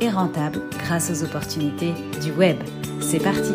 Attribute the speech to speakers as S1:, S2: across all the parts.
S1: et rentable grâce aux opportunités du web. C'est parti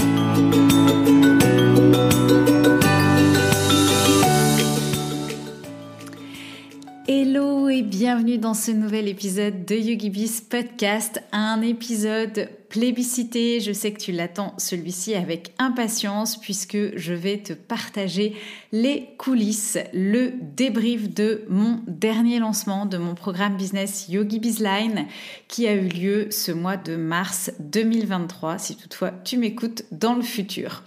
S1: Hello et bienvenue dans ce nouvel épisode de YogiBiz Podcast, un épisode plébiscité. Je sais que tu l'attends celui-ci avec impatience puisque je vais te partager les coulisses, le débrief de mon dernier lancement de mon programme business Yogi Bizline qui a eu lieu ce mois de mars 2023 si toutefois tu m'écoutes dans le futur.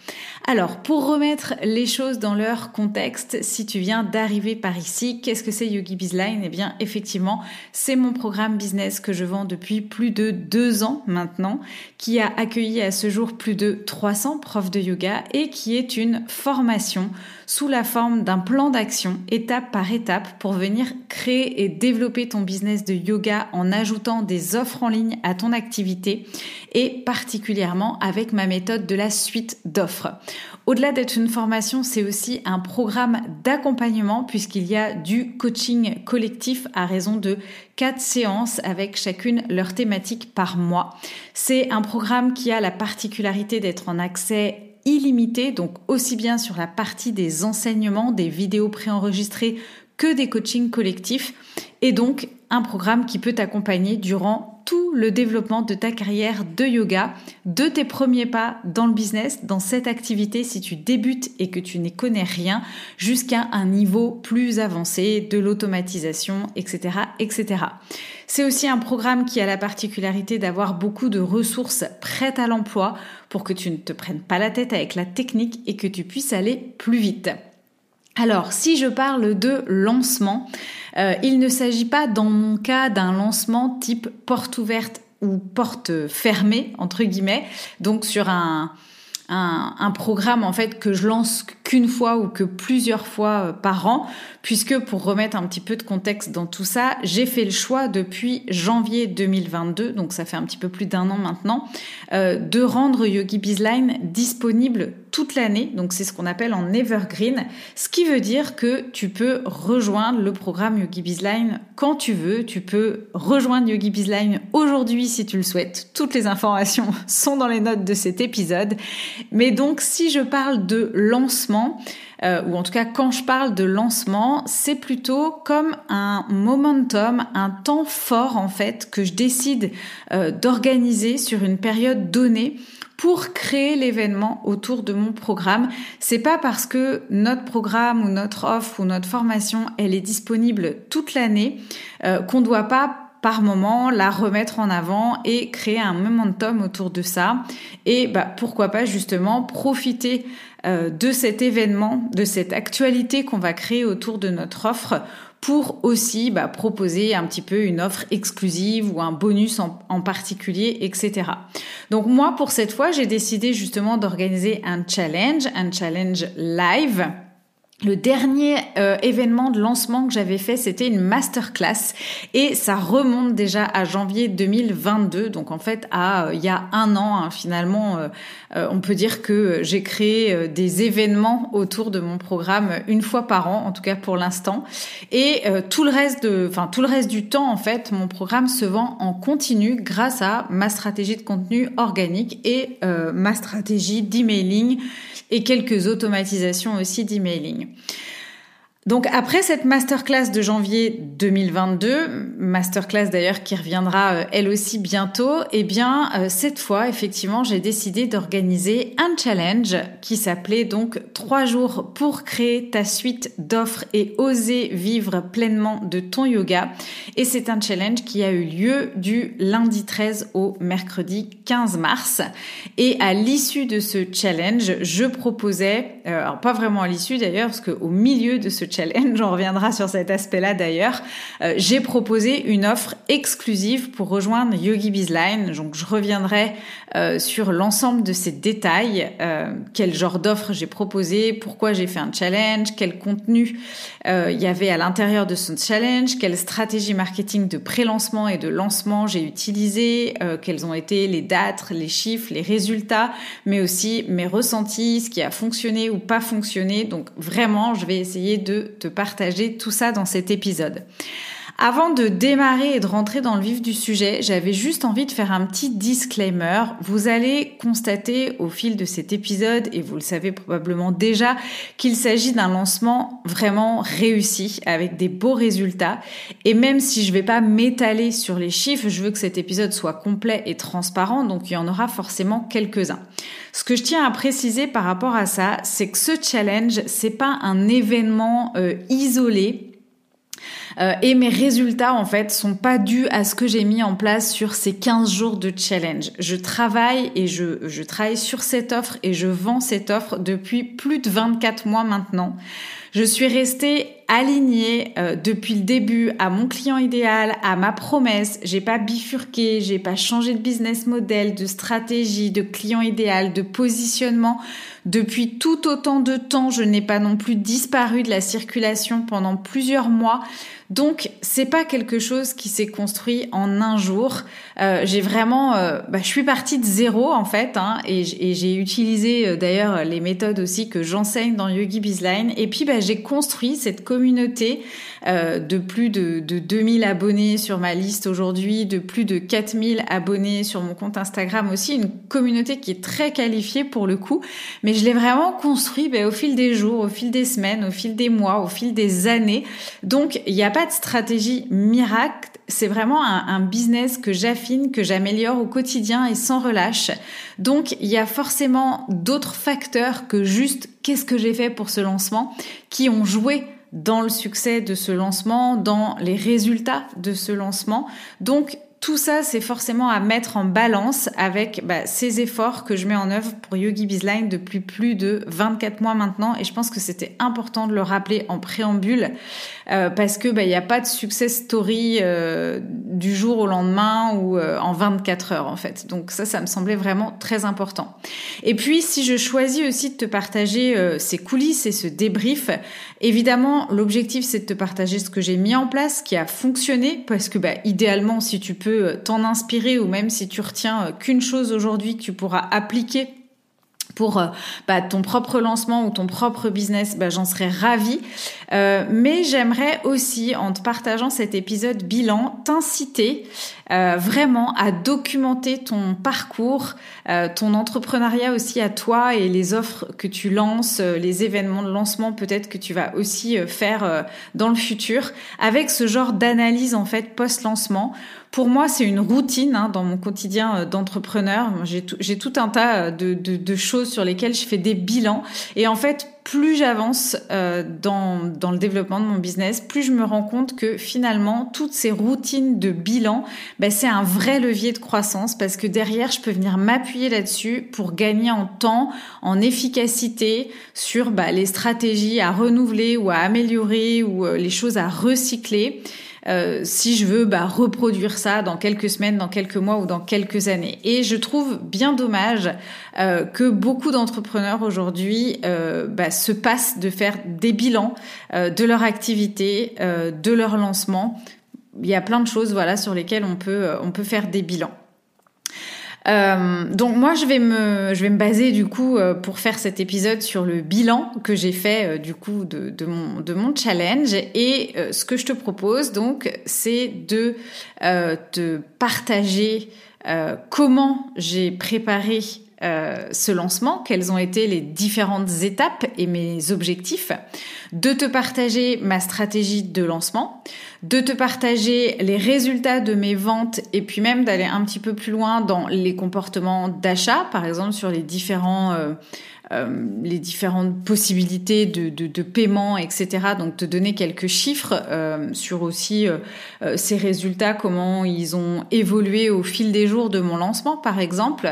S1: Alors, pour remettre les choses dans leur contexte, si tu viens d'arriver par ici, qu'est-ce que c'est Yogi Bizline Eh bien, effectivement, c'est mon programme business que je vends depuis plus de deux ans maintenant qui a accueilli à ce jour plus de 300 profs de yoga et qui est une formation sous la forme d'un plan d'action étape par étape pour venir créer et développer ton business de yoga en ajoutant des offres en ligne à ton activité et particulièrement avec ma méthode de la suite d'offres. Au-delà d'être une formation, c'est aussi un programme d'accompagnement puisqu'il y a du coaching collectif à raison de quatre séances avec chacune leur thématique par mois. C'est un programme qui a la particularité d'être en accès illimité, donc aussi bien sur la partie des enseignements, des vidéos préenregistrées que des coachings collectifs, et donc un programme qui peut t'accompagner durant tout le développement de ta carrière de yoga, de tes premiers pas dans le business, dans cette activité si tu débutes et que tu n'y connais rien, jusqu'à un niveau plus avancé de l'automatisation, etc., etc. C'est aussi un programme qui a la particularité d'avoir beaucoup de ressources prêtes à l'emploi pour que tu ne te prennes pas la tête avec la technique et que tu puisses aller plus vite. Alors, si je parle de lancement, euh, il ne s'agit pas dans mon cas d'un lancement type porte ouverte ou porte fermée, entre guillemets, donc sur un, programme en fait que je lance qu'une fois ou que plusieurs fois euh, par an, puisque pour remettre un petit peu de contexte dans tout ça, j'ai fait le choix depuis janvier 2022, donc ça fait un petit peu plus d'un an maintenant, euh, de rendre Yogi Bizline disponible toute l'année, donc c'est ce qu'on appelle en evergreen, ce qui veut dire que tu peux rejoindre le programme Yogi Bizline quand tu veux, tu peux rejoindre Yogi Bizline aujourd'hui si tu le souhaites. Toutes les informations sont dans les notes de cet épisode. Mais donc si je parle de lancement, euh, ou en tout cas quand je parle de lancement, c'est plutôt comme un momentum, un temps fort en fait que je décide euh, d'organiser sur une période donnée pour créer l'événement autour de mon programme. C'est pas parce que notre programme ou notre offre ou notre formation elle est disponible toute l'année euh, qu'on doit pas par moment la remettre en avant et créer un momentum autour de ça et bah pourquoi pas justement profiter euh, de cet événement, de cette actualité qu'on va créer autour de notre offre pour aussi bah, proposer un petit peu une offre exclusive ou un bonus en, en particulier, etc. Donc moi, pour cette fois, j'ai décidé justement d'organiser un challenge, un challenge live le dernier euh, événement de lancement que j'avais fait, c'était une masterclass et ça remonte déjà à janvier 2022. Donc en fait, à euh, il y a un an, hein, finalement, euh, on peut dire que j'ai créé des événements autour de mon programme une fois par an, en tout cas pour l'instant. Et tout le reste de, enfin tout le reste du temps, en fait, mon programme se vend en continu grâce à ma stratégie de contenu organique et ma stratégie d'emailing et quelques automatisations aussi d'emailing. Donc après cette masterclass de janvier 2022, masterclass d'ailleurs qui reviendra euh, elle aussi bientôt, eh bien euh, cette fois effectivement j'ai décidé d'organiser un challenge qui s'appelait donc trois jours pour créer ta suite d'offres et oser vivre pleinement de ton yoga. Et c'est un challenge qui a eu lieu du lundi 13 au mercredi 15 mars. Et à l'issue de ce challenge, je proposais, euh, alors pas vraiment à l'issue d'ailleurs, parce qu'au milieu de ce challenge, on reviendra sur cet aspect-là d'ailleurs, euh, j'ai proposé une offre exclusive pour rejoindre Yogi Bizline. Donc je reviendrai euh, sur l'ensemble de ces détails, euh, quel genre d'offre j'ai proposé, pourquoi j'ai fait un challenge, quel contenu il y avait à l'intérieur de ce challenge, quelle stratégie marketing de pré-lancement et de lancement j'ai utilisé, quelles ont été les dates, les chiffres, les résultats, mais aussi mes ressentis, ce qui a fonctionné ou pas fonctionné. Donc vraiment, je vais essayer de te partager tout ça dans cet épisode. Avant de démarrer et de rentrer dans le vif du sujet, j'avais juste envie de faire un petit disclaimer. Vous allez constater au fil de cet épisode, et vous le savez probablement déjà, qu'il s'agit d'un lancement vraiment réussi, avec des beaux résultats. Et même si je vais pas m'étaler sur les chiffres, je veux que cet épisode soit complet et transparent, donc il y en aura forcément quelques-uns. Ce que je tiens à préciser par rapport à ça, c'est que ce challenge, c'est pas un événement euh, isolé euh, et mes résultats, en fait, sont pas dus à ce que j'ai mis en place sur ces 15 jours de challenge. Je travaille et je, je travaille sur cette offre et je vends cette offre depuis plus de 24 mois maintenant. Je suis restée alignée euh, depuis le début à mon client idéal, à ma promesse. J'ai pas bifurqué, j'ai pas changé de business model, de stratégie, de client idéal, de positionnement. Depuis tout autant de temps, je n'ai pas non plus disparu de la circulation pendant plusieurs mois. Donc, c'est pas quelque chose qui s'est construit en un jour. Euh, j'ai vraiment, euh, bah, je suis partie de zéro en fait, hein, et, j'ai utilisé euh, d'ailleurs les méthodes aussi que j'enseigne dans Yogi Bizline. Et puis, bah, j'ai construit cette communauté de plus de, de 2000 abonnés sur ma liste aujourd'hui, de plus de 4000 abonnés sur mon compte Instagram aussi, une communauté qui est très qualifiée pour le coup. Mais je l'ai vraiment construit bah, au fil des jours, au fil des semaines, au fil des mois, au fil des années. Donc, il n'y a pas de stratégie miracle. C'est vraiment un, business que j'affine, que j'améliore au quotidien et sans relâche. Donc, il y a forcément d'autres facteurs que juste qu'est-ce que j'ai fait pour ce lancement qui ont joué dans le succès de ce lancement, dans les résultats de ce lancement. Donc, tout ça, c'est forcément à mettre en balance avec bah, ces efforts que je mets en œuvre pour Yogi Bizline depuis plus de 24 mois maintenant. Et je pense que c'était important de le rappeler en préambule euh, parce que bah, il n'y a pas de success story euh, du jour au lendemain ou euh, en 24 heures en fait. Donc ça, ça me semblait vraiment très important. Et puis, si je choisis aussi de te partager ces coulisses et ce débrief, évidemment, l'objectif c'est de te partager ce que j'ai mis en place, qui a fonctionné, parce que bah, idéalement, si tu peux euh, t'en inspirer ou même si tu retiens euh, qu'une chose aujourd'hui que tu pourras appliquer pour euh, bah, ton propre lancement ou ton propre business, bah, j'en serais ravie. mais j'aimerais aussi, en te partageant cet épisode bilan, t'inciter vraiment à documenter ton parcours, ton entrepreneuriat aussi à toi et les offres que tu lances, les événements de lancement peut-être que tu vas aussi faire dans le futur, avec ce genre d'analyse en fait post-lancement pour moi, c'est une routine hein, dans mon quotidien euh, d'entrepreneur. J'ai tout, un tas euh, de, choses sur lesquelles je fais des bilans. Et en fait, plus j'avance euh, dans, le développement de mon business, plus je me rends compte que finalement, toutes ces routines de bilan, ben, c'est un vrai levier de croissance parce que derrière, je peux venir m'appuyer là-dessus pour gagner en temps, en efficacité sur bah, les stratégies à renouveler ou à améliorer ou les choses à recycler. Euh, si je veux bah, reproduire ça dans quelques semaines, dans quelques mois ou dans quelques années. Et je trouve bien dommage euh, que beaucoup d'entrepreneurs aujourd'hui euh, bah, se passent de faire des bilans de leur activité, de leur lancement. Il y a plein de choses voilà sur lesquelles on peut on peut faire des bilans. Euh, donc moi je vais me je vais me baser du coup euh, pour faire cet épisode sur le bilan que j'ai fait euh, du coup de, de, mon de mon challenge. Et ce que je te propose donc c'est de te partager comment j'ai préparé ce lancement, quelles ont été les différentes étapes et mes objectifs, de te partager ma stratégie de lancement, de te partager les résultats de mes ventes et puis même d'aller un petit peu plus loin dans les comportements d'achat, par exemple sur les différents euh, euh, les différentes possibilités de, de, de, paiement, etc. Donc te donner quelques chiffres euh, sur aussi euh, ces résultats, comment ils ont évolué au fil des jours de mon lancement, par exemple.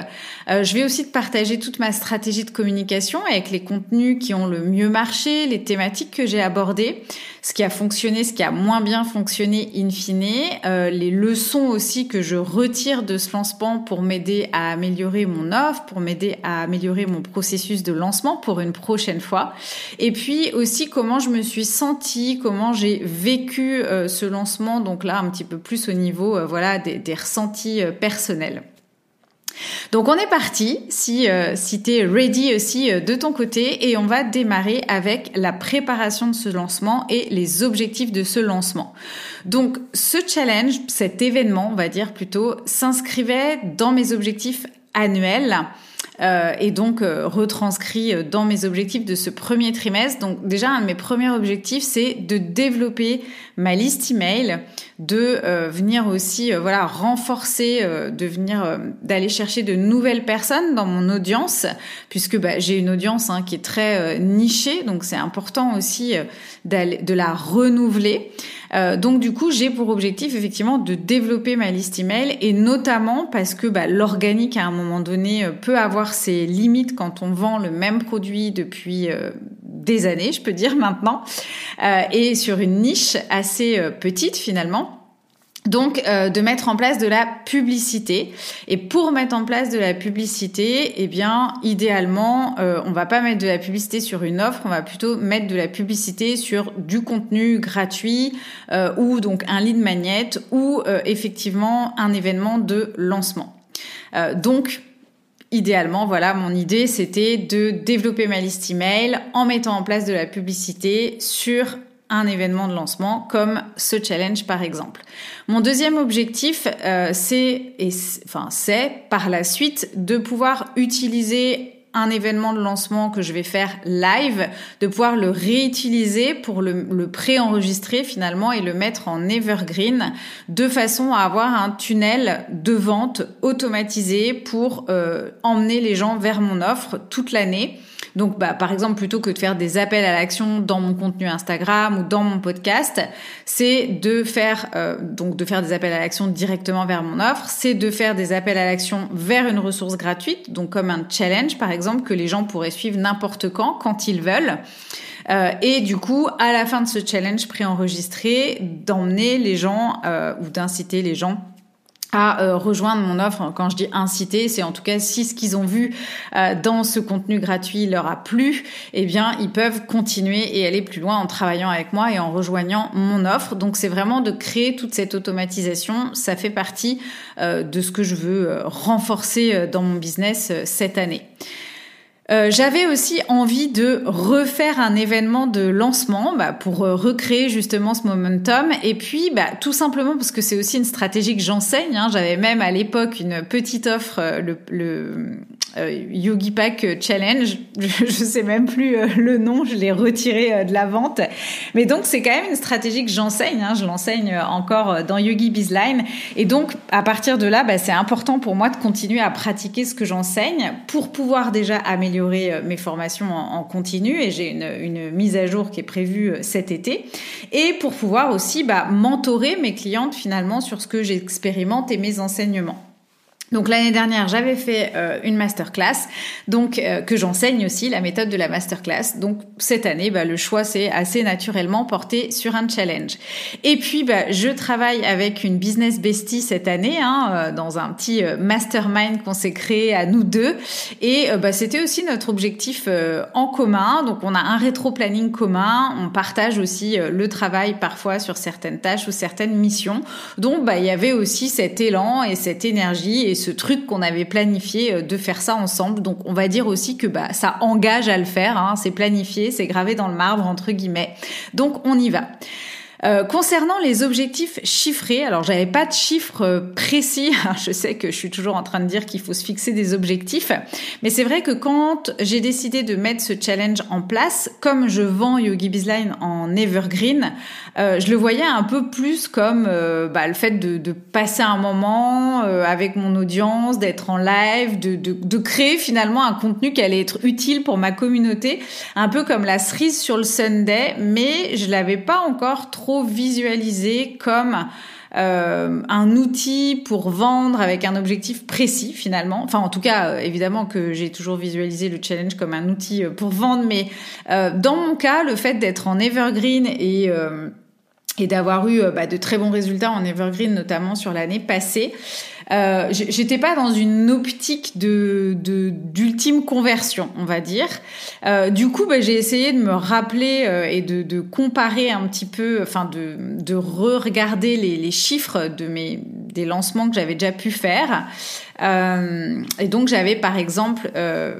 S1: je vais aussi de partager toute ma stratégie de communication avec les contenus qui ont le mieux marché, les thématiques que j'ai abordées, ce qui a fonctionné, ce qui a moins bien fonctionné in fine, euh, les leçons aussi que je retire de ce lancement pour m'aider à améliorer mon offre, pour m'aider à améliorer mon processus de lancement pour une prochaine fois. Et puis aussi comment je me suis sentie, comment j'ai vécu euh, ce lancement, donc là un petit peu plus au niveau euh, voilà des, des ressentis personnels. Donc on est parti, si, euh, si tu es ready aussi euh, de ton côté, et on va démarrer avec la préparation de ce lancement et les objectifs de ce lancement. Donc ce challenge, cet événement, on va dire plutôt, s'inscrivait dans mes objectifs annuels euh, et donc euh, retranscrit dans mes objectifs de ce premier trimestre. Donc déjà, un de mes premiers objectifs, c'est de développer ma liste email, de venir aussi voilà renforcer, de venir d'aller chercher de nouvelles personnes dans mon audience, puisque bah, j'ai une audience hein, qui est très nichée, donc c'est important aussi de la renouveler. Euh, donc du coup, j'ai pour objectif effectivement de développer ma liste email et notamment parce que bah, l'organique à un moment donné euh, peut avoir ses limites quand on vend le même produit depuis euh, des années, je peux dire maintenant, et sur une niche assez petite finalement. Donc, euh, de mettre en place de la publicité. Et pour mettre en place de la publicité, eh bien, idéalement, euh, on va pas mettre de la publicité sur une offre, on va plutôt mettre de la publicité sur du contenu gratuit euh, ou donc un lead magnet ou effectivement un événement de lancement. donc, idéalement, voilà, mon idée, c'était de développer ma liste email en mettant en place de la publicité sur un événement de lancement comme ce challenge par exemple. Mon deuxième objectif, euh, c'est, enfin, c'est par la suite de pouvoir utiliser un événement de lancement que je vais faire live, de pouvoir le réutiliser pour le, le pré-enregistrer finalement et le mettre en evergreen de façon à avoir un tunnel de vente automatisé pour euh, emmener les gens vers mon offre toute l'année donc, bah, par exemple, plutôt que de faire des appels à l'action dans mon contenu Instagram ou dans mon podcast, c'est de faire euh, donc de faire des appels à l'action directement vers mon offre, c'est de faire des appels à l'action vers une ressource gratuite, donc comme un challenge par exemple que les gens pourraient suivre n'importe quand, quand ils veulent. Euh, et du coup, à la fin de ce challenge préenregistré, d'emmener les gens euh, ou d'inciter les gens à euh, rejoindre mon offre. Quand je dis inciter, c'est en tout cas si ce qu'ils ont vu euh, dans ce contenu gratuit leur a plu, eh bien ils peuvent continuer et aller plus loin en travaillant avec moi et en rejoignant mon offre. Donc c'est vraiment de créer toute cette automatisation. Ça fait partie euh, de ce que je veux renforcer dans mon business cette année. Euh, j'avais aussi envie de refaire un événement de lancement bah, pour euh, recréer justement ce momentum. Et puis, bah, tout simplement parce que c'est aussi une stratégie que j'enseigne. Hein. J'avais même à l'époque une petite offre, euh, le, le Yogi Pack Challenge. Je, je sais même plus le nom, je l'ai retiré de la vente. Mais donc, c'est quand même une stratégie que j'enseigne. Hein. Je l'enseigne encore dans Yogi Bizline. Et donc, à partir de là, bah, c'est important pour moi de continuer à pratiquer ce que j'enseigne pour pouvoir déjà améliorer euh, mes formations en, continu et j'ai une, mise à jour qui est prévue euh, cet été. Et pour pouvoir aussi bah, mentorer mes clientes finalement sur ce que j'expérimente et mes enseignements. Donc l'année dernière, j'avais fait euh, une masterclass, donc euh, que j'enseigne aussi la méthode de la masterclass. Donc cette année, bah, le choix s'est assez naturellement porté sur un challenge. Et puis, bah, je travaille avec une business bestie cette année, hein, euh, dans un petit mastermind qu'on s'est créé à nous deux. Et bah, c'était aussi notre objectif en commun. Donc on a un rétro-planning commun. On partage aussi le travail parfois sur certaines tâches ou certaines missions. Donc bah, il y avait aussi cet élan et cette énergie ce truc qu'on avait planifié euh, de faire ça ensemble. Donc on va dire aussi que bah, ça engage à le faire, hein. c'est planifié, c'est gravé dans le marbre entre guillemets. Donc on y va. Euh, concernant les objectifs chiffrés, alors j'avais pas de chiffres euh, précis. je sais que je suis toujours en train de dire qu'il faut se fixer des objectifs, mais c'est vrai que quand j'ai décidé de mettre ce challenge en place, comme je vends Yogi Bizline en evergreen, je le voyais un peu plus comme euh, bah, le fait de, de, passer un moment avec mon audience, d'être en live, de, de, de, créer finalement un contenu qui allait être utile pour ma communauté, un peu comme la cerise sur le Sunday, mais je l'avais pas encore trop visualisé comme un outil pour vendre avec un objectif précis finalement. Enfin, en tout cas, évidemment que j'ai toujours visualisé le challenge comme un outil pour vendre, mais dans mon cas, le fait d'être en evergreen et et d'avoir eu bah, de très bons résultats en evergreen, notamment sur l'année passée, euh, j'étais pas dans une optique de d'ultime conversion, on va dire. Euh, du coup, bah, j'ai essayé de me rappeler euh, et de, de, comparer un petit peu, enfin de, de re-regarder les, les, chiffres de mes des lancements que j'avais déjà pu faire. Euh, et donc j'avais par exemple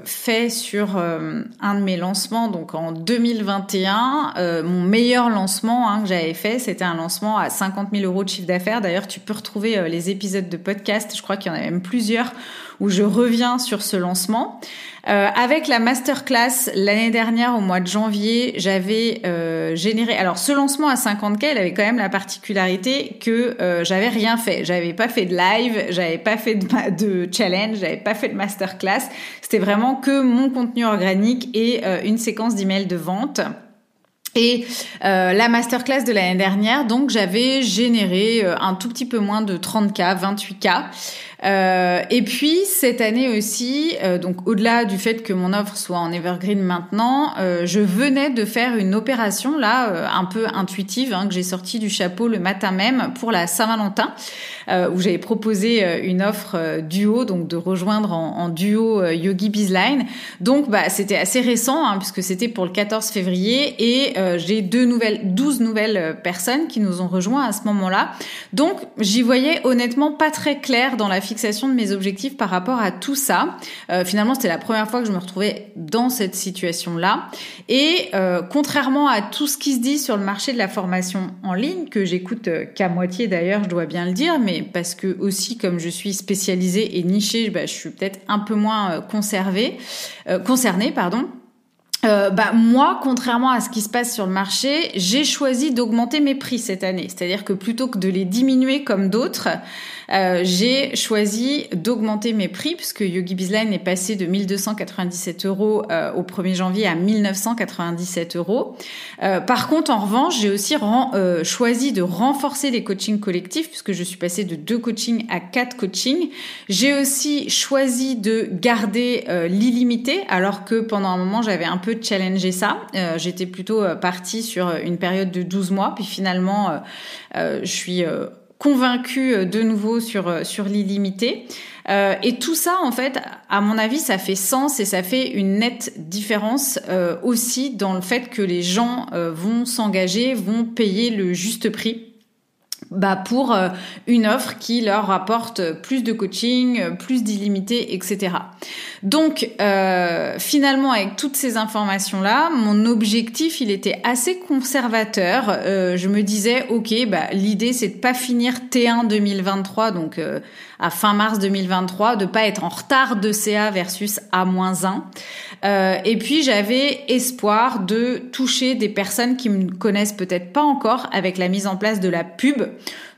S1: fait sur un de mes lancements, donc en 2021, euh, mon meilleur lancement hein, que j'avais fait, c'était un lancement à 50 000 euros de chiffre d'affaires. D'ailleurs, tu peux retrouver les épisodes de podcast, je crois qu'il y en a même plusieurs où je reviens sur ce lancement. Euh, avec la masterclass l'année dernière au mois de janvier, j'avais euh, généré. Alors ce lancement à 50K, il avait quand même la particularité que euh, j'avais rien fait. J'avais pas fait de live, j'avais pas fait de, de challenge, j'avais pas fait de masterclass. C'était vraiment que mon contenu organique et une séquence d'emails de vente. Et euh, la masterclass de l'année dernière, donc j'avais généré euh, un tout petit peu moins de 30K, 28K. Euh, et puis cette année aussi, euh, donc au-delà du fait que mon offre soit en evergreen maintenant, euh, je venais de faire une opération là un peu intuitive hein, que j'ai sortie du chapeau le matin même pour la Saint-Valentin, où j'avais proposé une offre duo, donc de rejoindre en, duo Yogi Bizline. Donc bah c'était assez récent hein, puisque c'était pour le 14 février et j'ai deux nouvelles, 12 nouvelles personnes qui nous ont rejoints à ce moment-là. Donc j'y voyais honnêtement pas très clair dans la fixation de mes objectifs par rapport à tout ça. Euh, finalement, c'était la première fois que je me retrouvais dans cette situation-là. Et euh, contrairement à tout ce qui se dit sur le marché de la formation en ligne, que j'écoute euh, qu'à moitié d'ailleurs, je dois bien le dire, mais parce que aussi comme je suis spécialisée et nichée, bah, je suis peut-être un peu moins conservée, concernée, pardon. Bah moi, contrairement à ce qui se passe sur le marché, j'ai choisi d'augmenter mes prix cette année. C'est-à-dire que plutôt que de les diminuer comme d'autres, euh, j'ai choisi d'augmenter mes prix puisque Yogi Bizline est passé de 1297 euros euh, au 1er janvier à 1997 euros. Euh, par contre, en revanche, j'ai aussi euh, choisi de renforcer les coachings collectifs puisque je suis passée de deux coachings à quatre coachings. J'ai aussi choisi de garder l'illimité alors que pendant un moment j'avais un peu challengé ça. J'étais plutôt partie sur une période de 12 mois puis finalement je suis convaincu euh, de nouveau sur euh, sur l'illimité. Euh, et tout ça, en fait, à mon avis, ça fait sens et ça fait une nette différence euh, aussi dans le fait que les gens vont s'engager, vont payer le juste prix bah pour euh, une offre qui leur rapporte plus de coaching, plus d'illimité, etc. Donc euh, finalement avec toutes ces informations là, mon objectif il était assez conservateur. Euh, je me disais ok bah l'idée c'est de pas finir T1 2023 donc euh, à fin mars 2023, de pas être en retard de CA versus A-1. Euh, et puis j'avais espoir de toucher des personnes qui me connaissent peut-être pas encore avec la mise en place de la pub.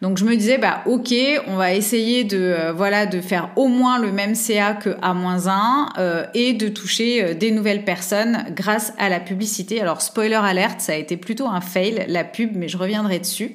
S1: Donc je me disais bah ok, on va essayer de euh, voilà de faire au moins le même CA que A-1 euh, et de toucher euh, des nouvelles personnes grâce à la publicité. Alors spoiler alerte, ça a été plutôt un fail la pub, mais je reviendrai dessus.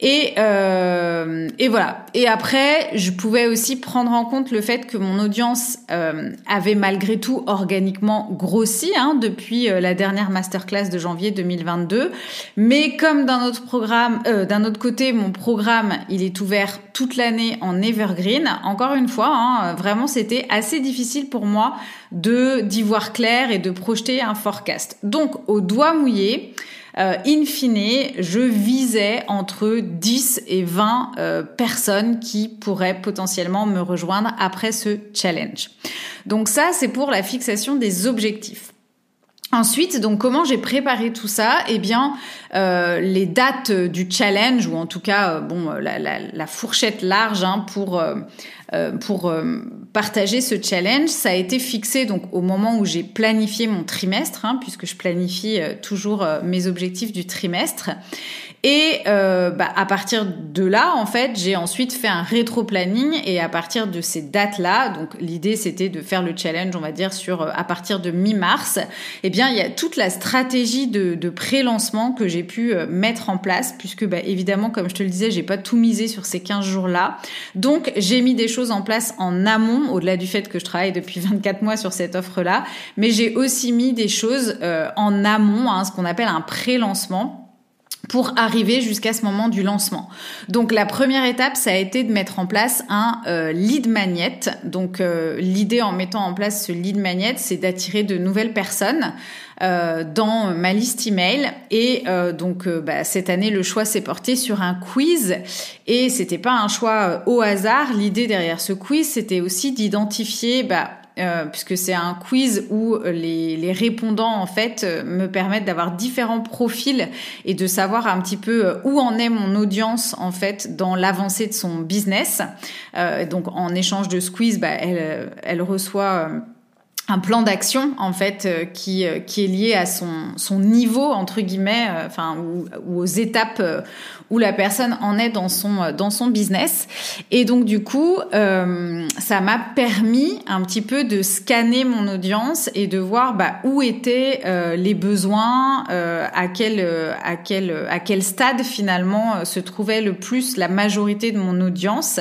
S1: Et, euh, et voilà. Et après, je pouvais aussi prendre en compte le fait que mon audience euh, avait malgré tout organiquement grossi hein, depuis euh, la dernière masterclass de janvier 2022. Mais comme d'un autre programme, d'un autre côté, mon programme, il est ouvert toute l'année en evergreen. Encore une fois, hein, vraiment, c'était assez difficile pour moi de d'y voir clair et de projeter un forecast. Donc, au doigt mouillé. Euh, in fine, je visais entre 10 et 20 euh, personnes qui pourraient potentiellement me rejoindre après ce challenge. Donc ça, c'est pour la fixation des objectifs. Ensuite, donc comment j'ai préparé tout ça? Eh bien, euh, les dates du challenge ou en tout cas, bon, la, fourchette large hein, pour pour partager ce challenge, ça a été fixé donc au moment où j'ai planifié mon trimestre, hein, puisque je planifie toujours mes objectifs du trimestre. Et euh, bah, à partir de là, en fait, j'ai ensuite fait un rétro-planning et à partir de ces dates-là, donc l'idée c'était de faire le challenge, on va dire, sur à partir de mi-mars, eh bien, il y a toute la stratégie de, de pré-lancement que j'ai pu mettre en place, puisque bah, évidemment, comme je te le disais, j'ai pas tout misé sur ces 15 jours-là. Donc, j'ai mis des choses en place en amont, au-delà du fait que je travaille depuis 24 mois sur cette offre-là, mais j'ai aussi mis des choses euh, en amont, hein, ce qu'on appelle un pré-lancement pour arriver jusqu'à ce moment du lancement. Donc la première étape, ça a été de mettre en place un euh, lead magnet. Donc euh, l'idée en mettant en place ce lead magnet, c'est d'attirer de nouvelles personnes euh, dans ma liste email. Et donc bah, cette année, le choix s'est porté sur un quiz. Et c'était pas un choix au hasard. L'idée derrière ce quiz, c'était aussi d'identifier bah, euh, puisque c'est un quiz où les, les, répondants en fait euh, me permettent d'avoir différents profils et de savoir un petit peu euh, où en est mon audience en fait dans l'avancée de son business. Euh, donc en échange de ce quiz, bah, elle, reçoit un plan d'action en fait qui est lié à son niveau entre guillemets enfin ou, aux étapes où la personne en est dans son euh, dans son business. Et donc du coup, euh, ça m'a permis un petit peu de scanner mon audience et de voir bah, où étaient euh, les besoins, euh, à quel euh, à quel à quel stade finalement se trouvait le plus la majorité de mon audience.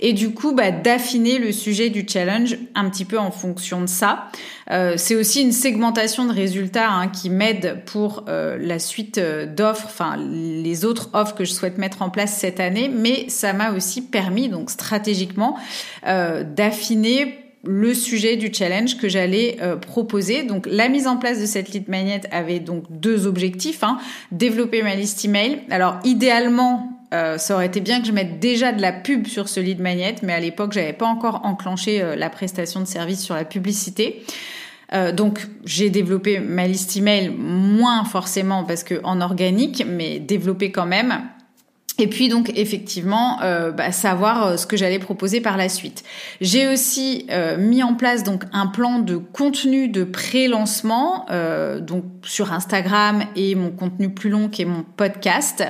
S1: Et du coup, bah, d'affiner le sujet du challenge un petit peu en fonction de ça. Euh, c'est aussi une segmentation de résultats hein, qui m'aide pour euh, la suite euh, d'offres, enfin les autres offres que je souhaite mettre en place cette année, mais ça m'a aussi permis donc stratégiquement d'affiner le sujet du challenge que j'allais proposer. Donc la mise en place de cette lead magnet avait donc deux objectifs hein. développer ma liste email. Alors idéalement ça aurait été bien que je mette déjà de la pub sur ce lead magnet, mais à l'époque, j'avais pas encore enclenché la prestation de service sur la publicité. Euh, donc j'ai développé ma liste email moins forcément parce que en organique, mais développé quand même. Et puis donc effectivement euh, bah, savoir euh, ce que j'allais proposer par la suite. J'ai aussi euh, mis en place donc un plan de contenu de pré-lancement euh, donc sur Instagram et mon contenu plus long qui est mon podcast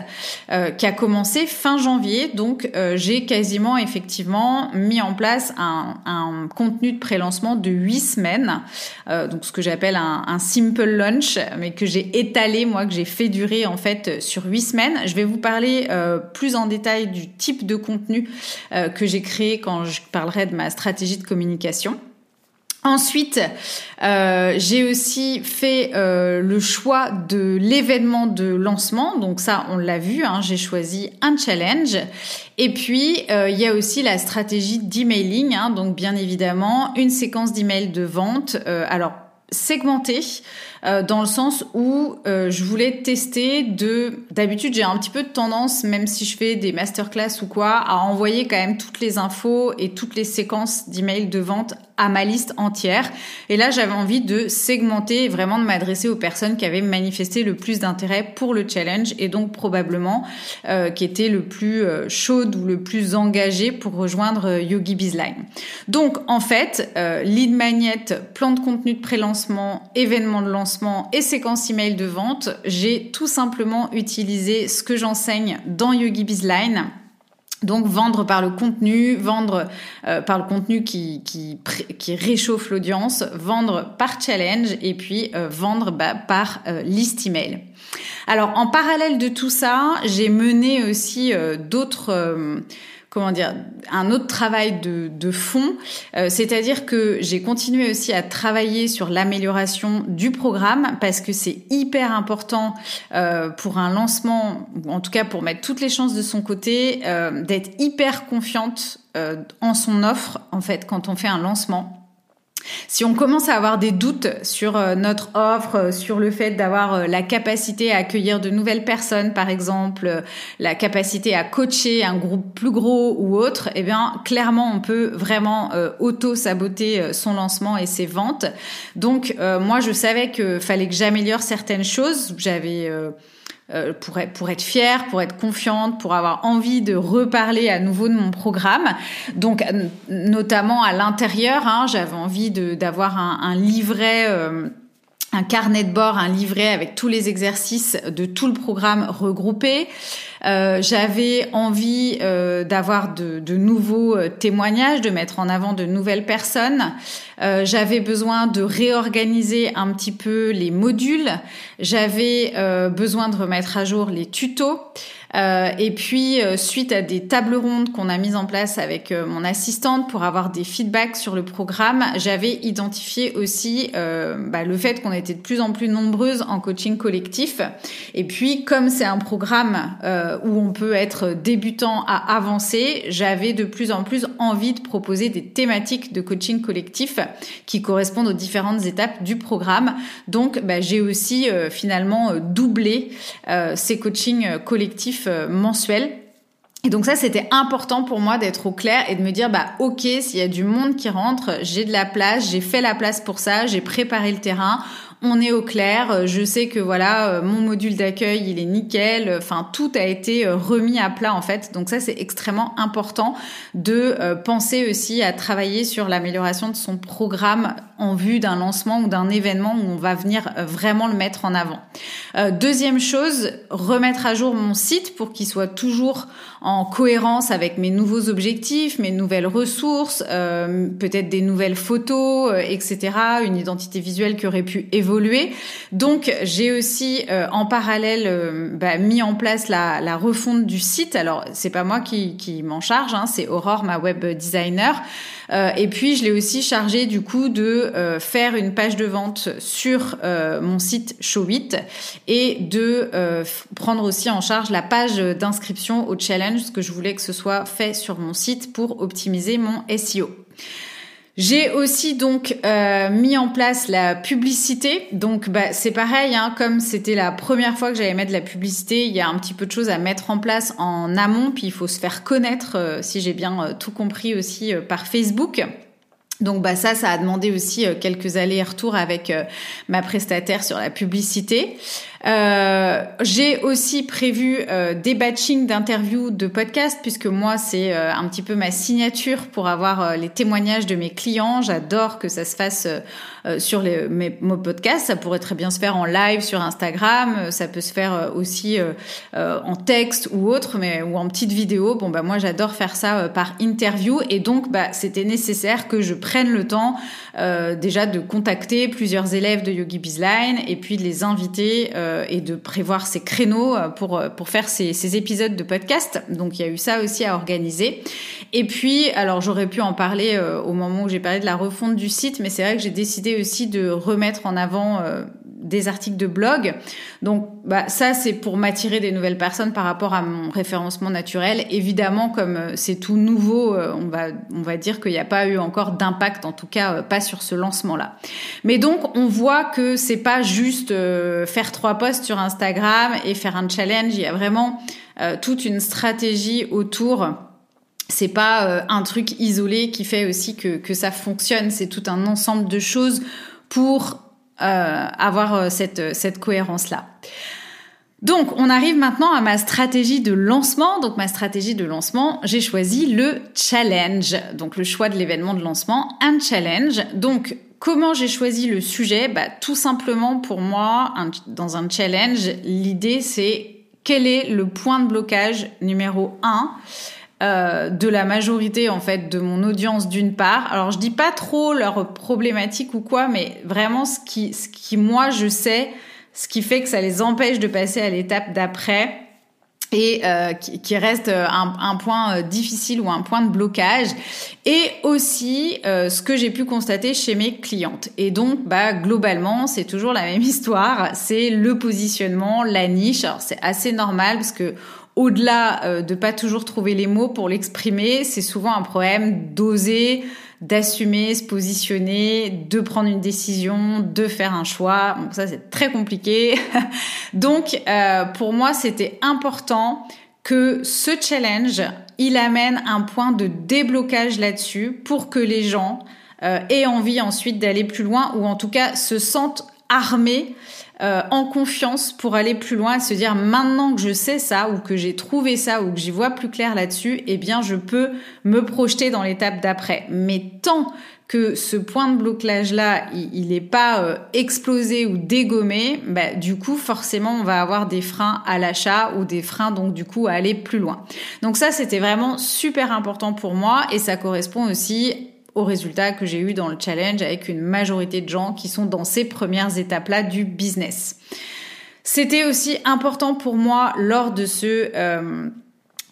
S1: euh, qui a commencé fin janvier. Donc j'ai quasiment effectivement mis en place un, un contenu de pré-lancement de huit semaines. donc ce que j'appelle un, un, simple launch mais que j'ai étalé moi que j'ai fait durer en fait sur huit semaines. Je vais vous parler plus en détail du type de contenu euh, que j'ai créé quand je parlerai de ma stratégie de communication. Ensuite, euh, j'ai aussi fait euh, le choix de l'événement de lancement. Donc ça, on l'a vu, hein, j'ai choisi un challenge. Et puis, il y a aussi la stratégie d'emailing. Hein, donc bien évidemment, une séquence d'emails de vente. alors, segmentée. Euh, dans le sens où euh, je voulais tester de... D'habitude, j'ai un petit peu de tendance, même si je fais des masterclass ou quoi, à envoyer quand même toutes les infos et toutes les séquences d'emails de vente à ma liste entière. Et là, j'avais envie de segmenter vraiment de m'adresser aux personnes qui avaient manifesté le plus d'intérêt pour le challenge et donc probablement euh, qui étaient le plus euh, chaude ou le plus engagé pour rejoindre Yogi Bizline. Donc, en fait, lead magnet, plan de contenu de pré-lancement, événement de lancement, et séquence email de vente, j'ai tout simplement utilisé ce que j'enseigne dans Yogi Bizline. Donc vendre par le contenu, vendre euh, par le contenu qui, qui, réchauffe l'audience, vendre par challenge et puis euh, vendre bah, par euh, liste email. Alors en parallèle de tout ça, j'ai mené aussi d'autres comment dire, un autre travail de, fond, euh, c'est-à-dire que j'ai continué aussi à travailler sur l'amélioration du programme parce que c'est hyper important euh, pour un lancement, en tout cas pour mettre toutes les chances de son côté, euh, d'être hyper confiante en son offre en fait quand on fait un lancement. Si on commence à avoir des doutes sur euh, notre offre, euh, sur le fait d'avoir euh, la capacité à accueillir de nouvelles personnes, par exemple, la capacité à coacher un groupe plus gros ou autre, eh bien, clairement, on peut vraiment auto-saboter son lancement et ses ventes. Donc, moi, je savais que fallait que j'améliore certaines choses. J'avais euh, pour, être, pour être fière, pour être confiante, pour avoir envie de reparler à nouveau de mon programme. Donc, notamment à l'intérieur, hein, j'avais envie d'avoir un, livret. Euh, un carnet de bord, un livret avec tous les exercices de tout le programme regroupé. Euh, j'avais envie euh, d'avoir de, de, nouveaux euh, témoignages, de mettre en avant de nouvelles personnes. j'avais besoin de réorganiser un petit peu les modules. J'avais besoin de remettre à jour les tutos. Euh, et puis, euh, suite à des tables rondes qu'on a mises en place avec euh, mon assistante pour avoir des feedbacks sur le programme, j'avais identifié aussi bah, le fait qu'on était de plus en plus nombreuses en coaching collectif. Et puis, comme c'est un programme où on peut être débutant à avancer, j'avais de plus en plus envie de proposer des thématiques de coaching collectif qui correspondent aux différentes étapes du programme. Donc, bah, j'ai aussi finalement doublé ces coachings collectifs euh, mensuel. Et donc ça, c'était important pour moi d'être au clair et de me dire, bah ok, s'il y a du monde qui rentre, j'ai de la place, j'ai fait la place pour ça, j'ai préparé le terrain on est au clair, euh, je sais que voilà, euh, mon module d'accueil, il est nickel, enfin tout a été euh, remis à plat en fait. Donc ça c'est extrêmement important de penser aussi à travailler sur l'amélioration de son programme en vue d'un lancement ou d'un événement où on va venir vraiment le mettre en avant. deuxième chose, remettre à jour mon site pour qu'il soit toujours en cohérence avec mes nouveaux objectifs, mes nouvelles ressources, peut-être des nouvelles photos, etc. Une identité visuelle qui aurait pu évoluer donc j'ai aussi euh, en parallèle euh, bah, mis en place la, refonte du site. Alors c'est pas moi qui, m'en charge, hein, c'est Aurore, ma web designer. Euh, et puis je l'ai aussi chargé du coup de faire une page de vente sur mon site Showit et de prendre aussi en charge la page d'inscription au challenge, ce que je voulais que ce soit fait sur mon site pour optimiser mon SEO. J'ai aussi donc euh, mis en place la publicité. Donc bah, c'est pareil, hein, comme c'était la première fois que j'allais mettre de la publicité, il y a un petit peu de choses à mettre en place en amont, puis il faut se faire connaître, euh, si j'ai bien euh, tout compris aussi, par Facebook. Donc bah ça, ça a demandé aussi quelques allers-retours avec ma prestataire sur la publicité. Euh, j'ai aussi prévu euh, des batchings d'interviews de podcasts puisque moi c'est euh, un petit peu ma signature pour avoir les témoignages de mes clients. J'adore que ça se fasse sur les, mes, podcasts. Ça pourrait très bien se faire en live sur Instagram. Ça peut se faire aussi en texte ou autre, mais ou en petite vidéo. Bon bah moi j'adore faire ça par interview et donc bah c'était nécessaire que je prenne le temps déjà de contacter plusieurs élèves de Yogi Bizline et puis de les inviter et de prévoir ces créneaux euh, pour euh, pour faire ces épisodes de podcast. Donc il y a eu ça aussi à organiser. Et puis alors j'aurais pu en parler au moment où j'ai parlé de la refonte du site, mais c'est vrai que j'ai décidé aussi de remettre en avant des articles de blog. Donc bah, ça, c'est pour m'attirer des nouvelles personnes par rapport à mon référencement naturel. Évidemment, comme c'est tout nouveau, on, va, on va dire qu'il n'y a pas eu encore d'impact, en tout cas pas sur ce lancement-là. Mais donc, on voit que c'est pas juste faire trois posts sur Instagram et faire un challenge. Il y a vraiment euh, toute une stratégie autour. C'est pas euh, un truc isolé qui fait aussi que, que ça fonctionne. C'est tout un ensemble de choses pour euh, avoir cette, cette cohérence-là. Donc, on arrive maintenant à ma stratégie de lancement. Donc, ma stratégie de lancement, j'ai choisi le challenge. Donc, le choix de l'événement de lancement, un challenge. Donc, Comment j'ai choisi le sujet? Bah, Tout simplement pour moi, dans un challenge, l'idée c'est quel est le point de blocage numéro 1 euh, de la majorité en fait de mon audience d'une part. Alors je dis pas trop leur problématique ou quoi, mais vraiment ce qui, ce qui moi je sais, ce qui fait que ça les empêche de passer à l'étape d'après et euh, qui, reste euh, un, point difficile ou un point de blocage. Et aussi ce que j'ai pu constater chez mes clientes. Et donc bah globalement c'est toujours la même histoire. C'est le positionnement la niche. Alors c'est assez normal parce que au-delà de pas toujours trouver les mots pour l'exprimer c'est souvent un problème d'oser d'assumer, se positionner, de prendre une décision, de faire un choix. Bon, ça c'est très compliqué. Donc euh, pour moi c'était important que ce challenge, il amène un point de déblocage là-dessus pour que les gens euh, aient envie ensuite d'aller plus loin ou en tout cas se sentent armés euh, en confiance pour aller plus loin, se dire maintenant que je sais ça ou que j'ai trouvé ça ou que j'y vois plus clair là-dessus, eh bien je peux me projeter dans l'étape d'après. Mais tant que ce point de blocage-là, il n'est pas euh, explosé ou dégommé, bah, du coup, forcément, on va avoir des freins à l'achat ou des freins, donc, du coup, à aller plus loin. Donc ça, c'était vraiment super important pour moi et ça correspond aussi aux résultats que j'ai eu dans le challenge avec une majorité de gens qui sont dans ces premières étapes-là du business. C'était aussi important pour moi lors de ce euh,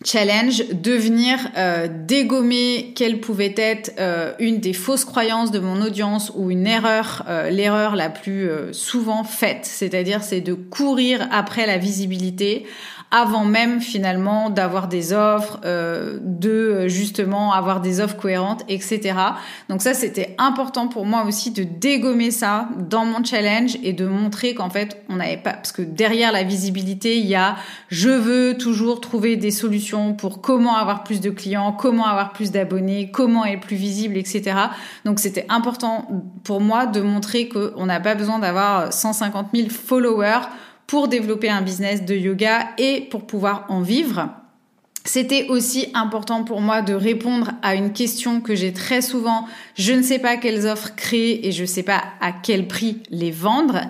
S1: challenge de venir euh, dégommer quelle pouvait être euh, une des fausses croyances de mon audience ou une erreur, l'erreur la plus souvent faite, c'est-à-dire c'est de courir après la visibilité avant même finalement d'avoir des offres, euh, de justement avoir des offres cohérentes, etc. Donc ça, c'était important pour moi aussi de dégommer ça dans mon challenge et de montrer qu'en fait, on n'avait pas, parce que derrière la visibilité, il y a je veux toujours trouver des solutions pour comment avoir plus de clients, comment avoir plus d'abonnés, comment être plus visible, etc. Donc c'était important pour moi de montrer qu'on n'a pas besoin d'avoir 150 000 followers pour développer un business de yoga et pour pouvoir en vivre. C'était aussi important pour moi de répondre à une question que j'ai très souvent. Je ne sais pas quelles offres créer et je ne sais pas à quel prix les vendre.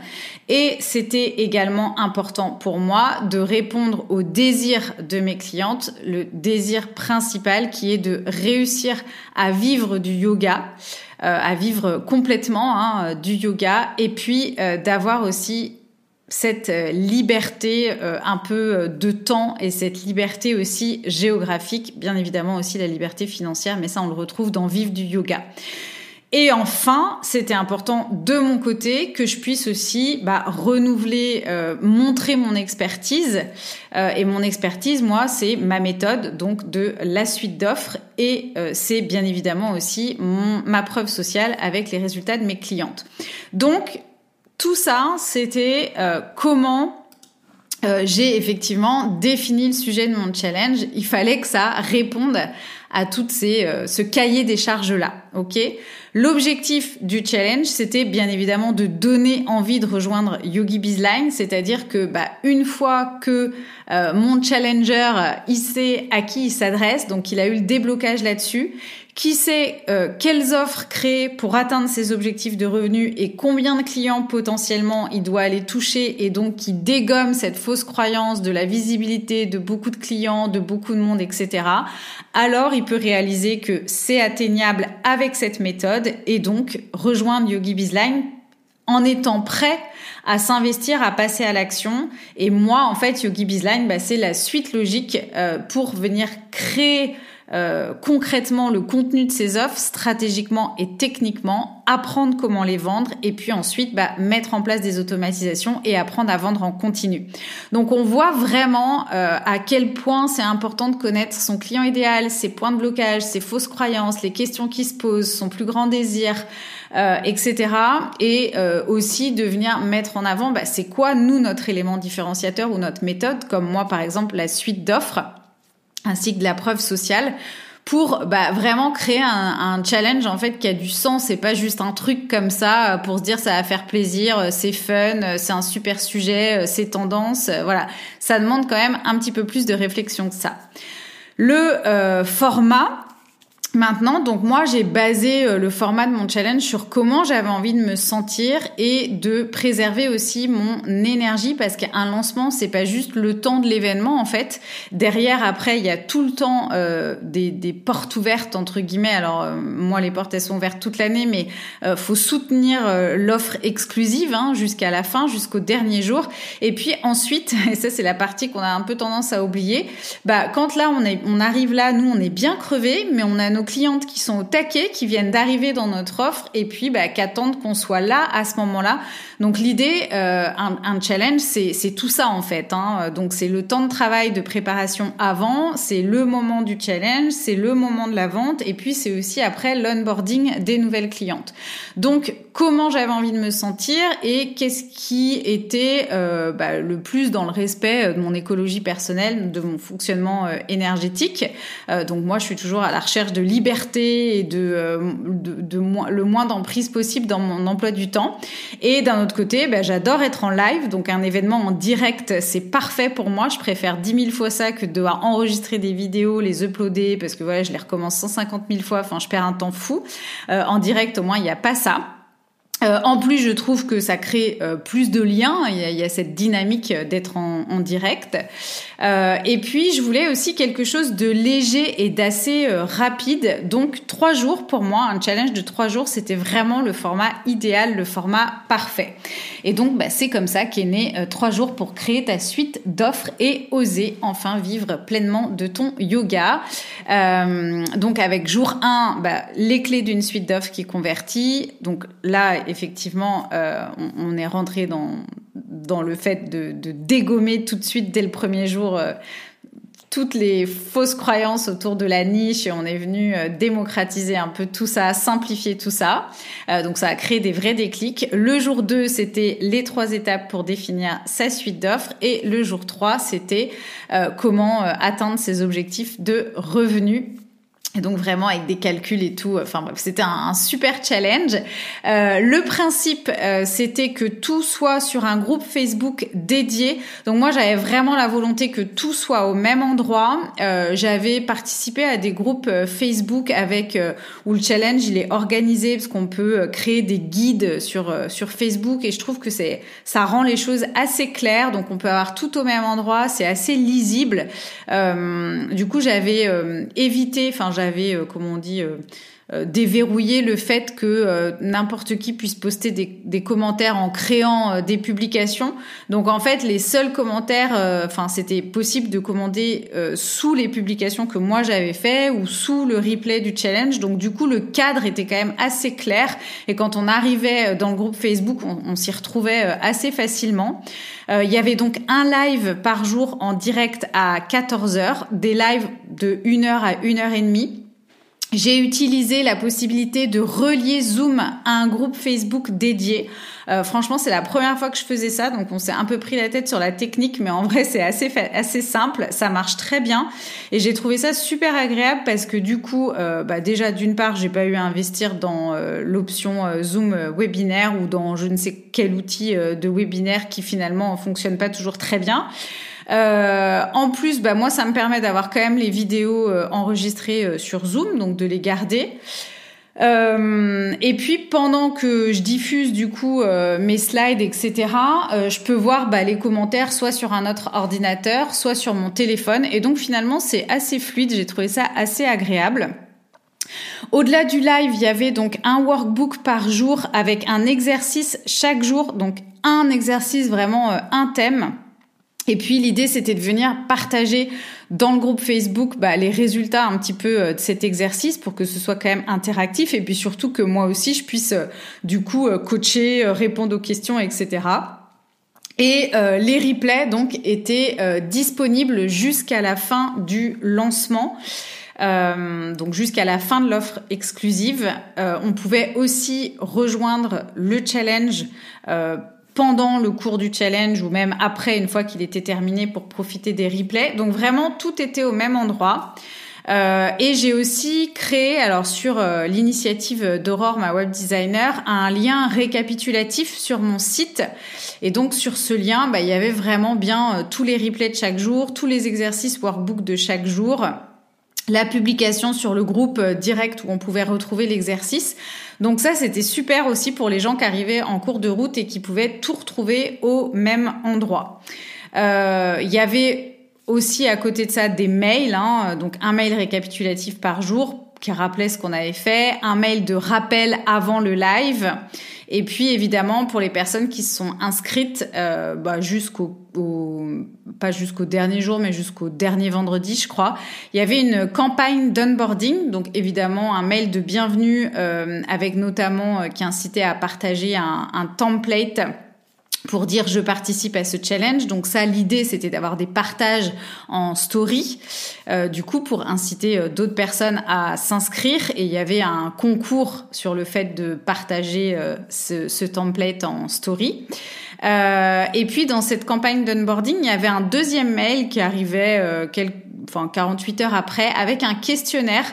S1: Et c'était également important pour moi de répondre au désir de mes clientes, le désir principal qui est de réussir à vivre du yoga, euh, à vivre complètement hein, du yoga et puis euh, d'avoir aussi cette euh, liberté euh, un peu euh, de temps et cette liberté aussi géographique, bien évidemment aussi la liberté financière, mais ça on le retrouve dans Vive du yoga. Et enfin, c'était important de mon côté que je puisse aussi bah, renouveler, montrer mon expertise. et mon expertise, moi, c'est ma méthode, donc de la suite d'offres. Et c'est bien évidemment aussi ma preuve sociale avec les résultats de mes clientes. Donc, tout ça, c'était euh, comment euh, j'ai effectivement défini le sujet de mon challenge. Il fallait que ça réponde à toutes euh, ce cahier des charges là, L'objectif du challenge, c'était bien évidemment de donner envie de rejoindre Yogi Bizline, c'est-à-dire que bah, une fois que mon challenger il sait à qui il s'adresse, donc il a eu le déblocage là-dessus, qui sait euh, quelles offres créer pour atteindre ses objectifs de revenus et combien de clients potentiellement il doit aller toucher et donc qui dégomme cette fausse croyance de la visibilité de beaucoup de clients, de beaucoup de monde, etc. Alors il peut réaliser que c'est atteignable avec cette méthode et donc rejoindre Yogi Bizline en étant prêt à s'investir, à passer à l'action. Et moi, en fait, Yogi Bizline, bah, c'est la suite logique euh, pour venir créer euh, concrètement le contenu de ces offres stratégiquement et techniquement, apprendre comment les vendre et puis ensuite bah, mettre en place des automatisations et apprendre à vendre en continu. Donc on voit vraiment euh, à quel point c'est important de connaître son client idéal, ses points de blocage, ses fausses croyances, les questions qui se posent, son plus grand désir. Euh, etc. Et euh, aussi de venir mettre en avant, bah, c'est quoi nous notre élément différenciateur ou notre méthode, comme moi par exemple la suite d'offres ainsi que de la preuve sociale pour bah, vraiment créer un, challenge en fait qui a du sens et pas juste un truc comme ça euh, pour se dire ça va faire plaisir, euh, c'est fun, euh, c'est un super sujet, c'est tendance, voilà. Ça demande quand même un petit peu plus de réflexion que ça. Le format, Maintenant, donc moi j'ai basé euh, le format de mon challenge sur comment j'avais envie de me sentir et de préserver aussi mon énergie parce qu'un lancement c'est pas juste le temps de l'événement en fait. Derrière après il y a tout le temps euh, des, des, portes ouvertes entre guillemets. Alors euh, moi les portes elles sont ouvertes toute l'année mais euh, faut soutenir l'offre exclusive hein, jusqu'à la fin, jusqu'au dernier jour. Et puis ensuite et ça c'est la partie qu'on a un peu tendance à oublier. Bah quand là on est on arrive là nous on est bien crevé mais on a nos clientes qui sont au taquet, qui viennent d'arriver dans notre offre et puis bah, qui attendent qu'on soit là à ce moment-là. Donc l'idée, euh, un, challenge, c'est tout ça en fait. Hein. Donc c'est le temps de travail de préparation avant, c'est le moment du challenge, c'est le moment de la vente et puis c'est aussi après l'onboarding des nouvelles clientes. Donc comment j'avais envie de me sentir et qu'est-ce qui était euh, bah, le plus dans le respect de mon écologie personnelle, de mon fonctionnement euh, énergétique. Euh, donc moi, je suis toujours à la recherche de liberté et de, de le moins d'emprise possible dans mon emploi du temps. Et d'un autre côté, bah, j'adore être en live, donc un événement en direct, c'est parfait pour moi. Je préfère 10 000 fois ça que de devoir enregistrer des vidéos, les uploader, parce que voilà, je les recommence 150 000 fois. Enfin, je perds un temps fou. en direct, au moins, il n'y a pas ça. Euh, en plus, je trouve que ça crée euh, plus de liens. Il y, a, cette dynamique d'être en, direct. Euh, et puis, je voulais aussi quelque chose de léger et d'assez rapide. Donc, trois jours pour moi, un challenge de trois jours, c'était vraiment le format idéal, le format parfait. Et donc, bah, c'est comme ça qu'est né trois jours pour créer ta suite d'offres et oser enfin vivre pleinement de ton yoga. donc, avec jour 1, bah, les clés d'une suite d'offres qui convertit. Donc là, effectivement, euh, on, est rentré dans, le fait de, dégommer tout de suite dès le premier jour euh, toutes les fausses croyances autour de la niche et on est venu euh, démocratiser un peu tout ça, simplifier tout ça. donc ça a créé des vrais déclics. Le jour 2, c'était les trois étapes pour définir sa suite d'offres et le jour 3, c'était comment atteindre ses objectifs de revenus et donc vraiment avec des calculs et tout. Enfin bref, c'était un, super challenge. Euh, le principe, euh, c'était que tout soit sur un groupe Facebook dédié. Donc moi, j'avais vraiment la volonté que tout soit au même endroit. Euh, j'avais participé à des groupes euh, Facebook avec euh, où le challenge il est organisé parce qu'on peut euh, créer des guides sur sur Facebook et je trouve que c'est ça rend les choses assez claires. Donc on peut avoir tout au même endroit. C'est assez lisible. du coup, j'avais évité. Enfin, j'avais avait, euh, comme on dit, euh, euh, déverrouillé le fait que n'importe qui puisse poster des, commentaires en créant des publications. Donc en fait, les seuls commentaires, enfin c'était possible de commander sous les publications que moi j'avais fait ou sous le replay du challenge. Donc du coup, le cadre était quand même assez clair et quand on arrivait dans le groupe Facebook, on, s'y retrouvait assez facilement. il y avait donc un live par jour en direct à 14h, des lives de 1 heure à 1 heure et demie. J'ai utilisé la possibilité de relier Zoom à un groupe Facebook dédié. Euh, franchement, c'est la première fois que je faisais ça, donc on s'est un peu pris la tête sur la technique, mais en vrai, c'est assez simple, ça marche très bien, et j'ai trouvé ça super agréable parce que du coup, euh, bah déjà d'une part, j'ai pas eu à investir dans euh, l'option Zoom webinaire ou dans je ne sais quel outil de webinaire qui finalement fonctionne pas toujours très bien. Euh, en plus, bah, moi, ça me permet d'avoir quand même les vidéos euh, enregistrées euh, sur Zoom, donc de les garder. et puis pendant que je diffuse du coup mes slides, etc., je peux voir bah, les commentaires soit sur un autre ordinateur, soit sur mon téléphone. Et donc finalement, c'est assez fluide. J'ai trouvé ça assez agréable. Au-delà du live, il y avait donc un workbook par jour avec un exercice chaque jour, donc un exercice vraiment un thème. Et puis l'idée, c'était de venir partager dans le groupe Facebook bah, les résultats un petit peu euh, de cet exercice pour que ce soit quand même interactif et puis surtout que moi aussi, je puisse euh, du coup euh, coacher, répondre aux questions, etc. Et les replays donc étaient disponibles jusqu'à la fin du lancement. donc jusqu'à la fin de l'offre exclusive, on pouvait aussi rejoindre le challenge pendant le cours du challenge ou même après une fois qu'il était terminé pour profiter des replays. Donc vraiment tout était au même endroit. Euh, et j'ai aussi créé, alors sur euh, l'initiative d'Aurore, ma web designer, un lien récapitulatif sur mon site. Et donc sur ce lien, bah, il y avait vraiment bien euh, tous les replays de chaque jour, tous les exercices workbook de chaque jour, la publication sur le groupe direct où on pouvait retrouver l'exercice. Donc ça, c'était super aussi pour les gens qui arrivaient en cours de route et qui pouvaient tout retrouver au même endroit. Euh, il y avait aussi à côté de ça des mails, hein, donc un mail récapitulatif par jour qui rappelait ce qu'on avait fait, un mail de rappel avant le live, et puis évidemment pour les personnes qui se sont inscrites euh, bah, jusqu'au pas jusqu'au dernier jour, mais jusqu'au dernier vendredi, je crois, il y avait une campagne d'onboarding, donc évidemment un mail de bienvenue euh, avec notamment euh, qui incitait à partager un, un template pour dire je participe à ce challenge. Donc ça, l'idée, c'était d'avoir des partages en story, euh, du coup, pour inciter euh, d'autres personnes à s'inscrire. Et il y avait un concours sur le fait de partager euh, ce, ce, template en story. et puis dans cette campagne d'onboarding, il y avait un deuxième mail qui arrivait quelques, enfin 48 heures après avec un questionnaire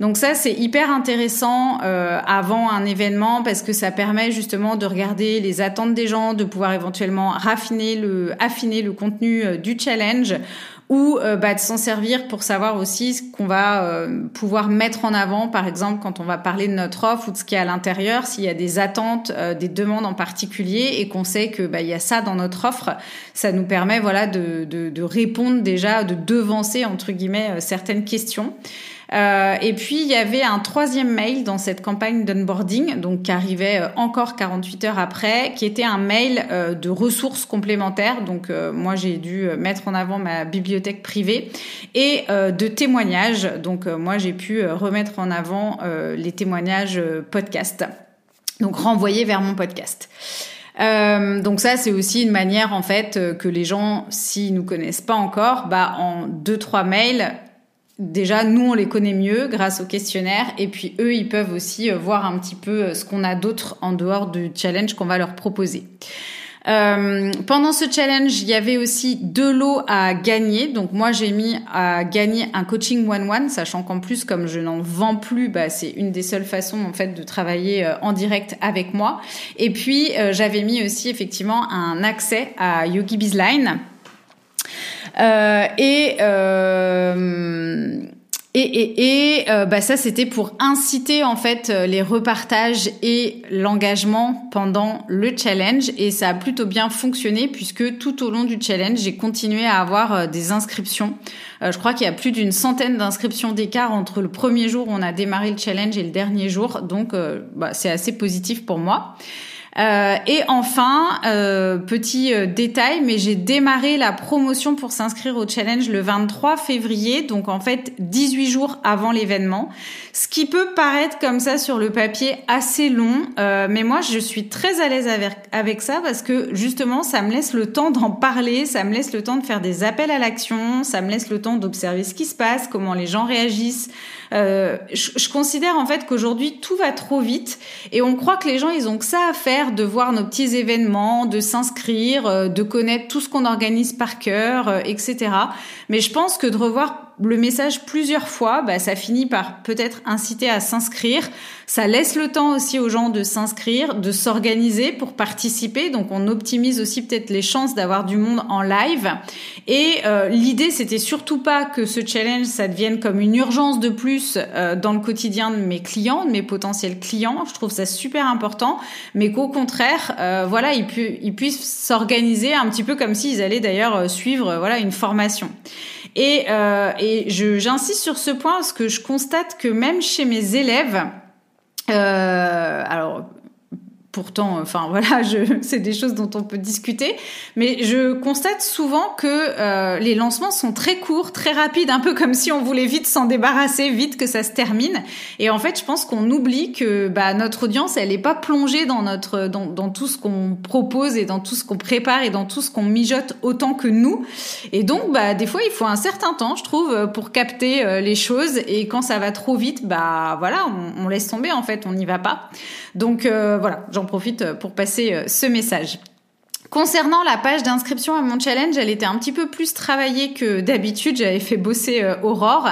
S1: donc ça, c'est hyper intéressant euh, avant un événement parce que ça permet justement de regarder les attentes des gens, de pouvoir éventuellement raffiner le, affiner le contenu euh, du challenge ou euh, bah, de s'en servir pour savoir aussi ce qu'on va euh, pouvoir mettre en avant, par exemple quand on va parler de notre offre ou de ce qui est à l'intérieur, s'il y a des attentes, euh, des demandes en particulier et qu'on sait que bah, il y a ça dans notre offre, ça nous permet voilà de, de, de répondre déjà, de devancer entre guillemets certaines questions. Euh, et puis il y avait un troisième mail dans cette campagne d'onboarding, donc qui arrivait euh, encore 48 heures après, qui était un mail euh, de ressources complémentaires. Donc moi j'ai dû mettre en avant ma bibliothèque privée et de témoignages. Donc moi j'ai pu remettre en avant les témoignages podcast. Donc renvoyer vers mon podcast. Euh, donc ça, c'est aussi une manière en fait que les gens, s'ils nous connaissent pas encore, bah en deux trois mails, déjà, nous, on les connaît mieux grâce au questionnaire. Et puis, eux, ils peuvent aussi euh, voir un petit peu euh, ce qu'on a d'autre en dehors du challenge qu'on va leur proposer. Euh, pendant ce challenge, il y avait aussi deux lots à gagner. Donc moi, j'ai mis à gagner un coaching one-one, sachant qu'en plus, comme je n'en vends plus, bah, c'est une des seules façons en fait de travailler en direct avec moi. Et puis, j'avais mis aussi effectivement un accès à Yogi Bizline et euh, et, et, et euh, bah ça, c'était pour inciter en fait les repartages et l'engagement pendant le challenge. Et ça a plutôt bien fonctionné puisque tout au long du challenge, j'ai continué à avoir des inscriptions. je crois qu'il y a plus d'une centaine d'inscriptions d'écart entre le premier jour où on a démarré le challenge et le dernier jour. Donc, bah, c'est assez positif pour moi. Euh, et enfin, euh, petit euh, détail, mais j'ai démarré la promotion pour s'inscrire au challenge le 23 février, donc en fait 18 jours avant l'événement. Ce qui peut paraître comme ça sur le papier assez long, mais moi je suis très à l'aise avec, avec ça parce que justement ça me laisse le temps d'en parler, ça me laisse le temps de faire des appels à l'action, ça me laisse le temps d'observer ce qui se passe, comment les gens réagissent. Euh, je, je, considère en fait qu'aujourd'hui tout va trop vite et on croit que les gens ils ont que ça à faire de voir nos petits événements, de s'inscrire, euh, de connaître tout ce qu'on organise par cœur, euh, etc. Mais je pense que de revoir le message plusieurs fois, bah, ça finit par peut-être inciter à s'inscrire. Ça laisse le temps aussi aux gens de s'inscrire, de s'organiser pour participer. Donc on optimise aussi peut-être les chances d'avoir du monde en live. Et euh, l'idée, c'était surtout pas que ce challenge, ça devienne comme une urgence de plus euh, dans le quotidien de mes clients, de mes potentiels clients. Je trouve ça super important, mais qu'au contraire, euh, voilà, ils, ils puissent s'organiser un petit peu comme s'ils allaient d'ailleurs suivre voilà une formation. Et, euh, j'insiste sur ce point parce que je constate que même chez mes élèves, euh, alors pourtant, enfin voilà, c'est des choses dont on peut discuter, mais je constate souvent que euh, les lancements sont très courts, très rapides, un peu comme si on voulait vite s'en débarrasser, vite que ça se termine. Et en fait, je pense qu'on oublie que bah, notre audience, elle n'est pas plongée dans tout ce qu'on propose et dans tout ce qu'on prépare et dans tout ce qu'on mijote autant que nous. Et donc, bah, des fois, il faut un certain temps, je trouve, pour capter euh, les choses. Et quand ça va trop vite, bah voilà, on, on laisse tomber en fait, on n'y va pas. Donc euh, voilà, j'en profite euh, pour passer euh, ce message. Concernant la page d'inscription à mon challenge, elle était un petit peu plus travaillée que d'habitude. J'avais fait bosser Aurore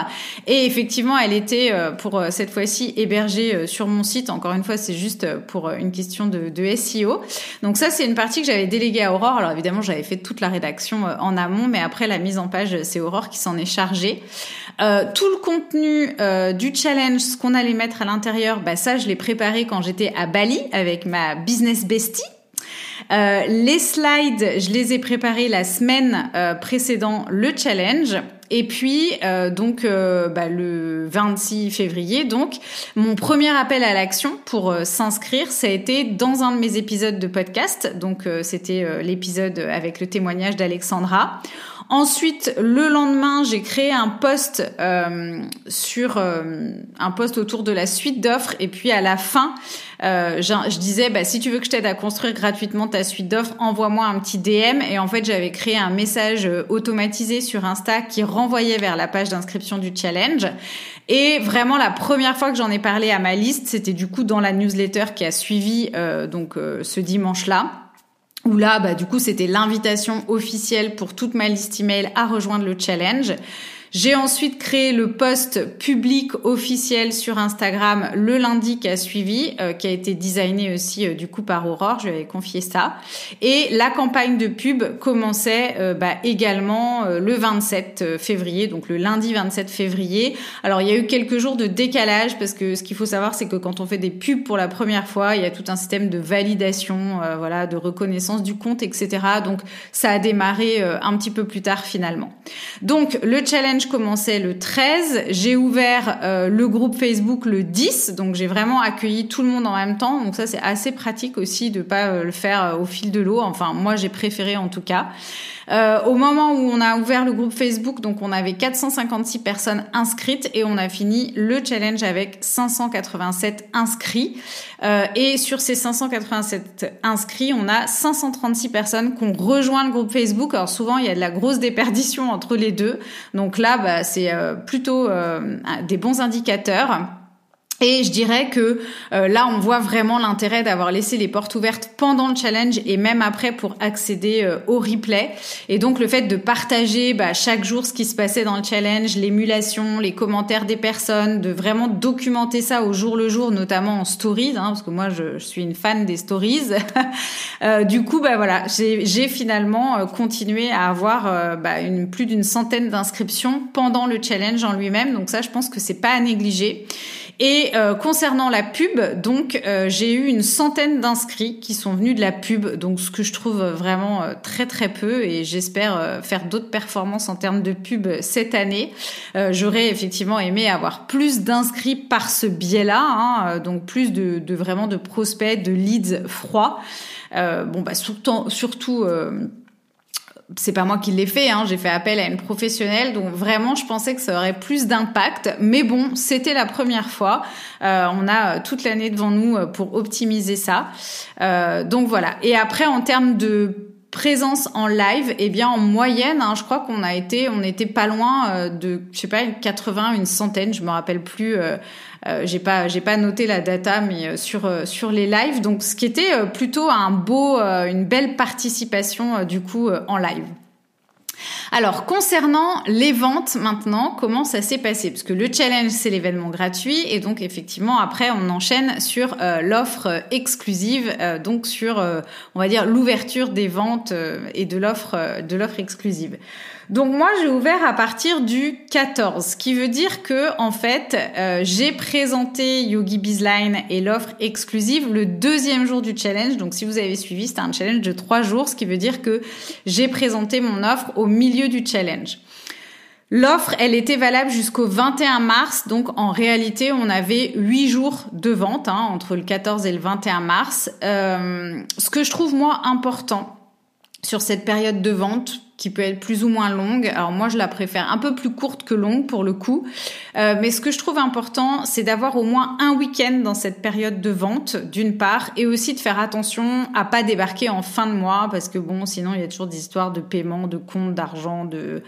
S1: et effectivement, elle était pour cette fois-ci hébergée sur mon site. Encore une fois, c'est juste pour une question de, SEO. Donc ça, c'est une partie que j'avais déléguée à Aurore. Alors évidemment, j'avais fait toute la rédaction en amont, mais après la mise en page, c'est Aurore qui s'en est chargée. Euh, tout le contenu euh, du challenge, ce qu'on allait mettre à l'intérieur, bah ça je l'ai préparé quand j'étais à Bali avec ma business bestie. Euh, les slides, je les ai préparés la semaine euh, précédant le challenge. Et puis euh, donc bah, le 26 février, donc mon premier appel à l'action pour s'inscrire, ça a été dans un de mes épisodes de podcast. Donc c'était l'épisode avec le témoignage d'Alexandra. Ensuite, le lendemain, j'ai créé un post euh, sur euh, un post autour de la suite d'offres et puis à la fin, euh, je, disais, bah, si tu veux que je t'aide à construire gratuitement ta suite d'offres, envoie-moi un petit DM. Et en fait, j'avais créé un message euh, automatisé sur Insta qui renvoyait vers la page d'inscription du challenge. Et vraiment, la première fois que j'en ai parlé à ma liste, c'était du coup dans la newsletter qui a suivi euh, donc ce dimanche-là où là, bah, du coup, c'était l'invitation officielle pour toute ma liste email à rejoindre le challenge. J'ai ensuite créé le post public officiel sur Instagram le lundi qui a suivi, euh, qui a été designé aussi euh, du coup par Aurore, je lui avais confié ça. Et la campagne de pub commençait euh, bah, également le 27 février, donc le lundi 27 février. Alors il y a eu quelques jours de décalage parce que ce qu'il faut savoir c'est que quand on fait des pubs pour la première fois, il y a tout un système de validation, voilà, de reconnaissance du compte, etc. Donc ça a démarré un petit peu plus tard finalement. Donc le challenge commençait le 13. J'ai ouvert euh, le groupe Facebook le 10, donc j'ai vraiment accueilli tout le monde en même temps. Donc ça c'est assez pratique aussi de pas euh, le faire euh, au fil de l'eau. Enfin moi j'ai préféré en tout cas. Euh, au moment où on a ouvert le groupe Facebook, donc on avait 456 personnes inscrites et on a fini le challenge avec 587 inscrits. Euh, et sur ces 587 inscrits, on a 536 personnes qui ont rejoint le groupe Facebook. Alors souvent, il y a de la grosse déperdition entre les deux. Donc là, bah, c'est euh, plutôt des bons indicateurs. Et je dirais que euh, là, on voit vraiment l'intérêt d'avoir laissé les portes ouvertes pendant le challenge et même après pour accéder euh, au replay. Et donc le fait de partager bah, chaque jour ce qui se passait dans le challenge, l'émulation, les commentaires des personnes, de vraiment documenter ça au jour le jour, notamment en stories, hein, parce que moi je, suis une fan des stories. euh, du coup, bah voilà, j'ai finalement continué à avoir bah, plus d'une centaine d'inscriptions pendant le challenge en lui-même. Donc ça, je pense que c'est pas à négliger. Et euh, concernant la pub, donc euh, j'ai eu une centaine d'inscrits qui sont venus de la pub, donc ce que je trouve vraiment euh, très très peu et j'espère faire d'autres performances en termes de pub cette année. J'aurais effectivement aimé avoir plus d'inscrits par ce biais-là, hein, donc plus de, de, vraiment de prospects, de leads froids. bon bah surtout, surtout c'est pas moi qui l'ai fait, hein, j'ai fait appel à une professionnelle, donc vraiment je pensais que ça aurait plus d'impact, mais bon, c'était la première fois. Euh, on a euh, toute l'année devant nous euh, pour optimiser ça. donc voilà. Et après, en termes de présence en live, eh bien en moyenne, hein, je crois qu'on a été, on était pas loin de, je sais pas, une 80, une centaine, je me rappelle plus. Euh, j'ai pas j'ai pas noté la data, mais euh, sur euh, sur les lives. Donc ce qui était plutôt un beau, une belle participation du coup en live. Alors, concernant les ventes maintenant, comment ça s'est passé? Parce que le challenge, c'est l'événement gratuit et donc effectivement, après, on enchaîne sur l'offre exclusive, donc sur, on va dire, l'ouverture des ventes et de l'offre de l'offre exclusive. Donc moi j'ai ouvert à partir du 14, ce qui veut dire que en fait euh, j'ai présenté Yogi Bizline et l'offre exclusive le deuxième jour du challenge. Donc si vous avez suivi, c'était un challenge de trois jours, ce qui veut dire que j'ai présenté mon offre au milieu du challenge. L'offre, elle était valable jusqu'au 21 mars, donc en réalité, on avait huit jours de vente hein, entre le 14 et le 21 mars. Euh, ce que je trouve moi important sur cette période de vente, qui peut être plus ou moins longue. Alors moi, je la préfère un peu plus courte que longue pour le coup. Euh, mais ce que je trouve important, c'est d'avoir au moins un week-end dans cette période de vente, d'une part, et aussi de faire attention à pas débarquer en fin de mois, parce que bon, sinon il y a toujours des histoires de paiement, de compte, d'argent, de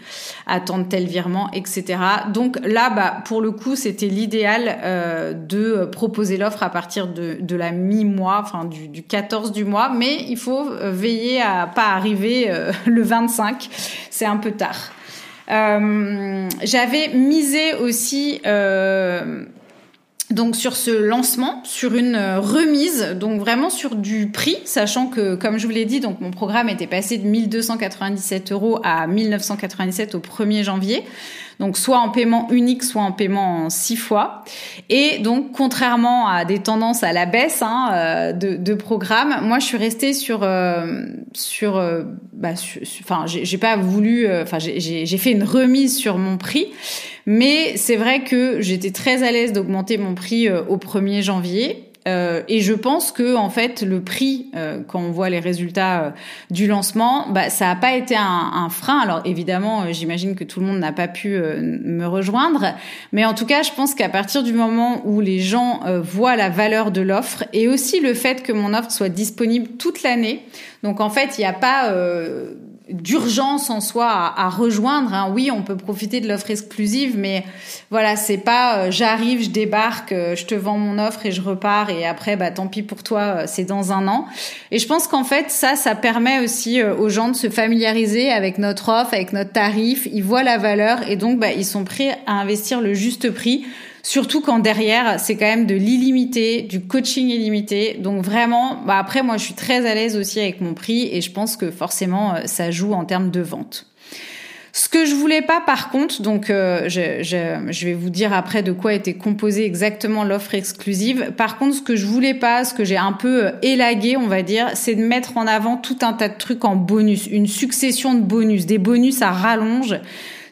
S1: attendre tel virement, etc. Donc là, bah pour le coup, c'était l'idéal euh, de proposer l'offre à partir de, de la mi-mois, enfin du, du 14 du mois, mais il faut veiller à pas arriver euh, le 25 c'est un peu tard. Euh, j'avais misé aussi euh, donc sur ce lancement, sur une remise, donc vraiment sur du prix, sachant que comme je vous l'ai dit, mon programme était passé de 1297 euros à 1997 au 1er janvier donc soit en paiement unique, soit en paiement en six fois. Et donc, contrairement à des tendances à la baisse hein, euh, de, de programmes, moi, je suis restée sur euh, sur, euh, bah, enfin, j'ai pas voulu, enfin, j'ai fait une remise sur mon prix. Mais c'est vrai que j'étais très à l'aise d'augmenter mon prix au 1er janvier. Euh, et je pense que en fait le prix, euh, quand on voit les résultats euh, du lancement, bah, ça n'a pas été un, un, frein. Alors évidemment, j'imagine que tout le monde n'a pas pu me rejoindre, mais en tout cas, je pense qu'à partir du moment où les gens voient la valeur de l'offre et aussi le fait que mon offre soit disponible toute l'année, donc en fait, il n'y a pas d'urgence en soi à, rejoindre. Hein. Oui, on peut profiter de l'offre exclusive, mais voilà, c'est pas euh, j'arrive, je débarque, euh, je te vends mon offre et je repars et après, bah tant pis pour toi, euh, c'est dans un an. Et je pense qu'en fait, ça, ça permet aussi aux gens de se familiariser avec notre offre, avec notre tarif. Ils voient la valeur et donc, bah, ils sont prêts à investir le juste prix Surtout quand derrière, c'est quand même de l'illimité, du coaching illimité. Donc vraiment, bah après, moi, je suis très à l'aise aussi avec mon prix et je pense que forcément, euh, ça joue en termes de vente. Ce que je voulais pas, par contre, donc euh, je, je, vais vous dire après de quoi était composée exactement l'offre exclusive. Par contre, ce que je voulais pas, ce que j'ai un peu euh, élagué, on va dire, c'est de mettre en avant tout un tas de trucs en bonus, une succession de bonus, des bonus à rallonge.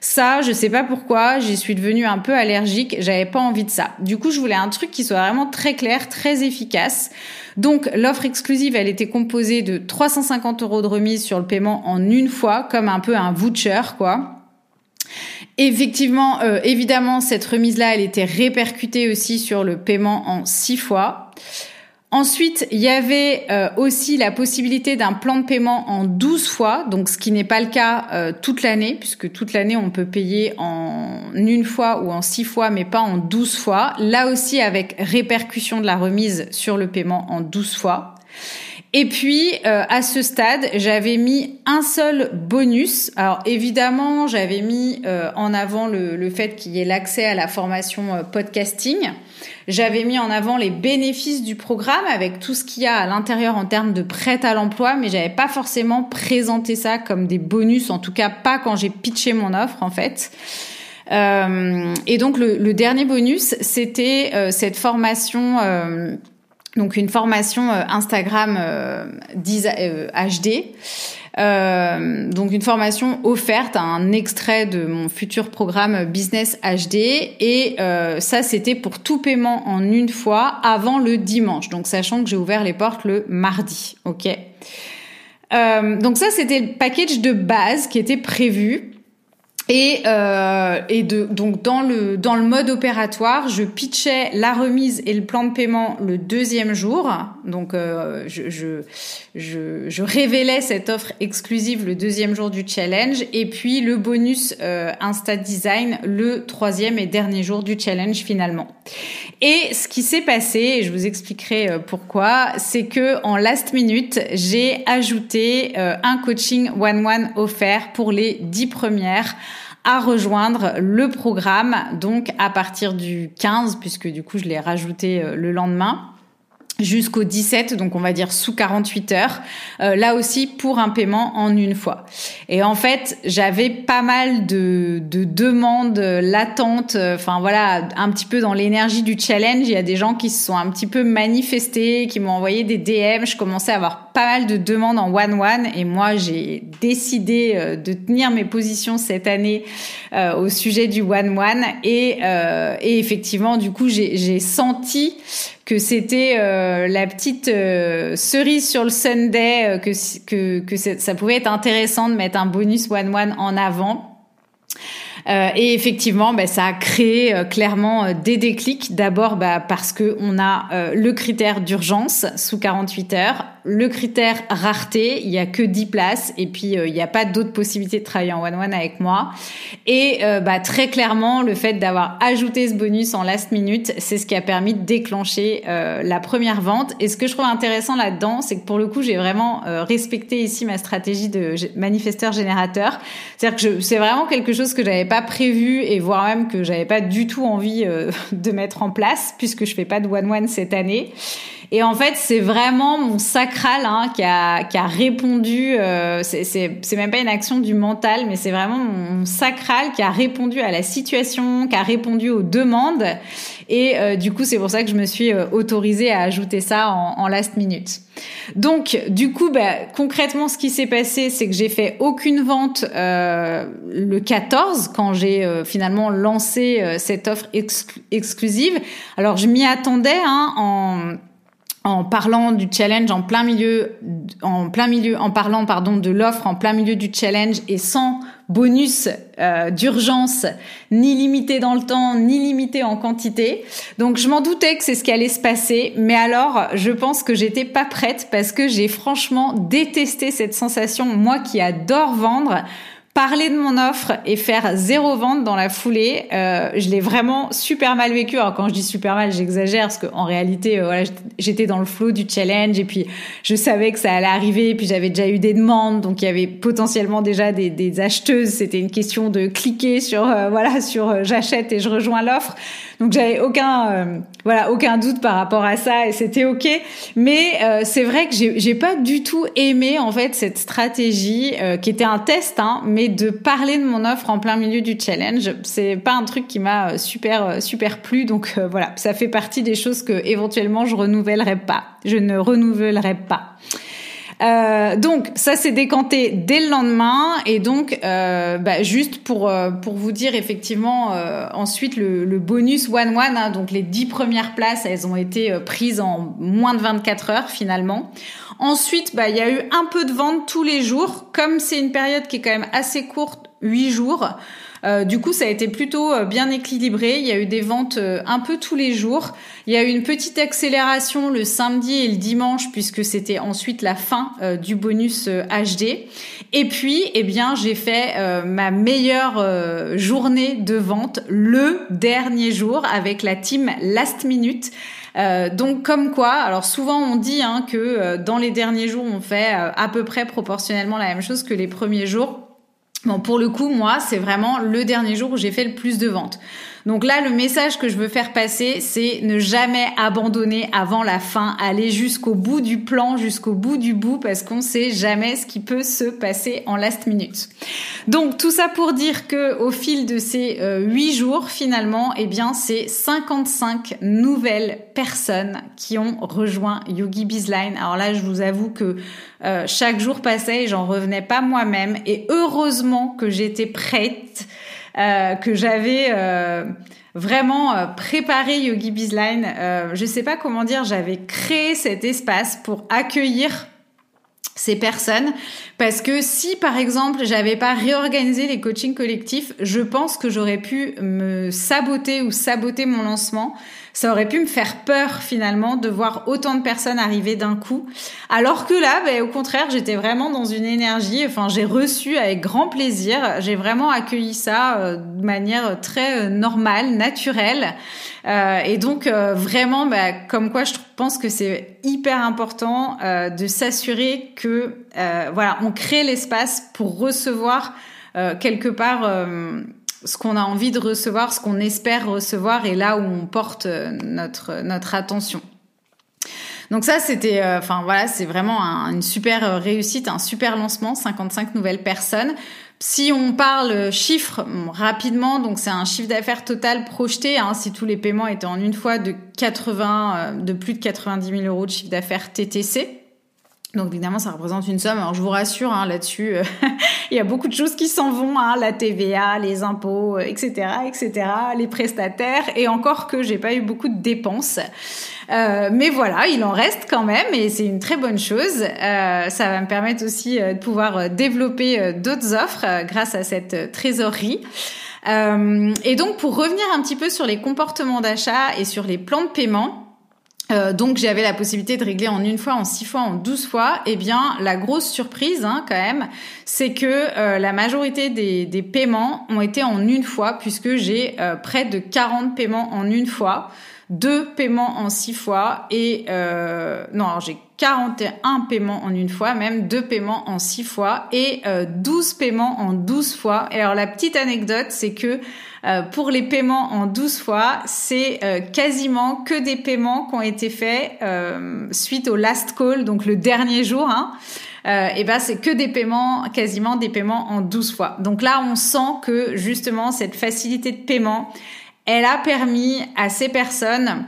S1: Ça, je sais pas pourquoi, j'y suis devenue un peu allergique, j'avais pas envie de ça. Du coup, je voulais un truc qui soit vraiment très clair, très efficace. Donc, l'offre exclusive, elle était composée de 350 euros de remise sur le paiement en une fois, comme un peu un voucher, quoi. Effectivement, euh, évidemment, cette remise-là, elle était répercutée aussi sur le paiement en six fois. Ensuite, il y avait euh, aussi la possibilité d'un plan de paiement en 12 fois, donc ce qui n'est pas le cas euh, toute l'année, puisque toute l'année on peut payer en une fois ou en six fois, mais pas en 12 fois. Là aussi avec répercussion de la remise sur le paiement en 12 fois. Et puis, euh, à ce stade, j'avais mis un seul bonus. Alors, évidemment, j'avais mis en avant le, le fait qu'il y ait l'accès à la formation podcasting. J'avais mis en avant les bénéfices du programme avec tout ce qu'il y a à l'intérieur en termes de prêt à l'emploi, mais j'avais pas forcément présenté ça comme des bonus, en tout cas pas quand j'ai pitché mon offre en fait. Euh, et donc le, dernier bonus, c'était euh, cette formation. Euh, donc une formation Instagram HD euh, donc une formation offerte, un extrait de mon futur programme Business HD. Et euh, ça, c'était pour tout paiement en une fois avant le dimanche. Donc sachant que j'ai ouvert les portes le mardi. Ok. Euh, donc ça, c'était le package de base qui était prévu. Et, euh, et de, donc dans le, dans le mode opératoire, je pitchais la remise et le plan de paiement le deuxième jour. Donc euh, je, je, je, je, révélais cette offre exclusive le deuxième jour du challenge et puis le bonus euh, Insta Design le troisième et dernier jour du challenge finalement. Et ce qui s'est passé, et je vous expliquerai euh, pourquoi, c'est que en last minute, j'ai ajouté euh, un coaching one-one offert pour les dix premières à rejoindre le programme, donc à partir du 15, puisque du coup je l'ai rajouté euh, le lendemain jusqu'au 17, donc on va dire sous 48 heures, euh, là aussi pour un paiement en une fois. Et en fait, j'avais pas mal de, de demandes latentes, enfin voilà, un petit peu dans l'énergie du challenge, il y a des gens qui se sont un petit peu manifestés, qui m'ont envoyé des DM, je commençais à avoir pas mal de demandes en one-one et moi j'ai décidé euh, de tenir mes positions cette année euh, au sujet du one-one et, et effectivement du coup j'ai senti que c'était euh, la petite euh, cerise sur le Sunday, euh, que, que, que ça pouvait être intéressant de mettre un bonus one-one en avant. Euh, et effectivement, bah, ça a créé euh, clairement euh, des déclics. D'abord bah, parce que on a le critère d'urgence sous 48 heures, le critère rareté, il y a que 10 places et puis il n'y a pas d'autres possibilités de travailler en one-one avec moi. Et bah, très clairement, le fait d'avoir ajouté ce bonus en last minute, c'est ce qui a permis de déclencher la première vente. Et ce que je trouve intéressant là-dedans, c'est que pour le coup, j'ai vraiment respecté ici ma stratégie de manifesteur générateur. C'est-à-dire que c'est vraiment quelque chose que j'avais pas prévu et voire même que j'avais pas du tout envie euh, de mettre en place puisque je fais pas de one one cette année. Et en fait, c'est vraiment mon sacral hein, qui, a, qui a répondu. Euh, c'est même pas une action du mental, mais c'est vraiment mon sacral qui a répondu à la situation, qui a répondu aux demandes. Et euh, du coup, c'est pour ça que je me suis euh, autorisée à ajouter ça en, en last minute. Donc, du coup, bah, concrètement, ce qui s'est passé, c'est que j'ai fait aucune vente euh, le 14 quand j'ai euh, finalement lancé cette offre exclusive. Alors, je m'y attendais hein, en en parlant du challenge en plein milieu, en plein milieu, en parlant pardon de l'offre en plein milieu du challenge et sans bonus euh, d'urgence, ni limité dans le temps, ni limité en quantité. Donc je m'en doutais que c'est ce qui allait se passer, mais alors je pense que j'étais pas prête parce que j'ai franchement détesté cette sensation, moi qui adore vendre parler de mon offre et faire zéro vente dans la foulée, euh, je l'ai vraiment super mal vécu. Alors quand je dis super mal, j'exagère parce qu'en réalité, euh, voilà, j'étais dans le flow du challenge et puis je savais que ça allait arriver. Et puis j'avais déjà eu des demandes, donc il y avait potentiellement déjà des, des acheteuses. C'était une question de cliquer sur euh, voilà sur euh, j'achète et je rejoins l'offre. Donc j'avais aucun voilà aucun doute par rapport à ça et c'était ok. Mais c'est vrai que j'ai pas du tout aimé en fait cette stratégie qui était un test, hein, mais de parler de mon offre en plein milieu du challenge, c'est pas un truc qui m'a super super plu. Donc voilà, ça fait partie des choses que éventuellement je renouvellerai pas. Je ne renouvellerai pas. Euh, donc ça s'est décanté dès le lendemain et donc euh, bah, juste pour euh, pour vous dire effectivement euh, ensuite le, bonus one one hein, donc les dix premières places elles ont été euh, prises en moins de 24 heures finalement. Ensuite bah il y a eu un peu de vente tous les jours comme c'est une période qui est quand même assez courte 8 jours. Euh, du coup, ça a été plutôt euh, bien équilibré. Il y a eu des ventes euh, un peu tous les jours. Il y a eu une petite accélération le samedi et le dimanche puisque c'était ensuite la fin du bonus HD. Et puis, eh bien, j'ai fait ma meilleure journée de vente le dernier jour avec la team Last Minute. Donc comme quoi, alors souvent on dit hein, que dans les derniers jours on fait à peu près proportionnellement la même chose que les premiers jours. Bon, pour le coup, moi, c'est vraiment le dernier jour où j'ai fait le plus de ventes. Donc là, le message que je veux faire passer, c'est ne jamais abandonner avant la fin, aller jusqu'au bout du plan, jusqu'au bout du bout, parce qu'on sait jamais ce qui peut se passer en last minute. Donc tout ça pour dire que au fil de ces euh, huit jours, finalement, eh bien, c'est 55 nouvelles personnes qui ont rejoint Yogi Bizline. Alors là, je vous avoue que euh, chaque jour passait j'en revenais pas moi-même. Et heureusement que j'étais prête euh, que j'avais euh, vraiment euh, préparé Yogi Bizline. Euh, je sais pas comment dire, j'avais créé cet espace pour accueillir ces personnes parce que si par exemple j'avais pas réorganisé les coachings collectifs, je pense que j'aurais pu me saboter ou saboter mon lancement ça aurait pu me faire peur finalement de voir autant de personnes arriver d'un coup. Alors que là, ben, au contraire, j'étais vraiment dans une énergie. Enfin, j'ai reçu avec grand plaisir. J'ai vraiment accueilli ça euh, de manière très euh, normale, naturelle. Euh, et donc vraiment, ben, comme quoi, je pense que c'est hyper important de s'assurer que voilà, on crée l'espace pour recevoir quelque part ce qu'on a envie de recevoir, ce qu'on espère recevoir et là où on porte euh, notre, notre attention. Donc ça, c'était, euh, voilà, c'est vraiment une super euh, réussite, un super lancement, 55 nouvelles personnes. Si on parle chiffres rapidement, donc c'est un chiffre d'affaires total projeté, hein, si tous les paiements étaient en une fois de 80, de plus de 90 000 euros de chiffre d'affaires TTC. Donc évidemment, ça représente une somme. Alors je vous rassure hein, là-dessus, euh, il y a beaucoup de choses qui s'en vont, hein, la TVA, les impôts, etc., euh, etc., les prestataires, et encore que j'ai pas eu beaucoup de dépenses. Euh, mais voilà, il en reste quand même, et c'est une très bonne chose. Ça va me permettre aussi de pouvoir développer d'autres offres grâce à cette trésorerie. et donc pour revenir un petit peu sur les comportements d'achat et sur les plans de paiement. Euh, donc j'avais la possibilité de régler en une fois, en six fois, en douze fois. Eh bien, la grosse surprise, hein, quand même, c'est que euh, la majorité des, paiements ont été en une fois, puisque j'ai euh, près de 40 paiements en une fois, deux paiements en six fois, et non, j'ai 41 paiements en une fois, même deux paiements en six fois, et 12 paiements en 12 fois. Et alors la petite anecdote, c'est que euh, pour les paiements en 12 fois, c'est euh, quasiment que des paiements qui ont été faits euh, suite au last call, donc le dernier jour. Hein. et ben c'est que des paiements, quasiment des paiements en 12 fois. Donc là, on sent que justement cette facilité de paiement, elle a permis à ces personnes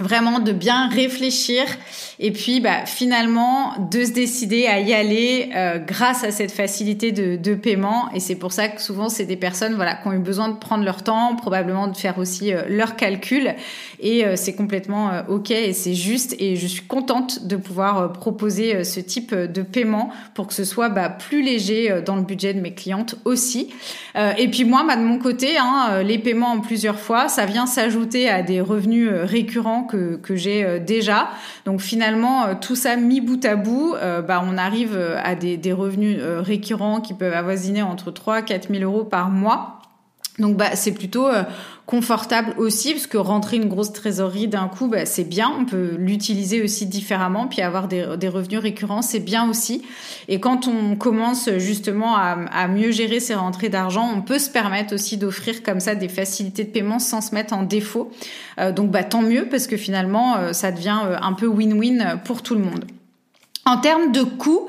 S1: vraiment de bien réfléchir et puis bah, finalement de se décider à y aller euh, grâce à cette facilité de, de paiement. Et c'est pour ça que souvent c'est des personnes voilà qui ont eu besoin de prendre leur temps probablement de faire aussi euh, leurs calculs. Et euh, c'est complètement ok et c'est juste. Et je suis contente de pouvoir proposer ce type de paiement pour que ce soit bah, plus léger dans le budget de mes clientes aussi. Et puis moi bah, de mon côté hein, les paiements en plusieurs fois ça vient s'ajouter à des revenus récurrents que, que j'ai euh, déjà. Donc finalement, euh, tout ça mis bout à bout, euh, bah, on arrive à des, des revenus récurrents qui peuvent avoisiner entre 3 et 4 000 euros par mois. Donc bah c'est plutôt euh, confortable aussi parce que rentrer une grosse trésorerie d'un coup bah, c'est bien, on peut l'utiliser aussi différemment puis avoir des, des revenus récurrents c'est bien aussi. Et quand on commence justement à, à mieux gérer ses rentrées d'argent, on peut se permettre aussi d'offrir comme ça des facilités de paiement sans se mettre en défaut. Euh, donc bah tant mieux parce que finalement euh, ça devient un peu win-win pour tout le monde. En termes de coûts,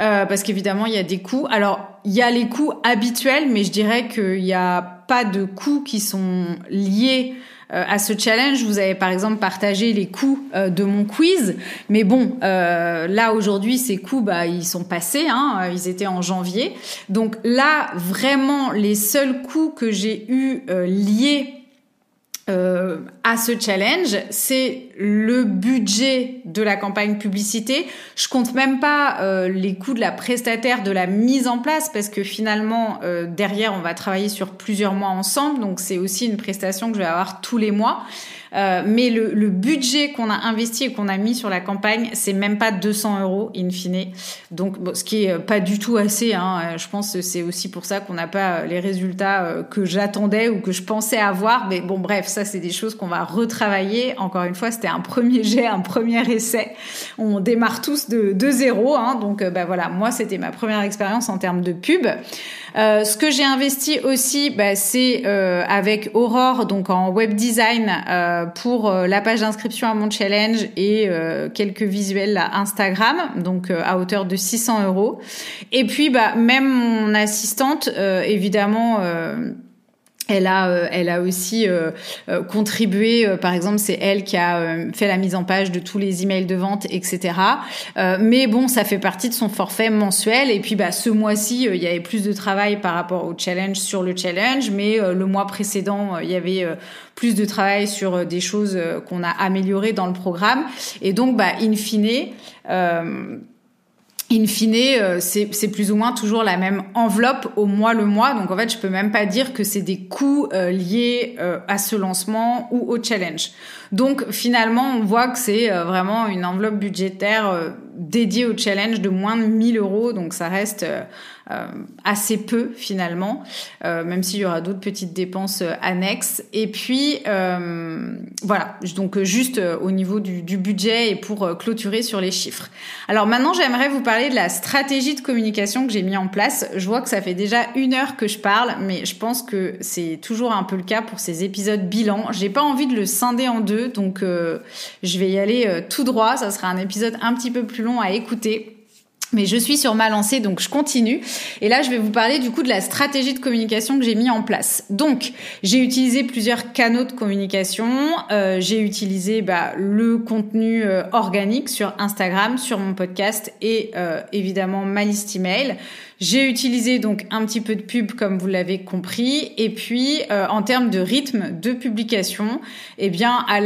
S1: euh, parce qu'évidemment il y a des coûts. Alors il y a les coûts habituels, mais je dirais qu'il n'y a pas de coûts qui sont liés euh, à ce challenge. Vous avez par exemple partagé les coûts euh, de mon quiz, mais bon, là aujourd'hui ces coûts, bah, ils sont passés, hein, ils étaient en janvier. Donc là, vraiment, les seuls coûts que j'ai eu liés euh, à ce challenge, c'est le budget de la campagne publicité. Je compte même pas euh, les coûts de la prestataire de la mise en place parce que finalement euh, derrière on va travailler sur plusieurs mois ensemble, donc c'est aussi une prestation que je vais avoir tous les mois. Euh, mais le, budget qu'on a investi et qu'on a mis sur la campagne, c'est même pas 200 euros in fine. Donc, ce qui est pas du tout assez. Hein. Euh, je pense que c'est aussi pour ça qu'on n'a pas les résultats euh, que j'attendais ou que je pensais avoir. Mais bon, bref, ça c'est des choses qu'on va retravailler. Encore une fois, c'était un premier jet, un premier essai. On démarre tous de, zéro. Hein. Donc, bah voilà, moi c'était ma première expérience en termes de pub. Euh, ce que j'ai investi aussi, bah, c'est euh, avec Aurore, donc en web design, euh, pour euh, la page d'inscription à mon challenge et euh, quelques visuels à Instagram, donc à hauteur de 600 euros. Et puis, bah, même mon assistante, évidemment elle a, euh, elle a aussi euh, euh, contribué. par exemple, c'est elle qui a fait la mise en page de tous les emails de vente, etc. mais bon, ça fait partie de son forfait mensuel. Et puis, bah, ce mois-ci, il y avait plus de travail par rapport au challenge sur le challenge, mais le mois précédent, il y avait plus de travail sur des choses qu'on a améliorées dans le programme. Et donc, bah, in fine in fine, euh, c'est plus ou moins toujours la même enveloppe au mois le mois. Donc en fait, je peux même pas dire que c'est des coûts euh, liés euh, à ce lancement ou au challenge. Donc finalement, on voit que c'est vraiment une enveloppe budgétaire dédiée au challenge de moins de 1000 euros. Donc ça reste assez peu finalement, euh, même s'il y aura d'autres petites dépenses euh, annexes. Et puis voilà, donc juste au niveau du, du budget et pour clôturer sur les chiffres. Alors maintenant, j'aimerais vous parler de la stratégie de communication que j'ai mis en place. Je vois que ça fait déjà une heure que je parle, mais je pense que c'est toujours un peu le cas pour ces épisodes bilan. J'ai pas envie de le scinder en deux, donc je vais y aller tout droit. Ça sera un épisode un petit peu plus long à écouter. Mais je suis sur ma lancée, donc je continue. Et là, je vais vous parler du coup de la stratégie de communication que j'ai mis en place. Donc, j'ai utilisé plusieurs canaux de communication. Euh, j'ai utilisé bah, le contenu euh, organique sur Instagram, sur mon podcast et euh, évidemment ma liste email. J'ai utilisé donc un petit peu de pub comme vous l'avez compris. Et puis euh, en termes de rythme de publication, eh bien à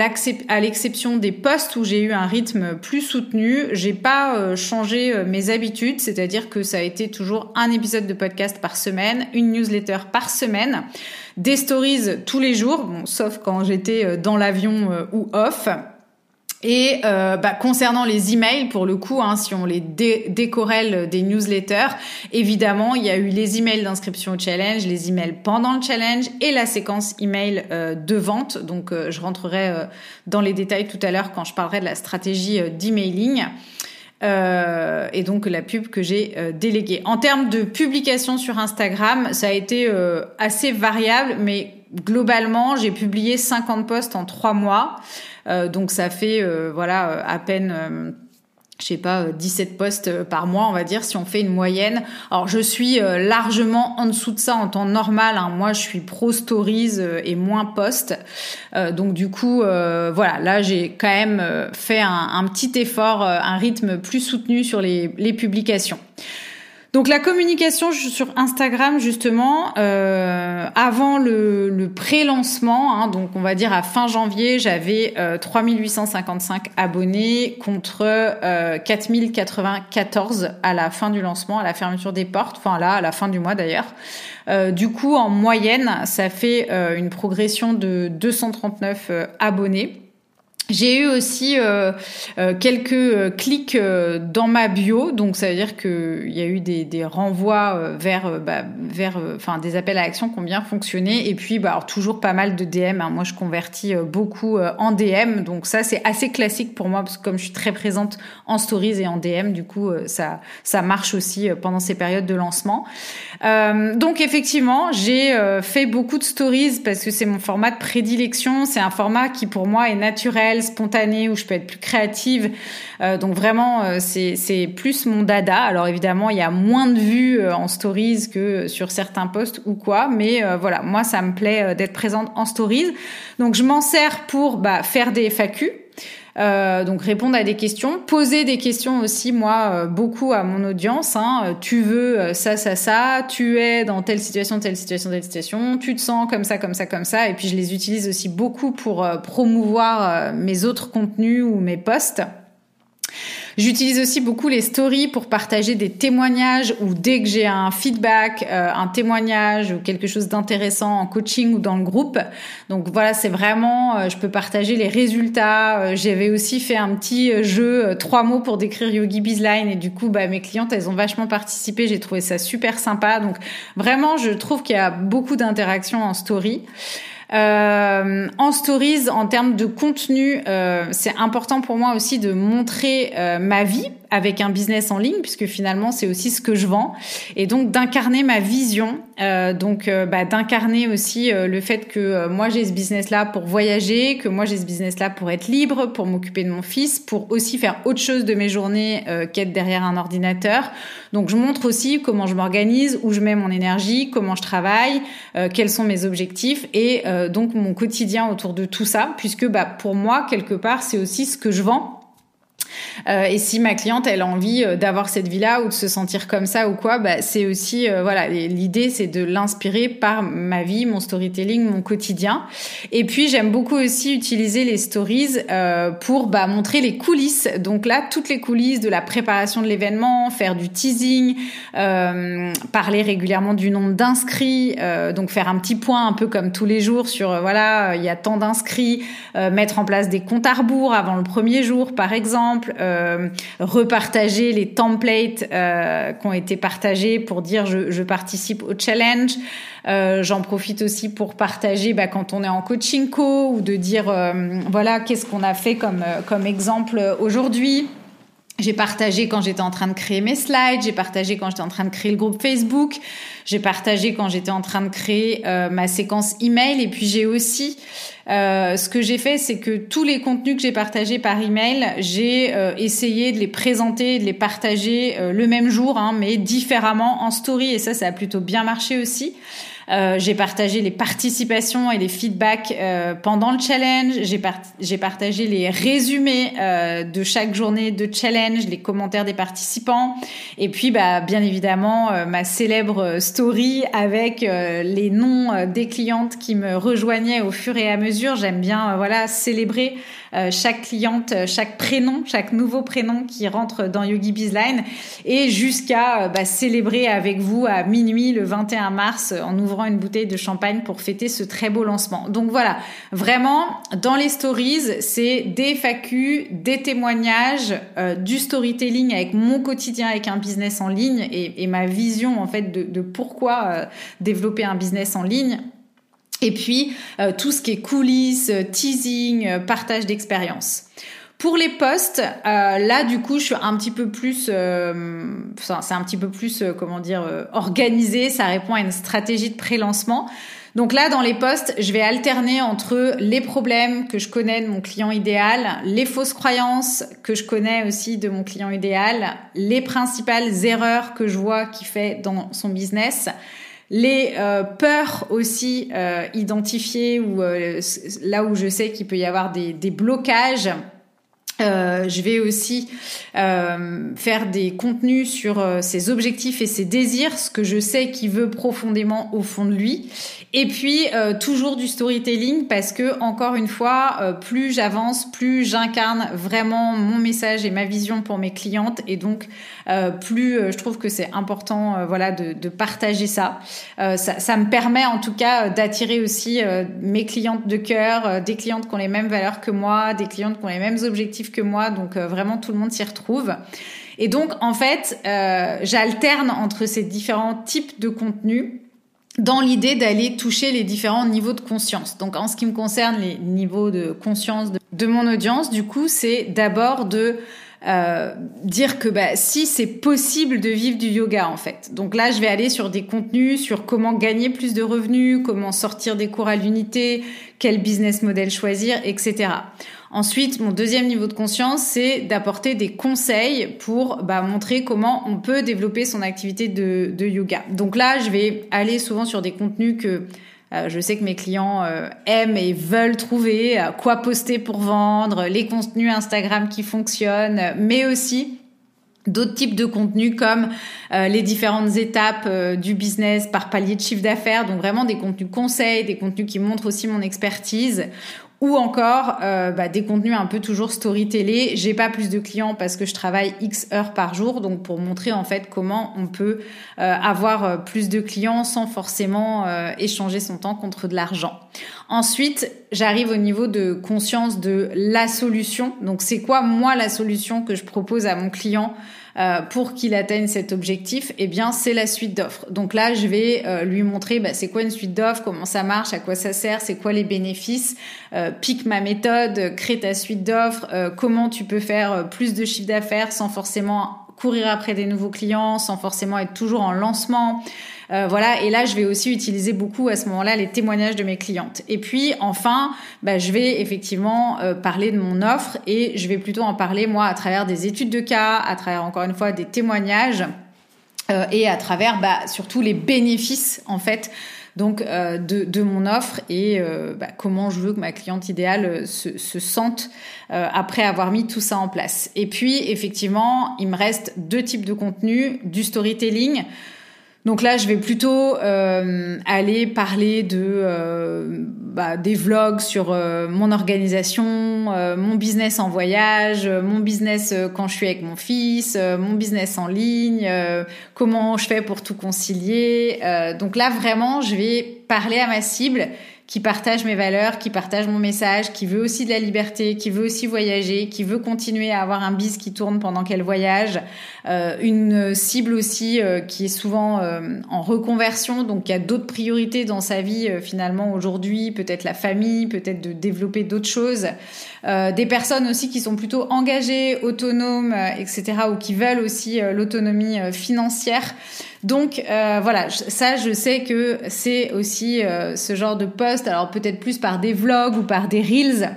S1: l'exception des posts où j'ai eu un rythme plus soutenu, j'ai pas euh, changé euh, mes habitudes, c'est-à-dire que ça a été toujours un épisode de podcast par semaine, une newsletter par semaine, des stories tous les jours, bon, sauf quand j'étais dans l'avion ou off. Et euh, bah, concernant les emails, pour le coup, hein, si on les décorelle des newsletters, évidemment, il y a eu les emails d'inscription au challenge, les emails pendant le challenge et la séquence email euh, de vente. Donc, euh, je rentrerai euh, dans les détails tout à l'heure quand je parlerai de la stratégie d'emailing. et donc la pub que j'ai déléguée. En termes de publication sur Instagram, ça a été assez variable, mais globalement, j'ai publié 50 posts en trois mois. Euh, donc ça fait euh, voilà à peine je sais pas, 17 postes par mois, on va dire, si on fait une moyenne. Alors, je suis largement en dessous de ça en temps normal. Hein. Moi, je suis pro stories et moins post. donc, du coup, voilà, là, j'ai quand même fait un, petit effort, un rythme plus soutenu sur les publications. Donc la communication sur Instagram justement euh, avant le, pré-lancement, hein, donc on va dire à fin janvier, j'avais euh, 3855 abonnés contre euh, 4094 à la fin du lancement, à la fermeture des portes, enfin là à la fin du mois d'ailleurs. Euh, du coup en moyenne, ça fait euh, une progression de 239 euh, abonnés. J'ai eu aussi euh, euh, quelques euh, clics dans ma bio, donc ça veut dire qu'il y a eu des, des renvois vers, bah, vers, enfin des appels à action qui ont bien fonctionné, et puis bah, alors, toujours pas mal de DM. Hein. Moi, je convertis beaucoup en DM, donc ça c'est assez classique pour moi parce que comme je suis très présente en stories et en DM, du coup ça ça marche aussi pendant ces périodes de lancement. donc effectivement, j'ai fait beaucoup de stories parce que c'est mon format de prédilection. C'est un format qui pour moi est naturel spontanée, où je peux être plus créative. Euh, donc vraiment, euh, c'est plus mon dada. Alors évidemment, il y a moins de vues euh, en stories que sur certains posts ou quoi, mais voilà, moi ça me plaît d'être présente en stories. Donc je m'en sers pour bah, faire des FAQ. Euh, donc répondre à des questions, poser des questions aussi moi euh, beaucoup à mon audience. Hein. Euh, tu veux ça ça ça, tu es dans telle situation telle situation telle situation, tu te sens comme ça comme ça comme ça. Et puis je les utilise aussi beaucoup pour promouvoir mes autres contenus ou mes posts. J'utilise aussi beaucoup les stories pour partager des témoignages ou dès que j'ai un feedback, euh, un témoignage ou quelque chose d'intéressant en coaching ou dans le groupe. Donc voilà, c'est vraiment, euh, je peux partager les résultats. Euh, j'avais aussi fait un petit jeu, trois mots pour décrire Yogi Bizline et du coup, bah, mes clientes, elles ont vachement participé. J'ai trouvé ça super sympa. Donc vraiment, je trouve qu'il y a beaucoup d'interactions en story. Euh, en stories, en termes de contenu, euh, c'est important pour moi aussi de montrer euh, ma vie avec un business en ligne, puisque finalement c'est aussi ce que je vends, et donc d'incarner ma vision, euh, donc euh, bah, d'incarner aussi euh, le fait que moi j'ai ce business-là pour voyager, que moi j'ai ce business-là pour être libre, pour m'occuper de mon fils, pour aussi faire autre chose de mes journées qu'être derrière un ordinateur. Donc je montre aussi comment je m'organise, où je mets mon énergie, comment je travaille, quels sont mes objectifs et donc mon quotidien autour de tout ça, puisque bah, pour moi quelque part c'est aussi ce que je vends euh, et si ma cliente elle a envie euh, d'avoir cette vie-là ou de se sentir comme ça ou quoi, bah, c'est aussi euh, voilà l'idée c'est de l'inspirer par ma vie, mon storytelling, mon quotidien. Et puis j'aime beaucoup aussi utiliser les stories pour bah, montrer les coulisses. Donc là toutes les coulisses de la préparation de l'événement, faire du teasing, parler régulièrement du nombre d'inscrits, donc faire un petit point un peu comme tous les jours sur voilà il y a tant d'inscrits, mettre en place des comptes à rebours avant le premier jour par exemple. Euh, repartager les templates euh, qui ont été partagés pour dire je, participe au challenge. Euh, J'en profite aussi pour partager bah, quand on est en coaching co ou de dire voilà qu'est-ce qu'on a fait comme comme exemple aujourd'hui. J'ai partagé quand j'étais en train de créer mes slides, j'ai partagé quand j'étais en train de créer le groupe Facebook, j'ai partagé quand j'étais en train de créer euh, ma séquence email et puis j'ai aussi euh, ce que j'ai fait, c'est que tous les contenus que j'ai partagés par email, j'ai euh, essayé de les présenter, de les partager euh, le même jour, hein, mais différemment en story et ça, ça a plutôt bien marché aussi. Euh, j'ai partagé les participations et les feedbacks euh, pendant le challenge. J'ai, j'ai partagé les résumés euh, de chaque journée de challenge, les commentaires des participants. Et puis, bah, bien évidemment, ma célèbre story avec les noms des clientes qui me rejoignaient au fur et à mesure. J'aime bien, voilà, célébrer euh, chaque cliente, euh, chaque prénom, chaque nouveau prénom qui rentre dans Yogi Bizline et jusqu'à euh, bah, célébrer avec vous à minuit le 21 mars en ouvrant une bouteille de champagne pour fêter ce très beau lancement. Donc voilà, vraiment dans les stories, c'est des FAQ, des témoignages, du storytelling avec mon quotidien avec un business en ligne et, et ma vision en fait de, de pourquoi développer un business en ligne et puis, euh, tout ce qui est coulisses, euh, teasing, euh, partage d'expérience. Pour les posts, là du coup, je suis un petit peu plus, c'est un petit peu plus, comment dire, organisé. Ça répond à une stratégie de pré-lancement. Donc là, dans les posts, je vais alterner entre les problèmes que je connais de mon client idéal, les fausses croyances que je connais aussi de mon client idéal, les principales erreurs que je vois qu'il fait dans son business, les euh, peurs aussi euh, identifiées ou euh, là où je sais qu'il peut y avoir des, des blocages je vais aussi faire des contenus sur ses objectifs et ses désirs, ce que je sais qu'il veut profondément au fond de lui. Et puis toujours du storytelling parce que encore une fois, plus j'avance, plus j'incarne vraiment mon message et ma vision pour mes clientes et donc plus je trouve que c'est important, voilà, de, de, partager ça. ça. ça. me permet en tout cas d'attirer aussi mes clientes de cœur, des clientes qui ont les mêmes valeurs que moi, des clientes qui ont les mêmes objectifs que moi, donc euh, vraiment tout le monde s'y retrouve. Et donc en fait, euh, j'alterne entre ces différents types de contenus dans l'idée d'aller toucher les différents niveaux de conscience. Donc en ce qui me concerne, les niveaux de conscience de, mon audience, du coup, c'est d'abord de euh, dire que bah, si c'est possible de vivre du yoga en fait. Donc là, je vais aller sur des contenus sur comment gagner plus de revenus, comment sortir des cours à l'unité, quel business model choisir, etc. Ensuite, mon deuxième niveau de conscience, c'est d'apporter des conseils pour bah, montrer comment on peut développer son activité de, yoga. Donc là, je vais aller souvent sur des contenus que euh, je sais que mes clients euh, aiment et veulent trouver, euh, quoi poster pour vendre, les contenus Instagram qui fonctionnent, mais aussi d'autres types de contenus comme les différentes étapes du business par palier de chiffre d'affaires, donc vraiment des contenus conseils, des contenus qui montrent aussi mon expertise, ou encore euh, bah, des contenus un peu toujours storytellés. J'ai pas plus de clients parce que je travaille X heures par jour, donc pour montrer en fait comment on peut euh, avoir euh, plus de clients sans forcément échanger son temps contre de l'argent. Ensuite, j'arrive au niveau de conscience de la solution. Donc c'est quoi moi la solution que je propose à mon client euh, pour qu'il atteigne cet objectif, eh bien, c'est la suite d'offres. Donc là, je vais euh, lui montrer bah, c'est quoi une suite d'offres, comment ça marche, à quoi ça sert, c'est quoi les bénéfices. Euh, pique ma méthode, crée ta suite d'offres, comment tu peux faire plus de chiffre d'affaires sans forcément courir après des nouveaux clients, sans forcément être toujours en lancement. Euh, voilà, et là, je vais aussi utiliser beaucoup à ce moment-là les témoignages de mes clientes. Et puis, enfin, bah, je vais effectivement euh, parler de mon offre et je vais plutôt en parler, moi, à travers des études de cas, à travers, encore une fois, des témoignages euh, et à travers bah, surtout les bénéfices, en fait, donc de, mon offre et bah, comment je veux que ma cliente idéale se, se sente après avoir mis tout ça en place. Et puis effectivement, il me reste deux types de contenus, du storytelling. Donc là, je vais plutôt euh, aller parler de euh, bah, des vlogs sur euh, mon organisation, mon business en voyage, mon business quand je suis avec mon fils, mon business en ligne, comment je fais pour tout concilier. donc là, vraiment, je vais parler à ma cible qui partage mes valeurs, qui partage mon message, qui veut aussi de la liberté, qui veut aussi voyager, qui veut continuer à avoir un bis qui tourne pendant qu'elle voyage, euh, une cible aussi euh, qui est souvent euh, en reconversion, donc qui a d'autres priorités dans sa vie finalement aujourd'hui, peut-être la famille, peut-être de développer d'autres choses, des personnes aussi qui sont plutôt engagées, autonomes, etc., ou qui veulent aussi l'autonomie financière. Donc voilà, ça je sais que c'est aussi ce genre de poste, alors peut-être plus par des vlogs ou par des reels,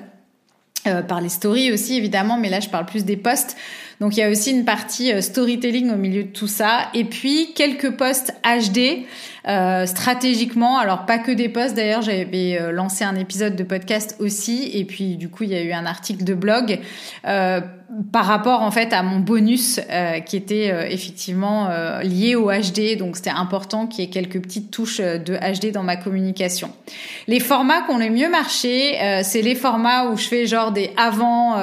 S1: par les stories aussi évidemment, mais là je parle plus des posts donc il y a aussi une partie euh, storytelling au milieu de tout ça. Et puis quelques posts HD euh, stratégiquement. Alors pas que des posts d'ailleurs, j'avais euh, lancé un épisode de podcast aussi. Et puis du coup il y a eu un article de blog. Euh, par rapport en fait à mon bonus euh, qui était euh, effectivement lié au HD, donc c'était important qu'il y ait quelques petites touches de HD dans ma communication. Les formats qui ont le mieux marché, c'est les formats où je fais genre des avant,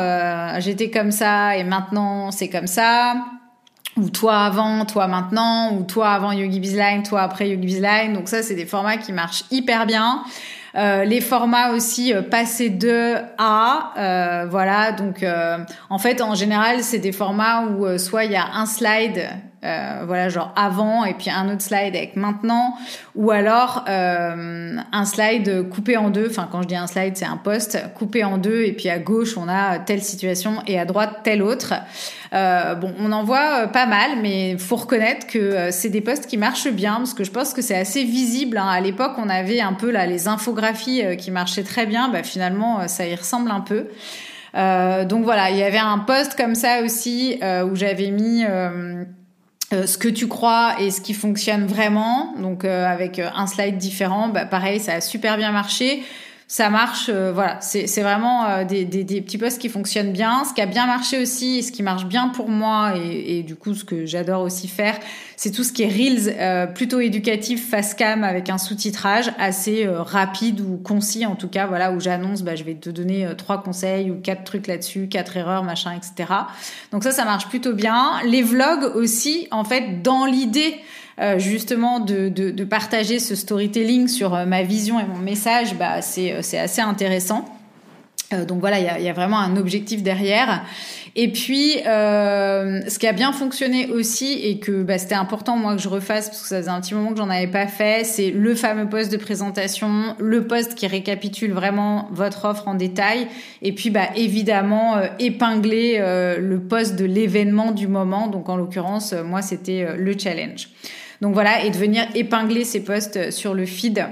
S1: j'étais comme ça et maintenant c'est comme ça ou toi avant, toi maintenant, ou toi avant Yogi Bizline, toi après Yogi Bizline. Donc ça, c'est des formats qui marchent hyper bien. Euh, les formats aussi euh, passer de à, euh, voilà. Donc en fait, en général, c'est des formats où soit il y a un slide Euh, voilà, genre avant et puis un autre slide avec maintenant, ou alors euh, un slide coupé en deux. Enfin, quand je dis un slide, c'est un post coupé en deux et puis à gauche on a telle situation et à droite telle autre. Euh, bon, on en voit pas mal, mais faut reconnaître que c'est des posts qui marchent bien parce que je pense que c'est assez visible. Hein. À l'époque, on avait un peu là les infographies qui marchaient très bien. Bah, finalement, ça y ressemble un peu. Euh, donc voilà, il y avait un post comme ça aussi euh, où j'avais mis euh, ce que tu crois et ce qui fonctionne vraiment. Donc avec un slide différent, bah, pareil, ça a super bien marché ça marche. Euh, voilà, c'est vraiment euh, des, des, des, petits posts qui fonctionnent bien. Ce qui a bien marché aussi, ce qui marche bien pour moi, et, et du coup ce que j'adore aussi faire, c'est tout ce qui est reels euh, plutôt éducatif, face cam avec un sous-titrage assez rapide ou concis en tout cas. Voilà, où j'annonce, bah, je vais te donner trois conseils ou quatre trucs là-dessus, quatre erreurs, machin, etc. Donc ça, ça marche plutôt bien. Les vlogs aussi, en fait, dans l'idée euh, justement de, de, de, partager ce storytelling sur euh, ma vision et mon message, bah, c'est, euh, assez intéressant. donc voilà, il y a, y a, vraiment un objectif derrière. Et puis, euh, ce qui a bien fonctionné aussi et que bah, c'était important moi que je refasse parce que ça faisait un petit moment que j'en avais pas fait, c'est le fameux poste de présentation, le poste qui récapitule vraiment votre offre en détail, et puis bah évidemment épingler euh, le poste de l'événement du moment. Donc en l'occurrence, moi c'était le challenge. Donc voilà, et de venir épingler ces posts sur le feed.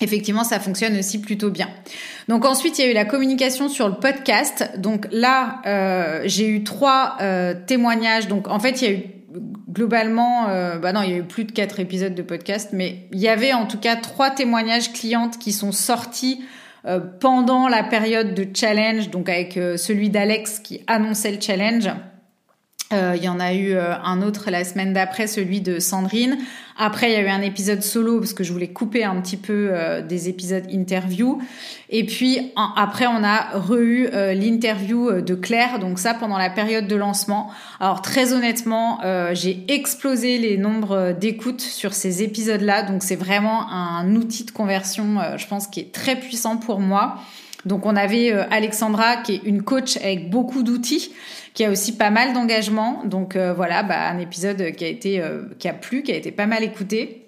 S1: Effectivement, ça fonctionne aussi plutôt bien. Donc ensuite, il y a eu la communication sur le podcast. Donc là, euh, j'ai eu trois euh, témoignages. Donc en fait, il y a eu globalement, euh, bah non, il y a eu plus de quatre épisodes de podcast, mais il y avait en tout cas trois témoignages clientes qui sont sortis pendant la période de challenge. Donc avec celui d'Alex qui annonçait le challenge. Euh, il y en a eu euh, un autre la semaine d'après, celui de Sandrine. Après, il y a eu un épisode solo parce que je voulais couper un petit peu euh, des épisodes interview. Et puis après, on a re-eu l'interview de Claire. Donc ça, pendant la période de lancement. Alors très honnêtement, j'ai explosé les nombres d'écoutes sur ces épisodes-là. Donc c'est vraiment un outil de conversion, je pense, qui est très puissant pour moi. Donc on avait Alexandra qui est une coach avec beaucoup d'outils qui a aussi pas mal d'engagement. Donc euh, voilà, bah, un épisode qui a été euh, qui a plu, qui a été pas mal écouté.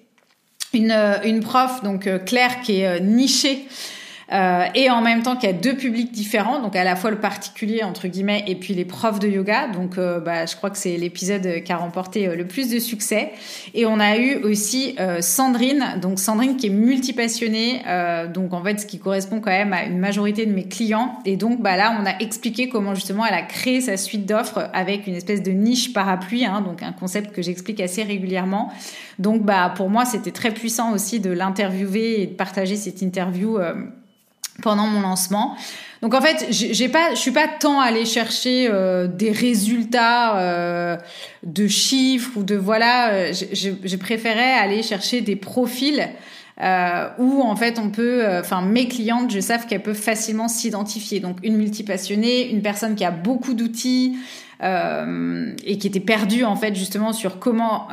S1: Une, euh, une prof, donc Claire, qui est nichée euh, et en même temps qu'il y a deux publics différents, donc à la fois le particulier entre guillemets et puis les profs de yoga. Donc euh, bah, je crois que c'est l'épisode qui a remporté euh, le plus de succès. Et on a eu aussi Sandrine, donc Sandrine qui est multipassionnée, donc en fait ce qui correspond quand même à une majorité de mes clients. Et donc bah là on a expliqué comment justement elle a créé sa suite d'offres avec une espèce de niche parapluie, hein, donc un concept que j'explique assez régulièrement. Donc bah pour moi c'était très puissant aussi de l'interviewer et de partager cette interview pendant mon lancement. Donc en fait, j'ai pas, je suis pas tant allée chercher euh, des résultats euh, de chiffres ou de voilà. Euh, j'ai préféré aller chercher des profils euh, où en fait on peut, enfin mes clientes, je sais qu'elles peuvent facilement s'identifier. Donc une multipassionnée, une personne qui a beaucoup d'outils et qui était perdue en fait justement sur comment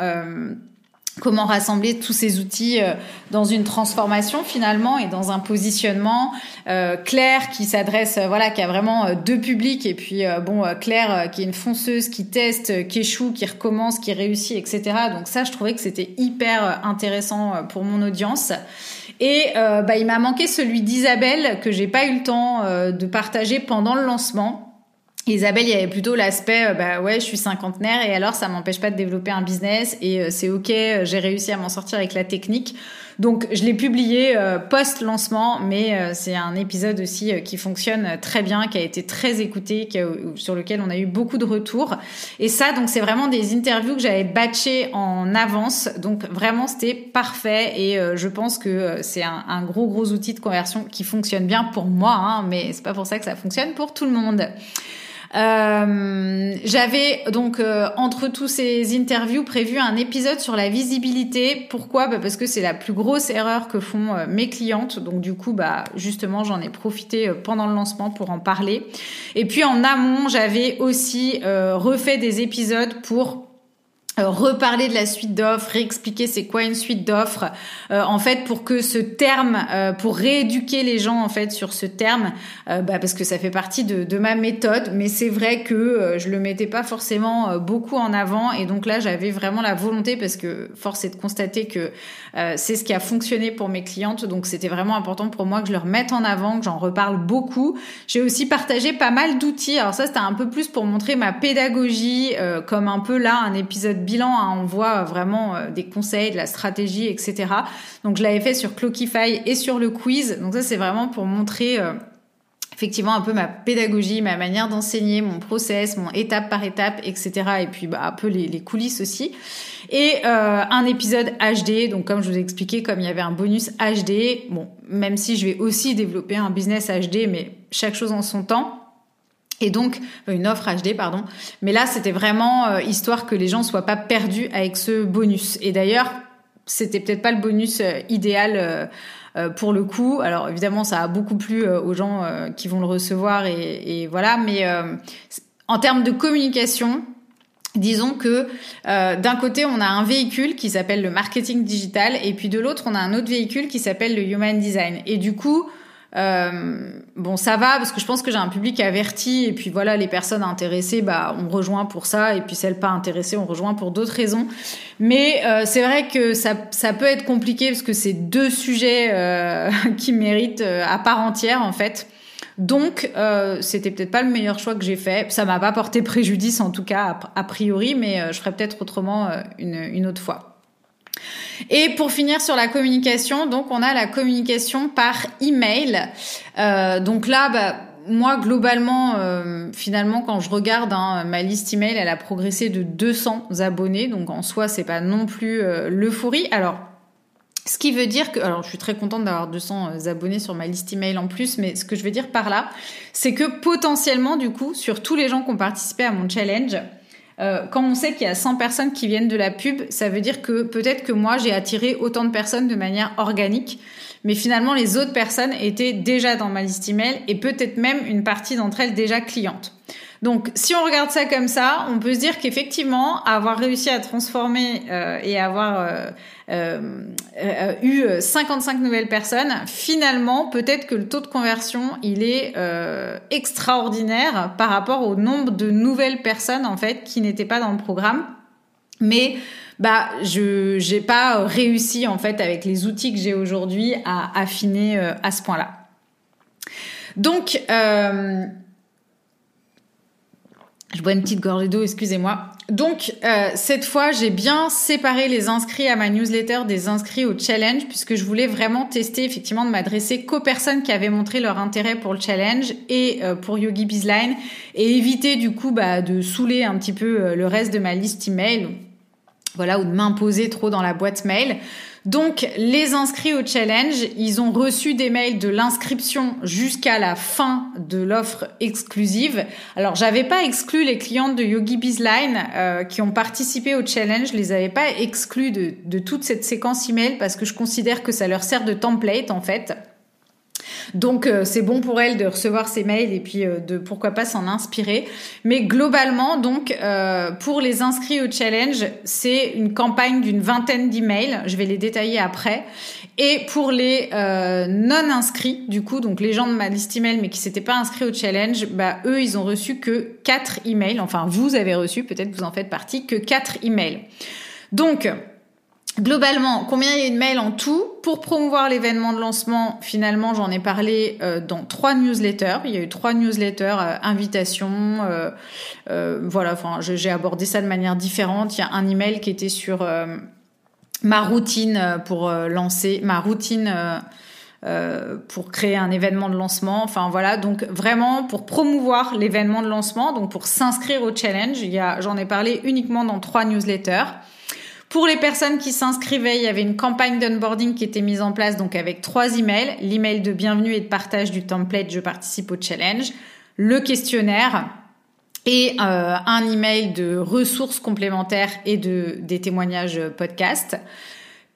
S1: comment rassembler tous ces outils euh, dans une transformation finalement et dans un positionnement euh, clair qui s'adresse euh, voilà qui a vraiment deux publics et puis bon Claire qui est une fonceuse qui teste qui échoue qui recommence qui réussit etc donc ça je trouvais que c'était hyper intéressant pour mon audience. Et bah, il m'a manqué celui d'Isabelle que j'ai pas eu le temps de partager pendant le lancement Isabelle, il y avait plutôt l'aspect, euh, bah ouais, je suis cinquantenaire et alors ça m'empêche pas de développer un business et euh, c'est ok, euh, j'ai réussi à m'en sortir avec la technique. Donc je l'ai publié post lancement, mais c'est un épisode aussi qui fonctionne très bien, qui a été très écouté, sur lequel on a eu beaucoup de retours. Et ça, donc c'est vraiment des interviews que j'avais batchées en avance, donc vraiment c'était parfait et je pense que c'est un, gros gros outil de conversion qui fonctionne bien pour moi, hein, mais c'est pas pour ça que ça fonctionne pour tout le monde. Euh, J'avais donc euh, entre tous ces interviews prévu un épisode sur la visibilité. Pourquoi? Bah Parce que c'est la plus grosse erreur que font euh, mes clientes. Donc du coup, bah justement, j'en ai profité pendant le lancement pour en parler. Et puis en amont, j'avais aussi refait des épisodes pour euh, reparler de la suite d'offres, réexpliquer c'est quoi une suite d'offres, euh, en fait pour que ce terme, euh, pour rééduquer les gens en fait sur ce terme, bah, parce que ça fait partie de, de ma méthode, mais c'est vrai que je le mettais pas forcément beaucoup en avant et donc là j'avais vraiment la volonté parce que force est de constater que c'est ce qui a fonctionné pour mes clientes, donc c'était vraiment important pour moi que je leur mette en avant, que j'en reparle beaucoup. J'ai aussi partagé pas mal d'outils, alors ça c'était un peu plus pour montrer ma pédagogie, comme un peu là un épisode bilan, hein, on voit vraiment euh, des conseils, de la stratégie, etc. Donc je l'avais fait sur Clockify et sur le quiz. Donc ça c'est vraiment pour montrer euh, effectivement un peu ma pédagogie, ma manière d'enseigner, mon process, mon étape par étape, etc. Et puis bah, un peu les, coulisses aussi. Et euh, un épisode HD, donc comme je vous ai expliqué, comme il y avait un bonus HD, bon, même si je vais aussi développer un business HD, mais chaque chose en son temps. Et donc euh, une offre HD pardon. Mais là c'était vraiment euh, histoire que les gens soient pas perdus avec ce bonus. Et d'ailleurs c'était peut-être pas le bonus euh, idéal pour le coup. Alors évidemment ça a beaucoup plu aux gens qui vont le recevoir et, voilà. Mais en termes de communication, Disons que d'un côté, on a un véhicule qui s'appelle le marketing digital et puis de l'autre, on a un autre véhicule qui s'appelle le human design. Et du coup, euh, bon, ça va parce que je pense que j'ai un public averti et puis voilà, les personnes intéressées, bah, on rejoint pour ça et puis celles pas intéressées, on rejoint pour d'autres raisons. Mais euh, c'est vrai que ça, ça peut être compliqué parce que c'est deux sujets euh, qui méritent euh, à part entière en fait. Donc, euh, c'était peut-être pas le meilleur choix que j'ai fait. Ça m'a pas porté préjudice en tout cas a, priori, mais je ferai peut-être autrement une, une autre fois. Et pour finir sur la communication, donc on a la communication par email. Euh, donc là, bah, moi globalement, euh, finalement, quand je regarde hein, ma liste email, elle a progressé de 200 abonnés. Donc en soi, c'est pas non plus euh, l'euphorie. Alors ce qui veut dire que, alors je suis très contente d'avoir 200 abonnés sur ma liste email en plus, mais ce que je veux dire par là, c'est que potentiellement, du coup, sur tous les gens qui ont participé à mon challenge, euh, quand on sait qu'il y a 100 personnes qui viennent de la pub, ça veut dire que peut-être que moi j'ai attiré autant de personnes de manière organique, mais finalement les autres personnes étaient déjà dans ma liste email et peut-être même une partie d'entre elles déjà clientes. Donc, si on regarde ça comme ça, on peut se dire qu'effectivement, avoir réussi à transformer euh, et avoir euh, euh, eu 55 nouvelles personnes, finalement, peut-être que le taux de conversion, il est extraordinaire par rapport au nombre de nouvelles personnes en fait qui n'étaient pas dans le programme. Mais bah, je j'ai pas réussi en fait avec les outils que j'ai aujourd'hui à affiner à ce point-là. Donc je bois une petite gorgée d'eau, excusez-moi. Donc, euh, cette fois, j'ai bien séparé les inscrits à ma newsletter des inscrits au challenge, puisque je voulais vraiment tester, effectivement, de m'adresser qu'aux personnes qui avaient montré leur intérêt pour le challenge et euh, pour Yogi Bizline, et éviter, du coup, bah, de saouler un petit peu euh, le reste de ma liste email, voilà, ou de m'imposer trop dans la boîte mail. Donc, les inscrits au challenge, ils ont reçu des mails de l'inscription jusqu'à la fin de l'offre exclusive. Alors, j'avais pas exclu les clientes de Yogi Bizline euh, qui ont participé au challenge. Je les avais pas exclus de, de toute cette séquence email parce que je considère que ça leur sert de template en fait. Donc euh, c'est bon pour elle de recevoir ces mails et puis euh, de pourquoi pas s'en inspirer. Mais globalement, donc euh, pour les inscrits au challenge, c'est une campagne d'une vingtaine d'emails. Je vais les détailler après. Et pour les non inscrits, du coup, donc les gens de ma liste email mais qui s'étaient pas inscrits au challenge, bah eux ils ont reçu que quatre emails. Enfin vous avez reçu, peut-être vous en faites partie, que quatre emails. Donc Globalement, combien il y a de mails en tout Pour promouvoir l'événement de lancement, finalement, j'en ai parlé euh, dans trois newsletters. Il y a eu trois newsletters, euh, invitations, euh, voilà. Enfin, j'ai abordé ça de manière différente. Il y a un email qui était sur ma routine pour lancer, ma routine pour créer un événement de lancement. Enfin voilà, donc vraiment pour promouvoir l'événement de lancement, donc pour s'inscrire au challenge, j'en ai parlé uniquement dans trois newsletters. Pour les personnes qui s'inscrivaient, il y avait une campagne d'onboarding qui était mise en place, donc avec trois emails. L'email de bienvenue et de partage du template Je participe au challenge, le questionnaire et euh, un email de ressources complémentaires et de, des témoignages podcast.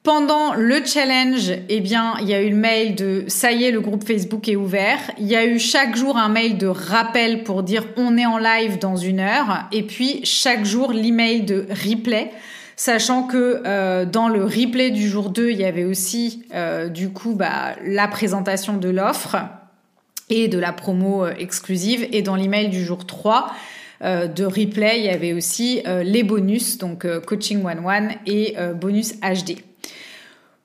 S1: Pendant le challenge, eh bien, il y a eu le mail de ça y est, le groupe Facebook est ouvert. Il y a eu chaque jour un mail de rappel pour dire on est en live dans une heure. Et puis chaque jour l'email de replay, sachant que euh, dans le replay du jour 2, il y avait aussi euh, du coup bah, la présentation de l'offre et de la promo euh, exclusive. Et dans l'email du jour 3, de replay, il y avait aussi les bonus, donc coaching one-one et bonus HD.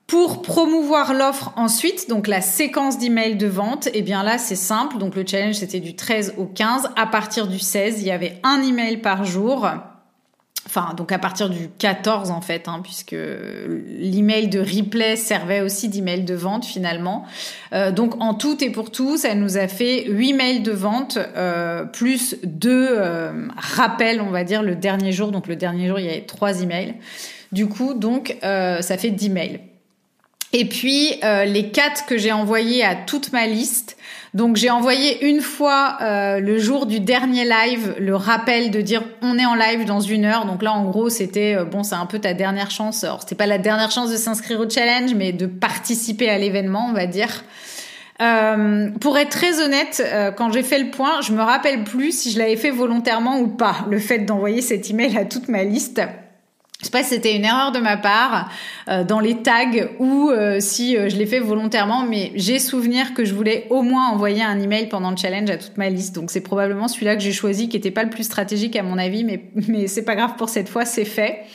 S1: Pour promouvoir l'offre ensuite, donc la séquence d'emails de vente, eh bien là c'est simple. Donc le challenge c'était du 13 au 15. À partir du 16, il y avait un email par jour. Enfin, donc à partir du 14 en fait, hein, puisque l'email de replay servait aussi d'email de vente finalement. Euh, donc en tout et pour tout, ça nous a fait 8 mails de vente euh, plus deux euh, rappels, on va dire, le dernier jour. Donc le dernier jour, il y avait trois emails. Du coup, donc ça fait 10 mails. Et puis euh, les quatre que j'ai envoyés à toute ma liste. Donc j'ai envoyé une fois euh, le jour du dernier live le rappel de dire on est en live dans une heure. Donc là en gros c'était euh, bon c'est un peu ta dernière chance. Alors c'était pas la dernière chance de s'inscrire au challenge mais de participer à l'événement on va dire. Euh, pour être très honnête, quand j'ai fait le point, je me rappelle plus si je l'avais fait volontairement ou pas. Le fait d'envoyer cet email à toute ma liste. Je sais pas si c'était une erreur de ma part euh, dans les tags ou euh, si euh, je l'ai fait volontairement, mais j'ai souvenir que je voulais au moins envoyer un email pendant le challenge à toute ma liste. Donc c'est probablement celui-là que j'ai choisi, qui n'était pas le plus stratégique à mon avis, mais mais c'est pas grave pour cette fois, c'est fait.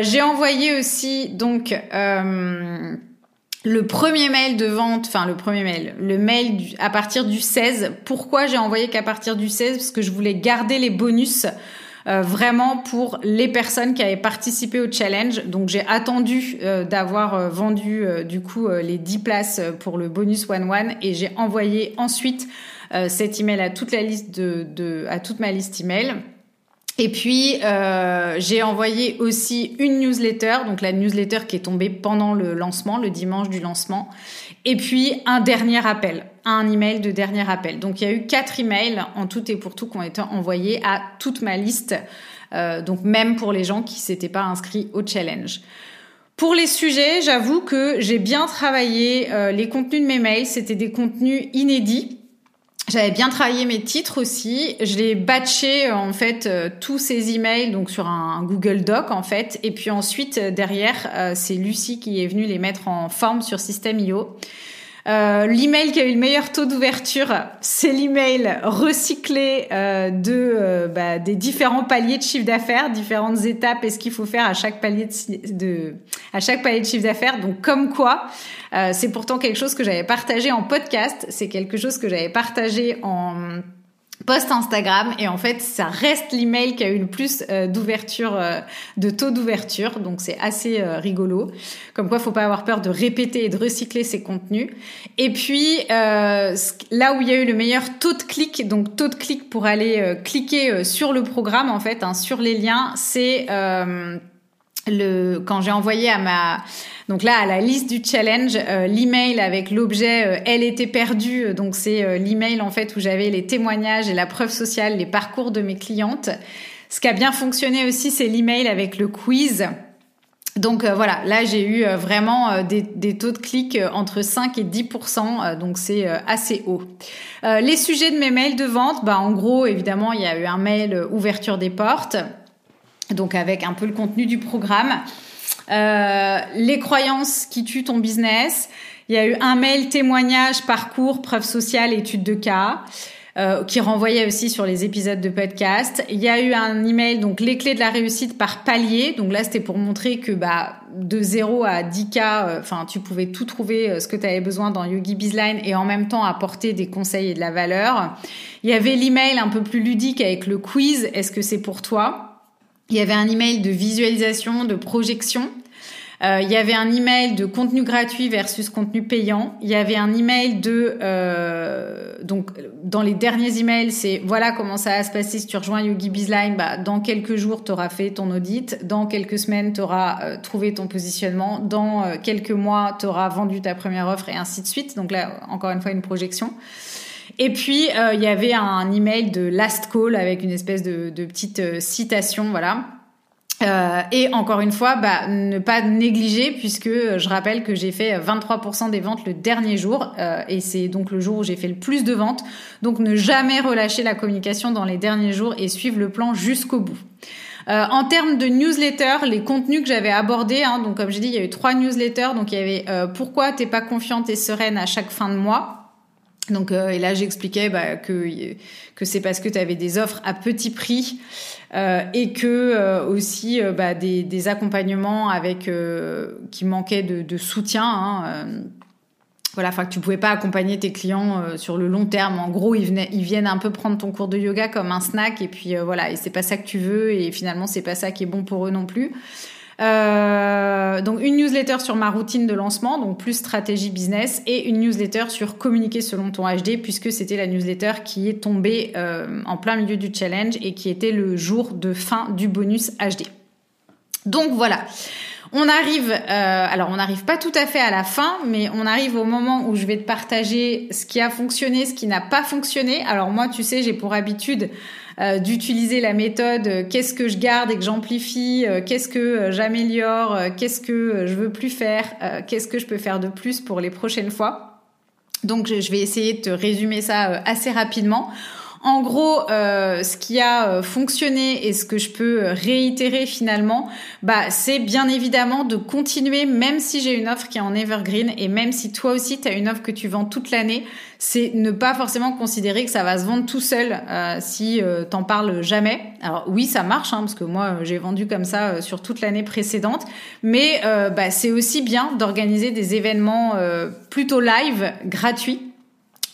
S1: j'ai envoyé aussi donc le premier mail de vente, enfin le premier mail, le mail à partir du 16. Pourquoi j'ai envoyé qu'à partir du 16 Parce que je voulais garder les bonus euh, vraiment pour les personnes qui avaient participé au challenge. Donc j'ai attendu euh, d'avoir euh, vendu du coup les 10 places pour le bonus one one et j'ai envoyé ensuite cet email à toute ma liste email. Et puis j'ai envoyé aussi une newsletter, donc la newsletter qui est tombée pendant le lancement, le dimanche du lancement. Et puis un dernier appel, un email de dernier appel. Donc il y a eu quatre emails en tout et pour tout qui ont été envoyés à toute ma liste, euh, donc même pour les gens qui s'étaient pas inscrits au challenge. Pour les sujets, j'avoue que j'ai bien travaillé euh, les contenus de mes mails. C'était des contenus inédits. J'avais bien travaillé mes titres aussi. Je l'ai batché euh, en fait tous ces emails donc sur un, Google Doc en fait. Et puis ensuite derrière, c'est Lucie qui est venue les mettre en forme sur System.io. Euh, l'email qui a eu le meilleur taux d'ouverture, c'est l'email recyclé euh, de euh, bah, des différents paliers de chiffre d'affaires, différentes étapes et ce qu'il faut faire à chaque palier de, de à chaque palier de chiffre d'affaires. Donc comme quoi, euh, c'est pourtant quelque chose que j'avais partagé en podcast, c'est quelque chose que j'avais partagé en post Instagram et en fait ça reste l'email qui a eu le plus euh, d'ouverture euh, de taux d'ouverture. Donc c'est assez euh, rigolo. Comme quoi faut pas avoir peur de répéter et de recycler ses contenus. Et puis là où il y a eu le meilleur taux de clic donc taux de clic pour aller cliquer sur le programme en fait hein, sur les liens c'est le quand j'ai envoyé à ma donc là à la liste du challenge euh, l'email avec l'objet euh, elle était perdue. Donc c'est euh, l'email en fait où j'avais les témoignages et la preuve sociale les parcours de mes clientes. Ce qui a bien fonctionné aussi c'est l'email avec le quiz. Donc voilà, là j'ai eu vraiment des, des, taux de clic entre 5 et 10% donc c'est assez haut. les sujets de mes mails de vente, bah en gros évidemment il y a eu un mail ouverture des portes, donc avec un peu le contenu du programme. Euh, les croyances qui tuent ton business. Il y a eu un mail témoignage, parcours, preuve sociale, étude de cas. Euh, qui renvoyait aussi sur les épisodes de podcast. Il y a eu un email, donc les clés de la réussite par palier. Donc là, c'était pour montrer que bah, de 0 à 10K, euh, enfin, tu pouvais tout trouver ce que tu avais besoin dans Yogi Bizline et en même temps apporter des conseils et de la valeur. Il y avait l'email un peu plus ludique avec le quiz. Est-ce que c'est pour toi? Il y avait un email de visualisation, de projection. Euh, il y avait un email de contenu gratuit versus contenu payant. Il y avait un email de euh, donc dans les derniers emails, c'est voilà comment ça va se passer si tu rejoins Yogi Bizline. Bah, dans quelques jours, tu auras fait ton audit. Dans quelques semaines, tu auras euh, trouvé ton positionnement. Dans quelques mois, tu auras vendu ta première offre et ainsi de suite. Donc là, encore une fois, une projection. Et puis euh, il y avait un email de last call avec une espèce de, petite citation, voilà. Euh, et encore une fois, bah, ne pas négliger puisque je rappelle que j'ai fait 23% des ventes le dernier jour euh, et c'est donc le jour où j'ai fait le plus de ventes. Donc ne jamais relâcher la communication dans les derniers jours et suivre le plan jusqu'au bout. Euh, en termes de newsletter, les contenus que j'avais abordés, hein, donc comme j'ai dit, il y a eu trois newsletters. Donc il y avait euh, pourquoi t'es pas confiante et sereine à chaque fin de mois? Donc et là j'expliquais bah, que que c'est parce que tu avais des offres à petit prix euh, et que euh, aussi euh, bah, des, des, accompagnements avec qui manquaient de, de soutien. Hein, voilà, enfin que tu pouvais pas accompagner tes clients sur le long terme. En gros, ils, venaient, ils viennent un peu prendre ton cours de yoga comme un snack et puis voilà, et c'est pas ça que tu veux et finalement c'est pas ça qui est bon pour eux non plus. Euh, donc une newsletter sur ma routine de lancement, donc plus stratégie business, et une newsletter sur communiquer selon ton HD, puisque c'était la newsletter qui est tombée euh, en plein milieu du challenge et qui était le jour de fin du bonus HD. Donc voilà. On arrive, euh, alors on n'arrive pas tout à fait à la fin, mais on arrive au moment où je vais te partager ce qui a fonctionné, ce qui n'a pas fonctionné. Alors moi, tu sais, j'ai pour habitude euh, d'utiliser la méthode euh, qu'est-ce que je garde et que j'amplifie, euh, qu'est-ce que j'améliore, qu'est-ce que je veux plus faire, qu'est-ce que je peux faire de plus pour les prochaines fois. Donc je vais essayer de te résumer ça assez rapidement. En gros, euh, ce qui a euh, fonctionné et ce que je peux euh, réitérer finalement, bah, c'est bien évidemment de continuer, même si j'ai une offre qui est en evergreen et même si toi aussi tu as une offre que tu vends toute l'année, c'est ne pas forcément considérer que ça va se vendre tout seul si euh, t'en parles jamais. Alors oui, ça marche hein, parce que moi j'ai vendu comme ça sur toute l'année précédente, mais bah, c'est aussi bien d'organiser des événements plutôt live gratuits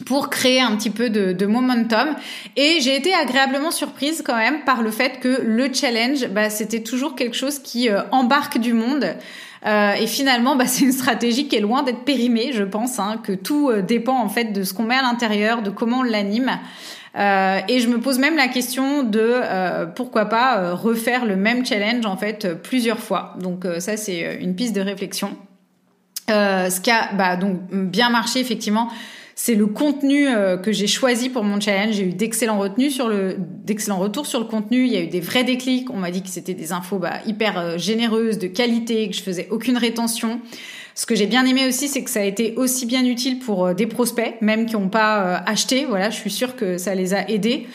S1: pour créer un petit peu de, de momentum. Et j'ai été agréablement surprise quand même par le fait que le challenge, bah, c'était toujours quelque chose qui euh, embarque du monde. Euh, et finalement, bah, c'est une stratégie qui est loin d'être périmée, je pense, hein, que tout euh, dépend en fait de ce qu'on met à l'intérieur, de comment on l'anime. Euh, et je me pose même la question de pourquoi pas refaire le même challenge en fait plusieurs fois. Donc ça, c'est une piste de réflexion. ce qui a bah, donc bien marché effectivement c'est le contenu euh, que j'ai choisi pour mon challenge. J'ai eu d'excellents retenus sur le, d'excellents retours sur le contenu. Il y a eu des vrais déclics. On m'a dit que c'était des infos bah, hyper euh, généreuses, de qualité, que je faisais aucune rétention. Ce que j'ai bien aimé aussi, c'est que ça a été aussi bien utile pour euh, des prospects, même qui n'ont pas acheté. Voilà, je suis sûre que ça les a aidés.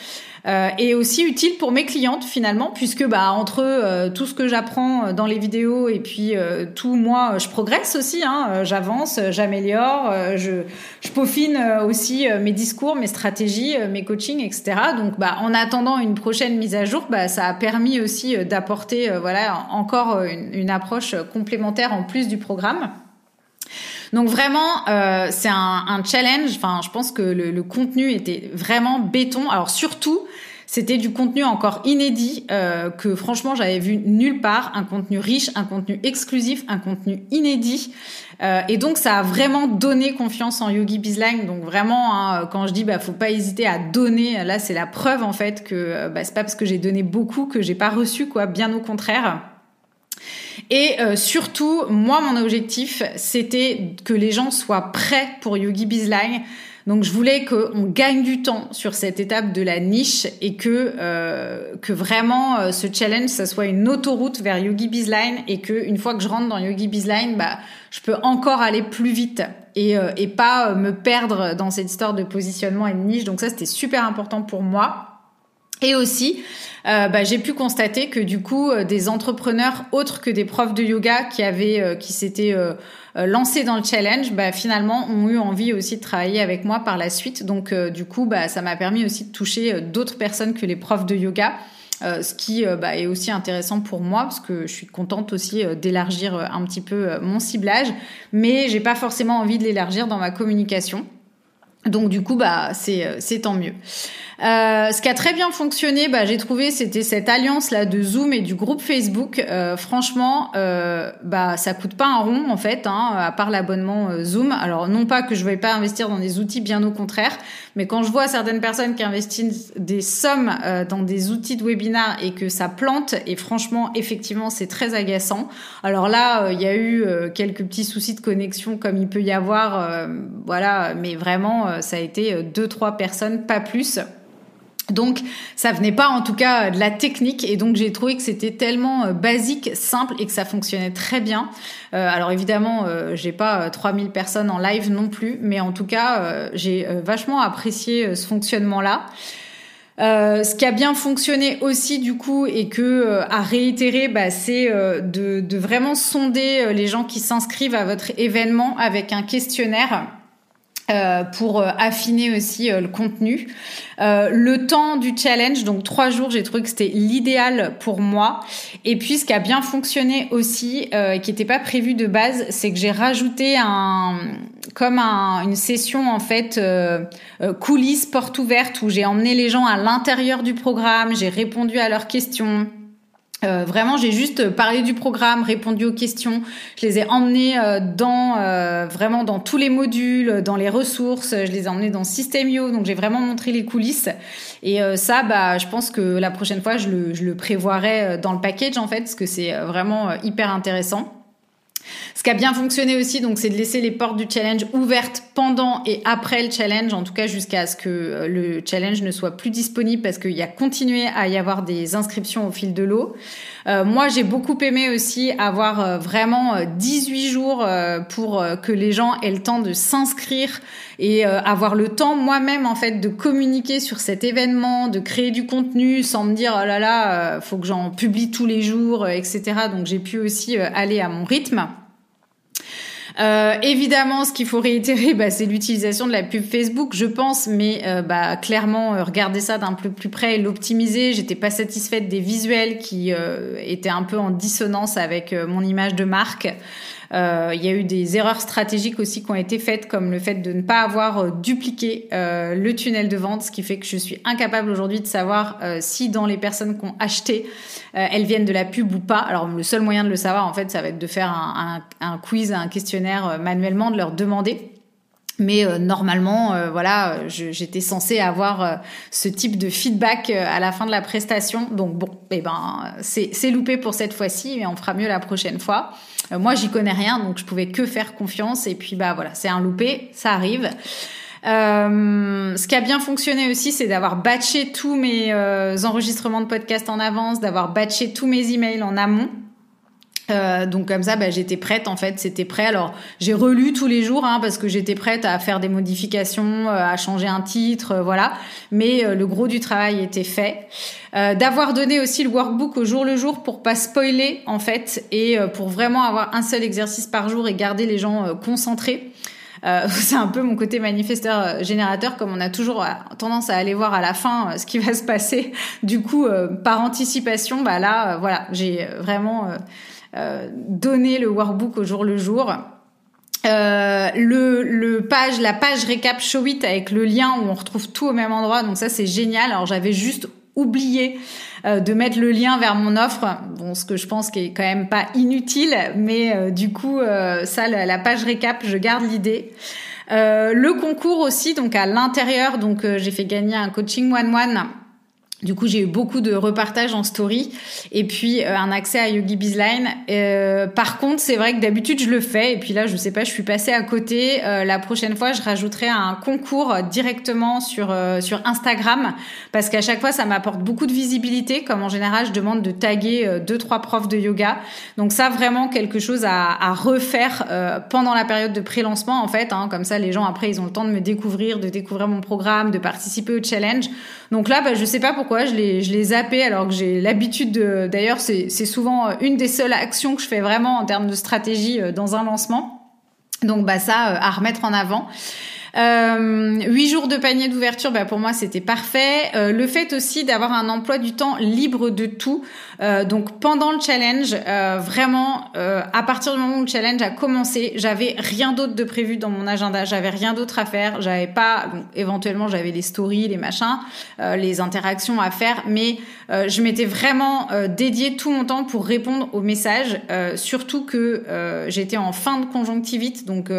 S1: Euh, et aussi utile pour mes clientes finalement, puisque bah entre euh, tout ce que j'apprends euh, dans les vidéos et puis tout moi, je progresse aussi, hein, j'avance, j'améliore, je, je peaufine aussi mes discours, mes stratégies, mes coachings, etc. Donc bah en attendant une prochaine mise à jour, bah ça a permis aussi d'apporter voilà encore une, une approche complémentaire en plus du programme. Donc vraiment, euh, c'est un, un, challenge. Enfin, je pense que le, le, contenu était vraiment béton. Alors surtout, c'était du contenu encore inédit euh, que franchement j'avais vu nulle part. Un contenu riche, un contenu exclusif, un contenu inédit. Euh, et donc ça a vraiment donné confiance en Yogi Bizline. Donc vraiment, hein, quand je dis bah faut pas hésiter à donner, là c'est la preuve en fait que euh, bah, c'est pas parce que j'ai donné beaucoup que j'ai pas reçu quoi. Bien au contraire. Et surtout, moi, mon objectif, c'était que les gens soient prêts pour Yogi Bizline. Donc je voulais qu'on gagne du temps sur cette étape de la niche et que euh, que vraiment euh, ce challenge ça soit une autoroute vers Yogi Bizline et que une fois que je rentre dans Yogi Bizline, bah je peux encore aller plus vite et et pas me perdre dans cette histoire de positionnement et de niche. Donc ça c'était super important pour moi. Et aussi, euh, bah, j'ai pu constater que du coup, euh, des entrepreneurs autres que des profs de yoga qui avaient, euh, qui s'étaient lancés dans le challenge, bah, finalement, ont eu envie aussi de travailler avec moi par la suite. Donc, du coup, bah, ça m'a permis aussi de toucher d'autres personnes que les profs de yoga. ce qui bah, est aussi intéressant pour moi parce que je suis contente aussi d'élargir un petit peu mon ciblage, mais j'ai pas forcément envie de l'élargir dans ma communication. Donc du coup, bah c'est c'est tant mieux. Euh, ce qui a très bien fonctionné, bah, j'ai trouvé, c'était cette alliance là de Zoom et du groupe Facebook. Euh, franchement, euh, bah ça coûte pas un rond en fait, hein, à part l'abonnement euh, Zoom. Alors non pas que je vais pas investir dans des outils, bien au contraire, mais quand je vois certaines personnes qui investissent des sommes euh, dans des outils de webinar et que ça plante, et franchement, effectivement, c'est très agaçant. Alors là, il y a eu quelques petits soucis de connexion comme il peut y avoir, voilà, mais vraiment, ça a été deux trois personnes, pas plus. Donc ça venait pas en tout cas de la technique et donc j'ai trouvé que c'était tellement euh, basique, simple et que ça fonctionnait très bien. Euh, alors évidemment, euh, j'ai pas 3000 personnes en live non plus, mais en tout cas, j'ai vachement apprécié ce fonctionnement-là. ce qui a bien fonctionné aussi du coup et que à réitérer, bah, c'est de, vraiment sonder les gens qui s'inscrivent à votre événement avec un questionnaire euh, pour euh, affiner aussi euh, le contenu. le temps du challenge, donc trois jours, j'ai trouvé que c'était l'idéal pour moi. Et puis ce qui a bien fonctionné aussi, et qui n'était pas prévu de base, c'est que j'ai rajouté un comme un, une session en fait coulisses porte ouverte où j'ai emmené les gens à l'intérieur du programme, j'ai répondu à leurs questions. Euh, vraiment, j'ai juste parlé du programme, répondu aux questions. Je les ai emmenés euh, dans euh, vraiment dans tous les modules, dans les ressources. Je les ai emmenés dans Systemio, donc j'ai vraiment montré les coulisses. Et ça, bah, je pense que la prochaine fois, je le, je le prévoirai dans le package en fait, parce que c'est vraiment hyper intéressant. Ce qui a bien fonctionné aussi, donc, c'est de laisser les portes du challenge ouvertes pendant et après le challenge, en tout cas jusqu'à ce que euh, le challenge ne soit plus disponible parce qu'il y a continué à y avoir des inscriptions au fil de l'eau. Euh, moi, j'ai beaucoup aimé aussi avoir euh, vraiment 18 jours pour que les gens aient le temps de s'inscrire et avoir le temps moi-même en fait de communiquer sur cet événement, de créer du contenu sans me dire oh là là, faut que j'en publie tous les jours, etc. Donc j'ai pu aussi aller à mon rythme. Euh, évidemment, ce qu'il faut réitérer, bah, c'est l'utilisation de la pub Facebook, je pense, mais euh, bah, clairement, euh, regarder ça d'un peu plus près et l'optimiser. J'étais pas satisfaite des visuels qui étaient un peu en dissonance avec mon image de marque. Euh, il y a eu des erreurs stratégiques aussi qui ont été faites, comme le fait de ne pas avoir euh, dupliqué euh, le tunnel de vente, ce qui fait que je suis incapable aujourd'hui de savoir si dans les personnes qui ont acheté, elles viennent de la pub ou pas. Alors le seul moyen de le savoir, en fait, ça va être de faire un, un, quiz, un questionnaire manuellement, de leur demander. Mais normalement, voilà, j'étais censée avoir ce type de feedback à la fin de la prestation. Donc bon, eh ben, c'est loupé pour cette fois-ci, mais on fera mieux la prochaine fois. Euh, moi, j'y connais rien, donc je pouvais que faire confiance. Et puis, bah voilà, c'est un loupé, ça arrive. Euh, ce qui a bien fonctionné aussi, c'est d'avoir batché tous mes euh, enregistrements de podcast en avance, d'avoir batché tous mes emails en amont. Euh, donc comme ça, bah, j'étais prête en fait, c'était prêt. Alors j'ai relu tous les jours hein, parce que j'étais prête à faire des modifications, euh, à changer un titre, euh, voilà. Mais le gros du travail était fait. D'avoir donné aussi le workbook au jour le jour pour pas spoiler en fait et pour vraiment avoir un seul exercice par jour et garder les gens concentrés. c'est un peu mon côté manifesteur générateur, comme on a toujours tendance à aller voir à la fin ce qui va se passer. Du coup, par anticipation, bah là, voilà, j'ai vraiment euh, donner le workbook au jour le jour. Euh, le, page, la page récap show it avec le lien où on retrouve tout au même endroit. Donc ça c'est génial. Alors j'avais juste oublié euh, de mettre le lien vers mon offre. Ce que je pense qui est quand même pas inutile, mais du coup ça la, la, page récap, je garde l'idée. le concours aussi, donc à l'intérieur, donc j'ai fait gagner un coaching one one du coup, j'ai eu beaucoup de repartages en story et puis euh, un accès à Yogi Bizline. Euh, par contre, c'est vrai que d'habitude je le fais et puis là, je sais pas, je suis passée à côté. Euh, la prochaine fois, je rajouterai un concours directement sur sur Instagram parce qu'à chaque fois, ça m'apporte beaucoup de visibilité. Comme en général, je demande de taguer deux trois profs de yoga. Donc ça, vraiment quelque chose à, à refaire pendant la période de pré-lancement en fait. Hein, comme ça, les gens après, ils ont le temps de me découvrir, de découvrir mon programme, de participer au challenge. Donc là, bah, je sais pas pourquoi je l'ai, je alors que j'ai l'habitude de. D'ailleurs, c'est, c'est souvent euh, une des seules actions que je fais vraiment en termes de stratégie euh, dans un lancement. Donc bah ça euh, à remettre en avant. Euh, huit jours de panier d'ouverture, bah pour moi c'était parfait. Euh, le fait aussi d'avoir un emploi du temps libre de tout. Euh, donc pendant le challenge, vraiment à partir du moment où le challenge a commencé, j'avais rien d'autre de prévu dans mon agenda. J'avais rien d'autre à faire. J'avais pas, éventuellement j'avais les stories, les machins, les interactions à faire, mais je m'étais vraiment dédié tout mon temps pour répondre aux messages. surtout que j'étais en fin de conjonctivite, donc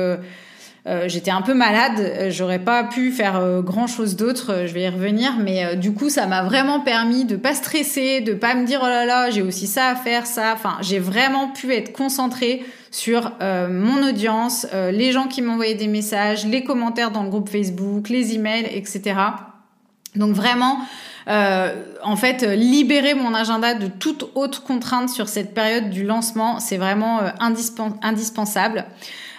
S1: euh, j'étais un peu malade, euh, j'aurais pas pu faire euh, grand chose d'autre, je vais y revenir, mais du coup ça m'a vraiment permis de pas stresser, de pas me dire oh là là j'ai aussi ça à faire, ça. Enfin j'ai vraiment pu être concentrée sur mon audience, les gens qui m'envoyaient des messages, les commentaires dans le groupe Facebook, les emails, etc. Donc vraiment, en fait, libérer mon agenda de toute autre contrainte sur cette période du lancement, c'est vraiment indispensable.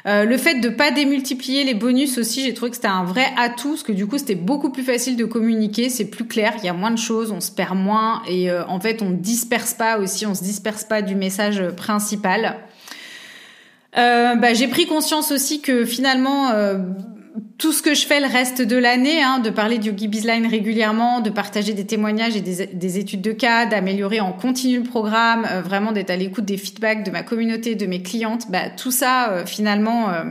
S1: Euh, le fait de pas démultiplier les bonus aussi, j'ai trouvé que c'était un vrai atout, parce que du coup c'était beaucoup plus facile de communiquer, c'est plus clair, il y a moins de choses, on se perd moins et euh, en fait on disperse pas aussi, on se disperse pas du message principal. Euh, bah, j'ai pris conscience aussi que finalement tout ce que je fais le reste de l'année, hein, de parler du Yogi Bizline régulièrement, de partager des témoignages et des, études de cas, d'améliorer en continu le programme, euh, vraiment d'être à l'écoute des feedbacks de ma communauté, de mes clientes, bah, tout ça, euh, finalement, euh,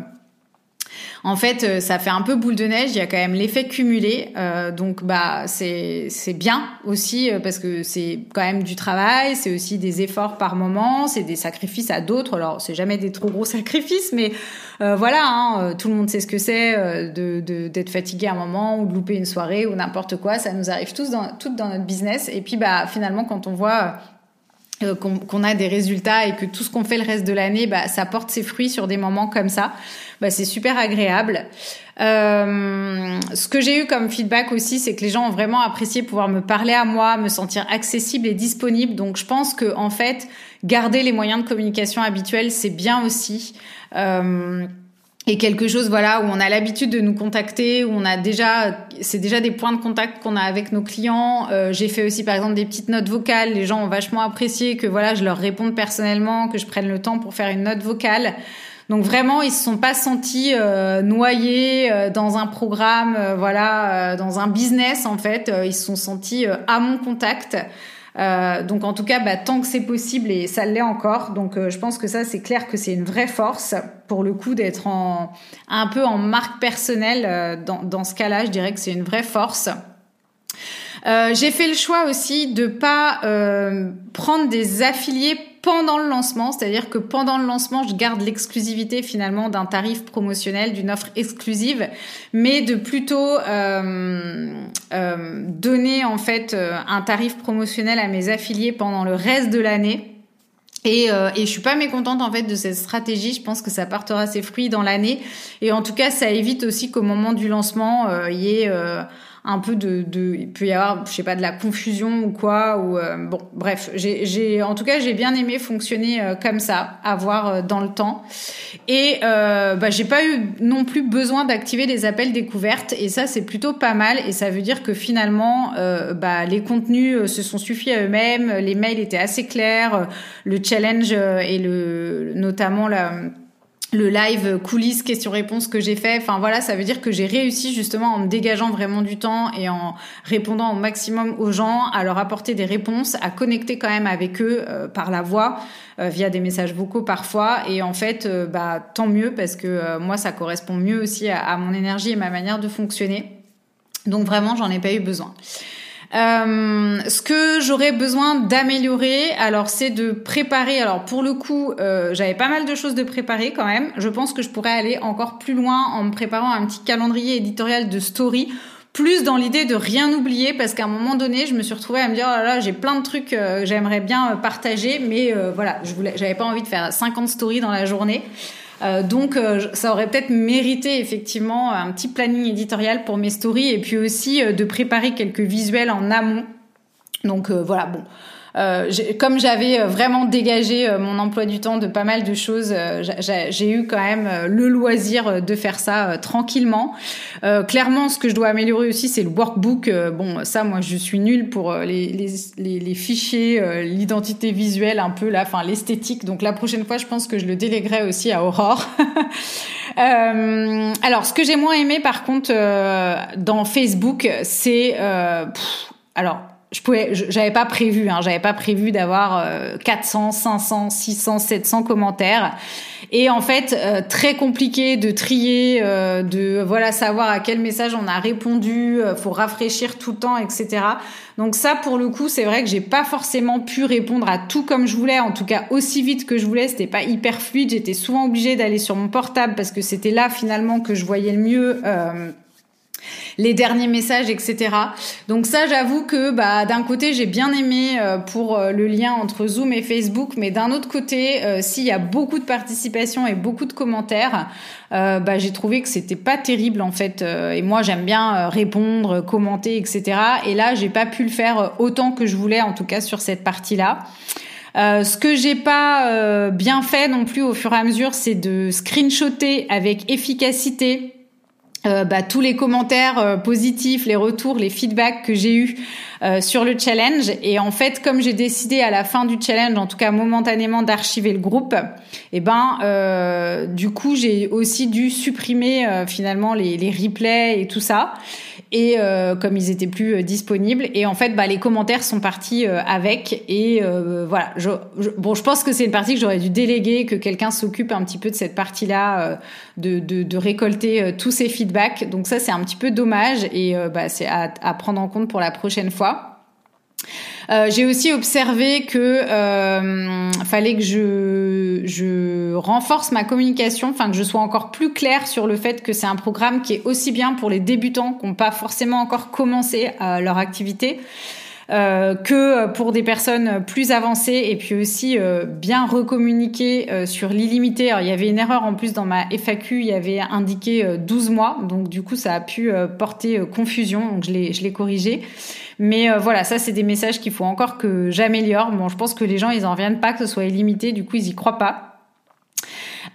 S1: en fait, euh, ça fait un peu boule de neige. Il y a quand même l'effet cumulé, euh, donc bah c'est c'est bien aussi euh, parce que c'est quand même du travail, c'est aussi des efforts par moment, c'est des sacrifices à d'autres. Alors c'est jamais des trop gros sacrifices, mais voilà, hein, tout le monde sait ce que c'est de d'être fatigué à un moment ou de louper une soirée ou n'importe quoi. Ça nous arrive tous dans toutes dans notre business. Et puis bah finalement quand on voit qu'on a des résultats et que tout ce qu'on fait le reste de l'année, bah, ça porte ses fruits sur des moments comme ça bah, c'est super agréable. Euh, ce que j'ai eu comme feedback aussi, c'est que les gens ont vraiment apprécié pouvoir me parler à moi, me sentir accessible et disponible. Donc je pense que en fait, garder les moyens de communication habituels, c'est bien aussi. Euh, et quelque chose voilà où on a l'habitude de nous contacter où on a déjà c'est déjà des points de contact qu'on a avec nos clients euh, j'ai fait aussi par exemple des petites notes vocales les gens ont vachement apprécié que voilà je leur réponde personnellement que je prenne le temps pour faire une note vocale donc vraiment, ils se sont pas sentis euh, noyés euh, dans un programme, euh, voilà, dans un business en fait. ils se sont sentis à mon contact. Donc en tout cas, bah, tant que c'est possible et ça l'est encore. Donc je pense que ça, c'est clair que c'est une vraie force pour le coup d'être en un peu en marque personnelle dans, dans ce cas-là. Je dirais que c'est une vraie force. j'ai fait le choix aussi de pas prendre des affiliés pendant le lancement, c'est-à-dire que pendant le lancement, je garde l'exclusivité finalement d'un tarif promotionnel, d'une offre exclusive, mais de plutôt euh, euh, donner en fait euh, un tarif promotionnel à mes affiliés pendant le reste de l'année. Et, euh, et je suis pas mécontente en fait de cette stratégie. Je pense que ça portera ses fruits dans l'année. Et en tout cas, ça évite aussi qu'au moment du lancement, il y ait un peu de, de, il peut y avoir, je sais pas, de la confusion ou quoi, ou euh, bon, bref, j'ai, en tout cas, j'ai bien aimé fonctionner euh, comme ça, avoir euh, dans le temps, et bah, j'ai pas eu non plus besoin d'activer des appels découvertes, et ça c'est plutôt pas mal, et ça veut dire que finalement, bah, les contenus se sont suffis à eux-mêmes, les mails étaient assez clairs, le challenge et le, notamment la le live coulisses questions-réponses que j'ai fait. Enfin voilà, ça veut dire que j'ai réussi justement en me dégageant vraiment du temps et en répondant au maximum aux gens, à leur apporter des réponses, à connecter quand même avec eux euh, par la voix, euh, via des messages vocaux parfois. Et en fait, euh, bah tant mieux parce que moi ça correspond mieux aussi à, à, mon énergie et ma manière de fonctionner. Donc vraiment, j'en ai pas eu besoin. Euh, ce que j'aurais besoin d'améliorer, alors c'est de préparer. Alors pour le coup, euh, j'avais pas mal de choses de préparer quand même. Je pense que je pourrais aller encore plus loin en me préparant un petit calendrier éditorial de story plus dans l'idée de rien oublier parce qu'à un moment donné, je me suis retrouvée à me dire oh là là, j'ai plein de trucs euh, que j'aimerais bien partager mais voilà, je voulais j'avais pas envie de faire 50 stories dans la journée. Euh, donc, euh, ça aurait peut-être mérité effectivement un petit planning éditorial pour mes stories et puis aussi euh, de préparer quelques visuels en amont. Donc voilà, bon. Euh, comme j'avais vraiment dégagé mon emploi du temps de pas mal de choses, j'ai eu quand même le loisir de faire ça tranquillement. clairement, ce que je dois améliorer aussi, c'est le workbook. bon, ça, moi, je suis nulle pour les, les, les, fichiers, l'identité visuelle, un peu là, enfin l'esthétique. Donc la prochaine fois, je pense que je le déléguerai aussi à Aurore. alors, ce que j'ai moins aimé, par contre, dans Facebook, c'est alors je pouvais, j'avais pas prévu, hein, j'avais pas prévu d'avoir 400, 500, 600, 700 commentaires. Et en fait, euh, très compliqué de trier, euh, de voilà savoir à quel message on a répondu, euh, faut rafraîchir tout le temps, etc. Donc ça, pour le coup, c'est vrai que j'ai pas forcément pu répondre à tout comme je voulais, en tout cas aussi vite que je voulais. C'était pas hyper fluide. J'étais souvent obligée d'aller sur mon portable parce que c'était là finalement que je voyais le mieux les derniers messages, etc. Donc ça, j'avoue que bah, d'un côté, j'ai bien aimé euh, pour euh, le lien entre Zoom et Facebook, mais d'un autre côté, euh, s'il y a beaucoup de participation et beaucoup de commentaires, bah, j'ai trouvé que c'était pas terrible en fait. et moi, j'aime bien répondre, commenter, etc. Et là, j'ai pas pu le faire autant que je voulais, en tout cas sur cette partie-là. ce que j'ai pas bien fait non plus au fur et à mesure, c'est de screenshotter avec efficacité euh, bah, tous les commentaires euh, positifs, les retours, les feedbacks que j'ai eus euh, sur le challenge. Et en fait, comme j'ai décidé à la fin du challenge, en tout cas momentanément, d'archiver le groupe, et eh ben euh, du coup j'ai aussi dû supprimer finalement les, les, replays et tout ça. Et comme ils étaient plus disponibles, et en fait, bah, les commentaires sont partis avec. Et voilà. Je, bon, je pense que c'est une partie que j'aurais dû déléguer, que quelqu'un s'occupe un petit peu de cette partie-là, de, de, de, récolter tous ces feedbacks. Donc ça, c'est un petit peu dommage, et bah, c'est à, à prendre en compte pour la prochaine fois. Euh, j'ai aussi observé que euh, fallait que je, je renforce ma communication, enfin que je sois encore plus claire sur le fait que c'est un programme qui est aussi bien pour les débutants qui n'ont pas forcément encore commencé euh, leur activité. Euh, que pour des personnes plus avancées et puis aussi euh, bien recommuniquer sur l'illimité. Il y avait une erreur en plus dans ma FAQ, il y avait indiqué 12 mois, donc du coup ça a pu porter confusion, donc je l'ai corrigé. Mais voilà, ça c'est des messages qu'il faut encore que j'améliore. Bon, je pense que les gens ils en reviennent pas que ce soit illimité, du coup ils y croient pas.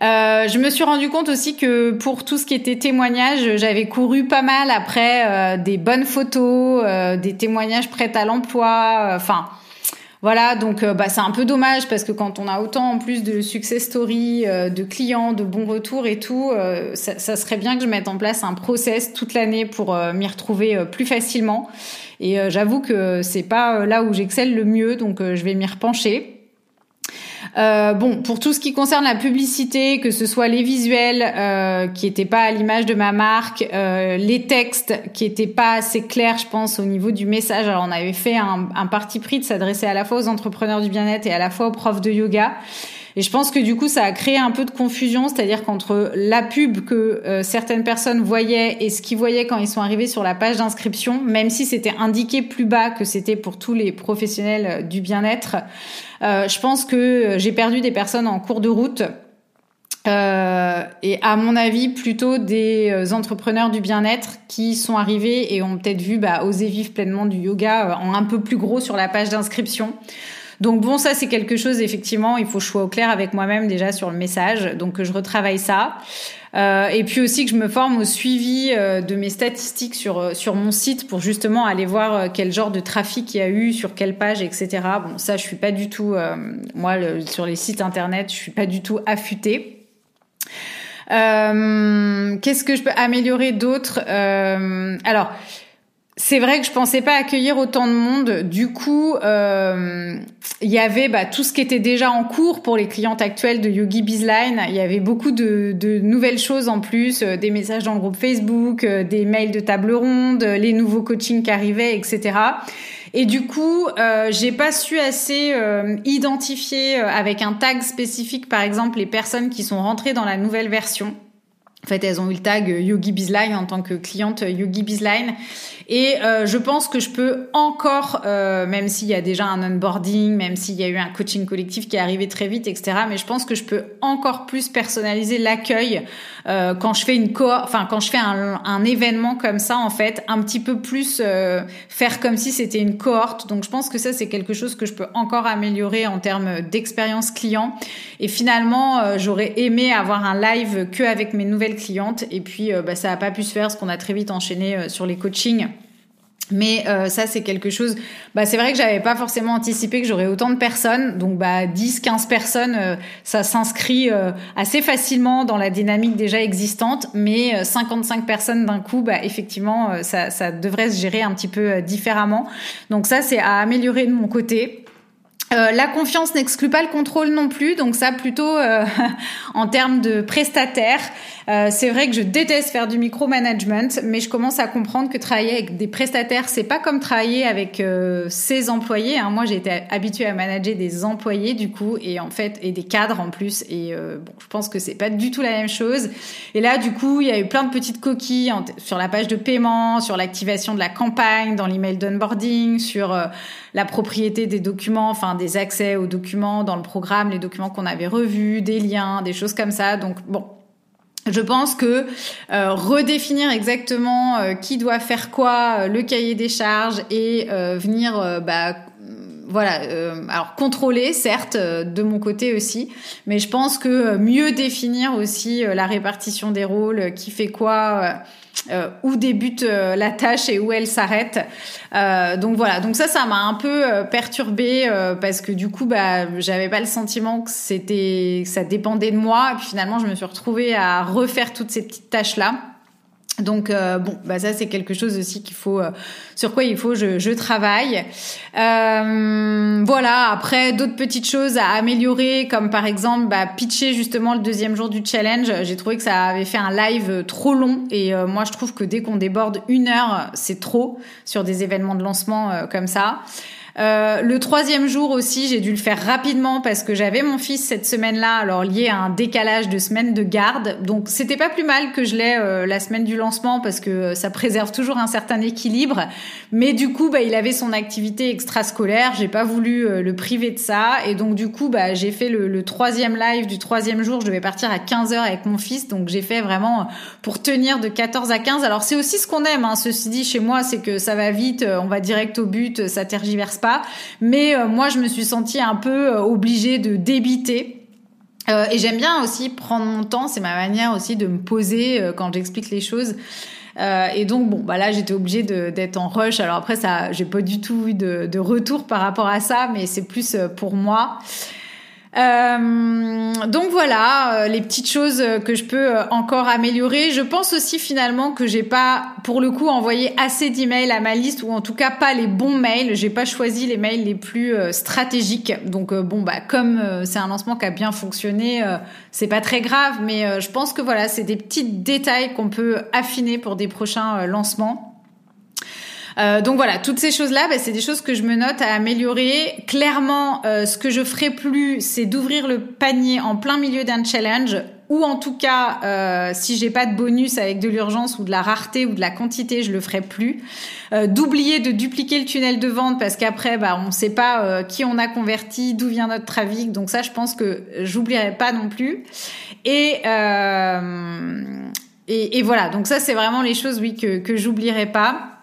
S1: Euh, je me suis rendu compte aussi que pour tout ce qui était témoignage, j'avais couru pas mal après euh, des bonnes photos, euh, des témoignages prêts à l'emploi, enfin. Voilà, donc bah, c'est un peu dommage parce que quand on a autant en plus de success story, de clients, de bons retours et tout, ça, ça, serait bien que je mette en place un process toute l'année pour m'y retrouver plus facilement. Et j'avoue que c'est pas là où j'excelle le mieux, donc je vais m'y repencher. Euh, bon, pour tout ce qui concerne la publicité, que ce soit les visuels euh, qui étaient pas à l'image de ma marque, euh, les textes qui étaient pas assez clairs, je pense, au niveau du message. Alors, on avait fait un, un parti pris de s'adresser à la fois aux entrepreneurs du bien-être et à la fois aux profs de yoga. Et je pense que du coup, ça a créé un peu de confusion, c'est-à-dire qu'entre la pub que euh, certaines personnes voyaient et ce qu'ils voyaient quand ils sont arrivés sur la page d'inscription, même si c'était indiqué plus bas que c'était pour tous les professionnels euh, du bien-être, euh, je pense que j'ai perdu des personnes en cours de route. Euh, et à mon avis, plutôt des entrepreneurs du bien-être qui sont arrivés et ont peut-être vu bah, oser vivre pleinement du yoga en un peu plus gros sur la page d'inscription. Donc bon, ça c'est quelque chose effectivement, il faut sois au clair avec moi-même déjà sur le message, donc que je retravaille ça. Euh, et puis aussi que je me forme au suivi euh, de mes statistiques sur euh, sur mon site pour justement aller voir quel genre de trafic il y a eu, sur quelle page, etc. Bon, ça je suis pas du tout, moi sur les sites internet, je suis pas du tout affûtée. Qu'est-ce que je peux améliorer d'autre? Alors c'est vrai que je pensais pas accueillir autant de monde. Du coup, euh, il y avait bah, tout ce qui était déjà en cours pour les clientes actuelles de Yogi Bizline. Il y avait beaucoup de, nouvelles choses en plus, euh, des messages dans le groupe Facebook, euh, des mails de table ronde, les nouveaux coachings qui arrivaient, etc. Et du coup, euh, j'ai pas su assez identifier avec un tag spécifique, par exemple, les personnes qui sont rentrées dans la nouvelle version. En fait, elles ont eu le tag Yogi Bizline en tant que cliente Yogi Bizline. Et euh, je pense que je peux encore, euh, même s'il y a déjà un onboarding, même s'il y a eu un coaching collectif qui est arrivé très vite, etc. Mais je pense que je peux encore plus personnaliser l'accueil euh, quand je fais une co enfin quand je fais un, événement comme ça, en fait, un petit peu plus euh, faire comme si c'était une cohorte. Donc je pense que ça c'est quelque chose que je peux encore améliorer en termes d'expérience client. Et finalement, euh, j'aurais aimé avoir un live que avec mes nouvelles clientes. Et puis bah, ça a pas pu se faire parce qu'on a très vite enchaîné sur les coachings. Mais euh, ça, c'est quelque chose. Bah, c'est vrai que j'avais pas forcément anticipé que j'aurais autant de personnes. Donc, bah, 10, 15 personnes, euh, ça s'inscrit euh, assez facilement dans la dynamique déjà existante. Mais 55 personnes d'un coup, bah, effectivement, ça, ça devrait se gérer un petit peu différemment. Donc, ça, c'est à améliorer de mon côté. Euh, la confiance n'exclut pas le contrôle non plus, donc ça plutôt euh, en termes de prestataire. Euh, c'est vrai que je déteste faire du micromanagement, mais je commence à comprendre que travailler avec des prestataires, c'est pas comme travailler avec ses employés. Hein. Moi, j'ai été habituée à manager des employés du coup, et en fait, et des cadres en plus. Et bon, je pense que c'est pas du tout la même chose. Et là, du coup, il y a eu plein de petites coquilles sur la page de paiement, sur l'activation de la campagne, dans l'email d'onboarding, sur la propriété des documents, enfin des accès aux documents dans le programme, les documents qu'on avait revus, des liens, des choses comme ça. Donc bon, je pense que euh, redéfinir exactement euh, qui doit faire quoi, euh, le cahier des charges et venir bah, voilà, alors contrôler certes de mon côté aussi, mais je pense que mieux définir aussi la répartition des rôles, qui fait quoi, euh, où débute euh, la tâche et où elle s'arrête. Euh, donc voilà, donc ça, ça m'a un peu perturbée parce que du coup, bah, j'avais pas le sentiment que c'était, ça dépendait de moi. Et puis finalement, je me suis retrouvée à refaire toutes ces petites tâches là. Donc euh, bon, bah ça c'est quelque chose aussi qu'il faut euh, sur quoi il faut je, je travaille. Euh, voilà. Après d'autres petites choses à améliorer, comme par exemple bah, pitcher justement le deuxième jour du challenge. J'ai trouvé que ça avait fait un live trop long et moi je trouve que dès qu'on déborde une heure, c'est trop sur des événements de lancement comme ça. Euh, le troisième jour aussi, j'ai dû le faire rapidement parce que j'avais mon fils cette semaine-là, alors lié à un décalage de semaine de garde. Donc c'était pas plus mal que je l'ai euh, la semaine du lancement parce que ça préserve toujours un certain équilibre. Mais du coup, bah, il avait son activité extrascolaire. J'ai pas voulu euh, le priver de ça et donc du coup, bah, j'ai fait le, le, troisième live du troisième jour. Je devais partir à 15 heures avec mon fils, donc j'ai fait vraiment pour tenir de 14 à 15. Alors c'est aussi ce qu'on aime. Hein. Ceci dit, chez moi, c'est que ça va vite, on va direct au but, ça tergiverse pas. Mais euh, moi, je me suis sentie un peu euh, obligée de débiter. Euh, et j'aime bien aussi prendre mon temps, c'est ma manière aussi de me poser quand j'explique les choses. et donc bon, bah là j'étais obligée d'être en rush. Alors après ça, j'ai pas du tout eu de, de, retour par rapport à ça, mais c'est plus pour moi. Euh, donc voilà, euh, les petites choses que je peux euh, encore améliorer. Je pense aussi finalement que j'ai pas, pour le coup, envoyé assez d'emails à ma liste ou en tout cas pas les bons mails. J'ai pas choisi les mails les plus stratégiques. Donc bon bah comme c'est un lancement qui a bien fonctionné, c'est pas très grave. Mais je pense que voilà, c'est des petits détails qu'on peut affiner pour des prochains lancements. Euh, donc voilà, toutes ces choses-là, bah, c'est des choses que je me note à améliorer. Clairement, euh, ce que je ferai plus, c'est d'ouvrir le panier en plein milieu d'un challenge ou en tout cas, euh, si j'ai pas de bonus avec de l'urgence ou de la rareté ou de la quantité, je le ferai plus. Euh, d'oublier de dupliquer le tunnel de vente parce qu'après, bah, on ne sait pas euh, qui on a converti, d'où vient notre trafic. Donc ça, je pense que j'oublierai pas non plus. Et, et, et voilà. Donc ça, c'est vraiment les choses, oui, que que j'oublierai pas.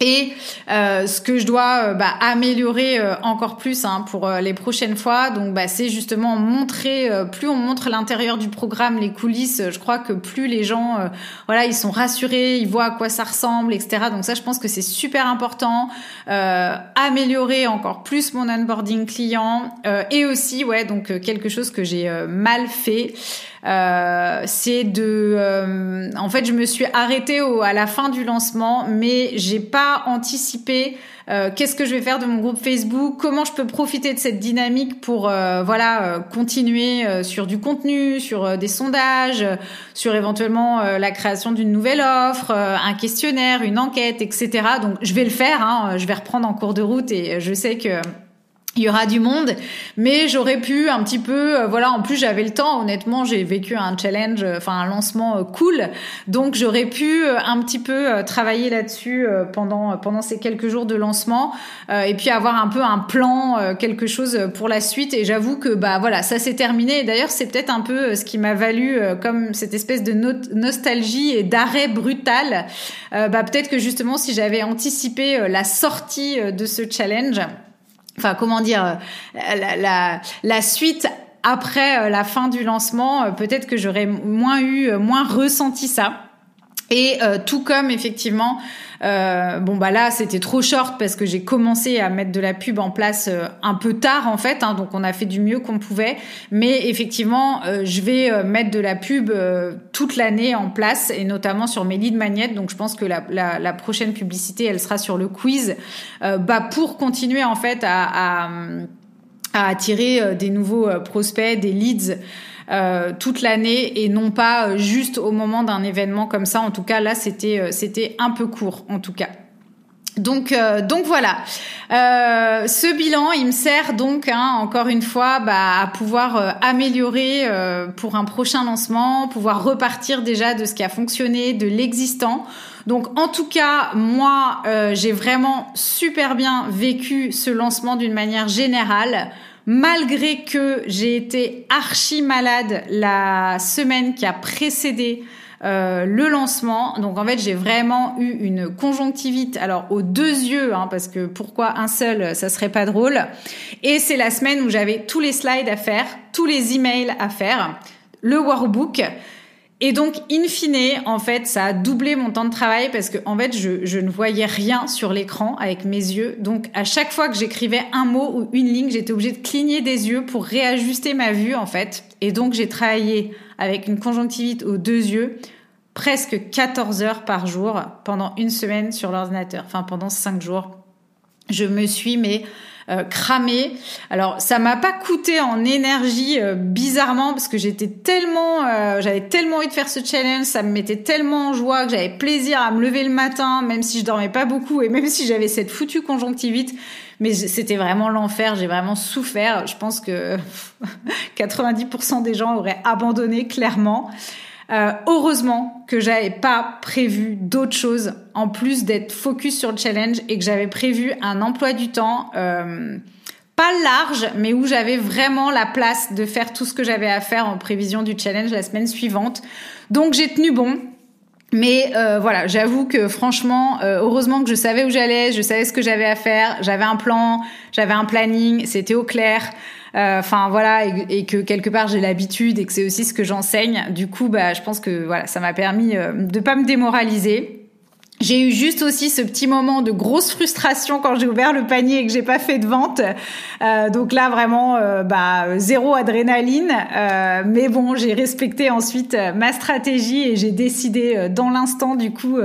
S1: Et euh, ce que je dois euh, bah, améliorer euh, encore plus hein, pour les prochaines fois, donc bah, c'est justement montrer. plus on montre l'intérieur du programme, les coulisses, je crois que plus les gens, voilà, ils sont rassurés, ils voient à quoi ça ressemble, etc. Donc ça, je pense que c'est super important. améliorer encore plus mon onboarding client et aussi, ouais, donc quelque chose que j'ai mal fait. Euh, c'est de, euh, en fait, je me suis arrêtée au, à la fin du lancement, mais j'ai pas anticipé euh, qu'est-ce que je vais faire de mon groupe Facebook, comment je peux profiter de cette dynamique pour euh, voilà continuer sur du contenu, sur des sondages, sur éventuellement la création d'une nouvelle offre, un questionnaire, une enquête, etc. Donc je vais le faire, hein, je vais reprendre en cours de route et je sais que il y aura du monde, mais j'aurais pu un petit peu, euh, voilà, en plus j'avais le temps, honnêtement, j'ai vécu un challenge, euh, enfin un lancement euh, cool, donc j'aurais pu un petit peu travailler là-dessus pendant pendant ces quelques jours de lancement, et puis avoir un peu un plan, quelque chose pour la suite. Et j'avoue que bah voilà, ça s'est terminé. Et d'ailleurs, c'est peut-être un peu ce qui m'a valu comme cette espèce de nostalgie et d'arrêt brutal. bah peut-être que justement, si j'avais anticipé la sortie de ce challenge enfin comment dire, la, la, la suite après euh, la fin du lancement, euh, peut-être que j'aurais moins eu, euh, moins ressenti ça. Et tout comme effectivement, euh, bon bah là c'était trop short parce que j'ai commencé à mettre de la pub en place un peu tard en fait, hein, donc on a fait du mieux qu'on pouvait. Mais effectivement, je vais mettre de la pub toute l'année en place et notamment sur mes lead magnets. Donc je pense que la, prochaine publicité elle sera sur le quiz, bah pour continuer en fait à attirer des nouveaux prospects, des leads. Toute l'année et non pas juste au moment d'un événement comme ça. En tout cas, là, c'était c'était un peu court, en tout cas. Donc, euh, donc voilà. Euh, ce bilan, il me sert donc hein, encore une fois bah, à pouvoir euh, améliorer pour un prochain lancement, pouvoir repartir déjà de ce qui a fonctionné, de l'existant. Donc en tout cas, moi, j'ai vraiment super bien vécu ce lancement d'une manière générale. Malgré que j'ai été archi malade la semaine qui a précédé euh, le lancement. Donc en fait, j'ai vraiment eu une conjonctivite, alors aux deux yeux, hein, parce que pourquoi un seul, ça serait pas drôle. Et c'est la semaine où j'avais tous les slides à faire, tous les emails à faire, le workbook. Et donc, in fine, en fait, ça a doublé mon temps de travail parce que, en fait, je, ne voyais rien sur l'écran avec mes yeux. Donc, à chaque fois que j'écrivais un mot ou une ligne, j'étais obligée de cligner des yeux pour réajuster ma vue, en fait. Et donc, j'ai travaillé avec une conjonctivite aux deux yeux presque 14 heures par jour pendant une semaine sur l'ordinateur, enfin pendant cinq jours. Je me suis mais euh. Alors ça m'a pas coûté en énergie euh, bizarrement parce que j'étais tellement, euh, j'avais tellement envie de faire ce challenge, ça me mettait tellement en joie que j'avais plaisir à me lever le matin, même si je dormais pas beaucoup et même si j'avais cette foutue conjonctivite. Mais c'était vraiment l'enfer, j'ai vraiment souffert. Je pense que 90% des gens auraient abandonné clairement. Euh, heureusement que j'avais pas prévu d'autres choses en plus d'être focus sur le challenge et que j'avais prévu un emploi du temps euh, pas large, mais où j'avais vraiment la place de faire tout ce que j'avais à faire en prévision du challenge la semaine suivante. Donc j'ai tenu bon. Mais euh, voilà, j'avoue que franchement, euh, heureusement que je savais où j'allais, je savais ce que j'avais à faire, j'avais un plan, j'avais un planning, c'était au clair. Euh, enfin voilà, et, que quelque part j'ai l'habitude et que c'est aussi ce que j'enseigne. Du coup, bah, je pense que voilà, ça m'a permis de pas me démoraliser. J'ai eu juste aussi ce petit moment de grosse frustration quand j'ai ouvert le panier et que j'ai pas fait de vente. Euh, donc là vraiment, euh, bah, zéro adrénaline. Euh, mais bon, j'ai respecté ensuite ma stratégie et j'ai décidé dans l'instant du coup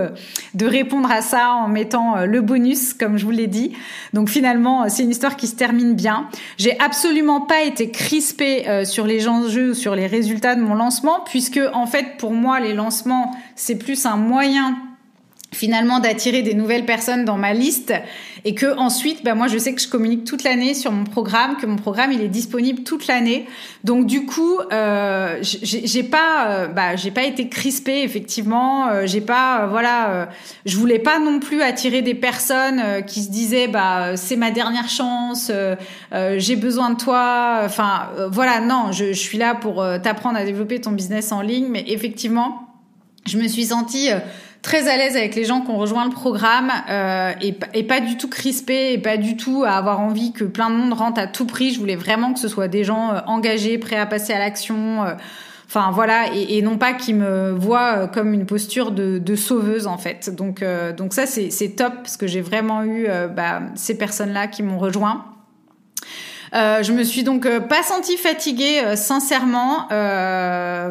S1: de répondre à ça en mettant le bonus, comme je vous l'ai dit. Donc finalement, c'est une histoire qui se termine bien. J'ai absolument pas été crispée sur les enjeux ou sur les résultats de mon lancement, puisque en fait pour moi les lancements c'est plus un moyen finalement d'attirer des nouvelles personnes dans ma liste et que ensuite bah moi je sais que je communique toute l'année sur mon programme que mon programme il est disponible toute l'année. Donc du coup euh, j'ai pas euh, bah j'ai pas été crispée effectivement. Euh, j'ai pas euh, voilà euh, je voulais pas non plus attirer des personnes qui se disaient bah c'est ma dernière chance j'ai besoin de toi. Enfin voilà non je, je suis là pour t'apprendre à développer ton business en ligne. Mais effectivement je me suis sentie très à l'aise avec les gens qui ont rejoint le programme euh, et, pas du tout crispé et pas du tout à avoir envie que plein de monde rentre à tout prix. Je voulais vraiment que ce soit des gens euh, engagés, prêts à passer à l'action. Euh, enfin voilà, et, non pas qui me voient euh, comme une posture de, de sauveuse en fait. Donc, donc ça c'est top parce que j'ai vraiment eu bah, ces personnes-là qui m'ont rejoint. Euh, je me suis donc euh, pas sentie fatiguée, euh, sincèrement,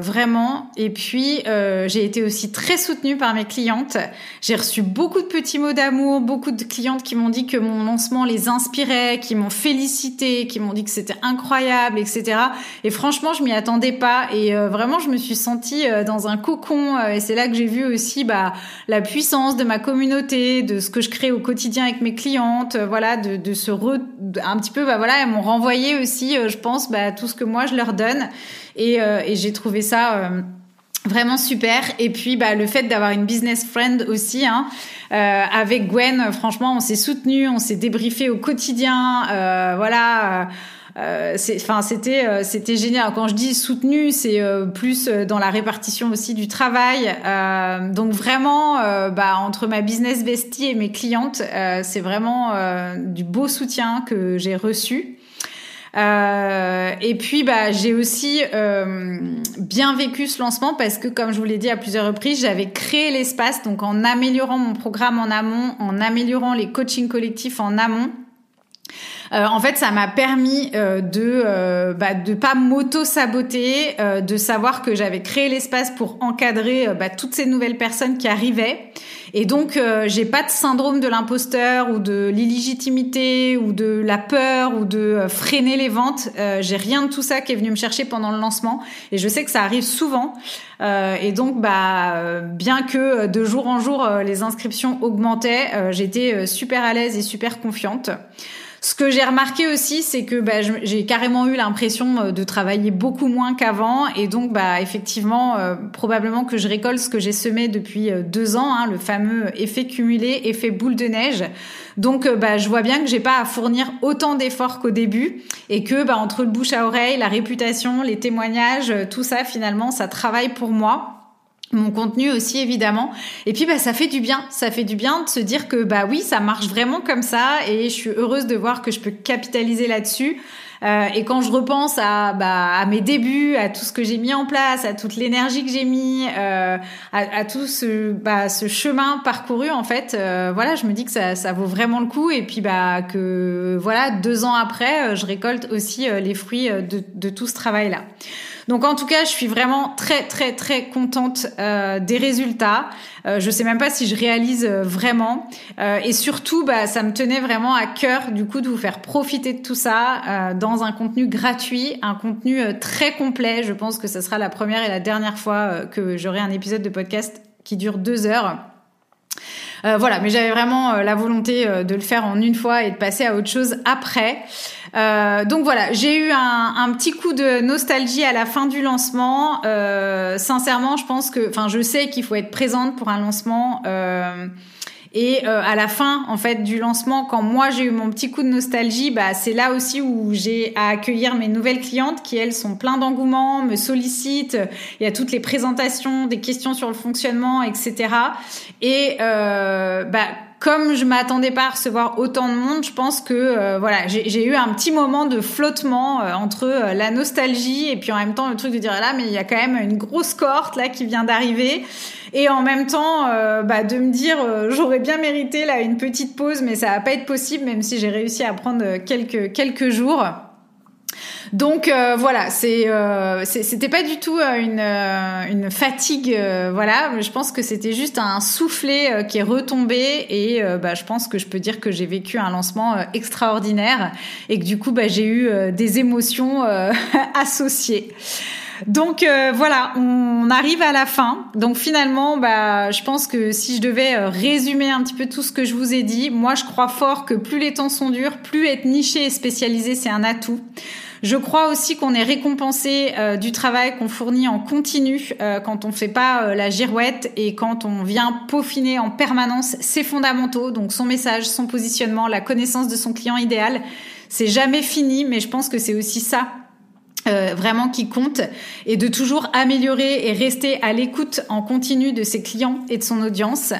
S1: vraiment. Et puis j'ai été aussi très soutenue par mes clientes. J'ai reçu beaucoup de petits mots d'amour, beaucoup de clientes qui m'ont dit que mon lancement les inspirait, qui m'ont félicité, qui m'ont dit que c'était incroyable, etc. Et franchement, je m'y attendais pas. Et vraiment, je me suis sentie dans un cocon. et c'est là que j'ai vu aussi bah, la puissance de ma communauté, de ce que je crée au quotidien avec mes clientes. voilà, de, de se re... un petit peu, bah voilà, elles m'ont renvoyer aussi, euh, je pense, bah, tout ce que moi je leur donne. Et, euh, j'ai trouvé ça euh, vraiment super. Et puis bah le fait d'avoir une business friend aussi hein, avec Gwen franchement on s'est soutenu on s'est débriefé au quotidien voilà enfin c'était c'était génial. Quand je dis soutenu c'est plus dans la répartition aussi du travail. Donc vraiment bah entre ma business bestie et mes clientes c'est vraiment du beau soutien que j'ai reçu euh, et puis, bah, j'ai aussi euh, bien vécu ce lancement parce que, comme je vous l'ai dit à plusieurs reprises, j'avais créé l'espace, donc en améliorant mon programme en amont, en améliorant les coachings collectifs en amont. En fait, ça m'a permis de bah, de pas m'auto saboter, de savoir que j'avais créé l'espace pour encadrer bah, toutes ces nouvelles personnes qui arrivaient. Et donc, euh, j'ai pas de syndrome de l'imposteur ou de l'illégitimité ou de la peur ou de euh, freiner les ventes. Euh, j'ai rien de tout ça qui est venu me chercher pendant le lancement. Et je sais que ça arrive souvent. Euh, et donc, bah, bien que de jour en jour les inscriptions augmentaient, j'étais super à l'aise et super confiante. Ce que j'ai remarqué aussi, c'est que bah, j'ai carrément eu l'impression euh, de travailler beaucoup moins qu'avant, et donc bah effectivement, euh, probablement que je récolte ce que j'ai semé depuis euh, deux ans, hein, le fameux effet cumulé, effet boule de neige. Donc bah je vois bien que j'ai pas à fournir autant d'efforts qu'au début, et que bah entre le bouche à oreille, la réputation, les témoignages, tout ça finalement, ça travaille pour moi mon contenu aussi évidemment et puis bah ça fait du bien ça fait du bien de se dire que bah oui ça marche vraiment comme ça et je suis heureuse de voir que je peux capitaliser là-dessus euh, et quand je repense à, bah, à mes débuts, à tout ce que j'ai mis en place, à toute l'énergie que j'ai mis, euh, à, tout ce, bah, ce chemin parcouru, en fait, euh, voilà, je me dis que ça, ça vaut vraiment le coup. Et puis bah que voilà, deux ans après, je récolte aussi les fruits de, de tout ce travail-là. Donc en tout cas, je suis vraiment très très très contente euh, des résultats. Euh, je sais même pas si je réalise euh, vraiment. Euh, et surtout, bah, ça me tenait vraiment à cœur du coup de vous faire profiter de tout ça dans un contenu gratuit, un contenu très complet. Je pense que ce sera la première et la dernière fois que j'aurai un épisode de podcast qui dure deux heures. Voilà, mais j'avais vraiment la volonté de le faire en une fois et de passer à autre chose après. Donc voilà, j'ai eu un, un, petit coup de nostalgie à la fin du lancement. sincèrement, je pense que, enfin, je sais qu'il faut être présente pour un lancement. Et euh, à la fin, en fait, du lancement, quand moi j'ai eu mon petit coup de nostalgie, bah c'est là aussi où j'ai à accueillir mes nouvelles clientes qui elles sont plein d'engouement, me sollicitent. Il y a toutes les présentations, des questions sur le fonctionnement, etc. Et euh, bah comme je m'attendais pas à recevoir autant de monde, je pense que euh, voilà, j'ai eu un petit moment de flottement euh, entre euh, la nostalgie et puis en même temps le truc de dire là, mais il y a quand même une grosse cohorte là qui vient d'arriver et en même temps bah, de me dire j'aurais bien mérité là une petite pause, mais ça va pas être possible même si j'ai réussi à prendre quelques quelques jours. Donc euh, voilà, c'est euh, c'était pas du tout euh, une, une fatigue, voilà. Je pense que c'était juste un soufflet qui est retombé et bah, je pense que je peux dire que j'ai vécu un lancement extraordinaire et que du coup bah, j'ai eu des émotions associées. Donc voilà, on arrive à la fin. Donc finalement, bah, je pense que si je devais résumer un petit peu tout ce que je vous ai dit, moi je crois fort que plus les temps sont durs, plus être niché et spécialisé, c'est un atout. Je crois aussi qu'on est récompensé euh, du travail qu'on fournit en continu euh, quand on fait pas euh, la girouette et quand on vient peaufiner en permanence ses fondamentaux, donc son message, son positionnement, la connaissance de son client idéal. C'est jamais fini, mais je pense que c'est aussi ça vraiment qui compte et de toujours améliorer et rester à l'écoute en continu de ses clients et de son audience.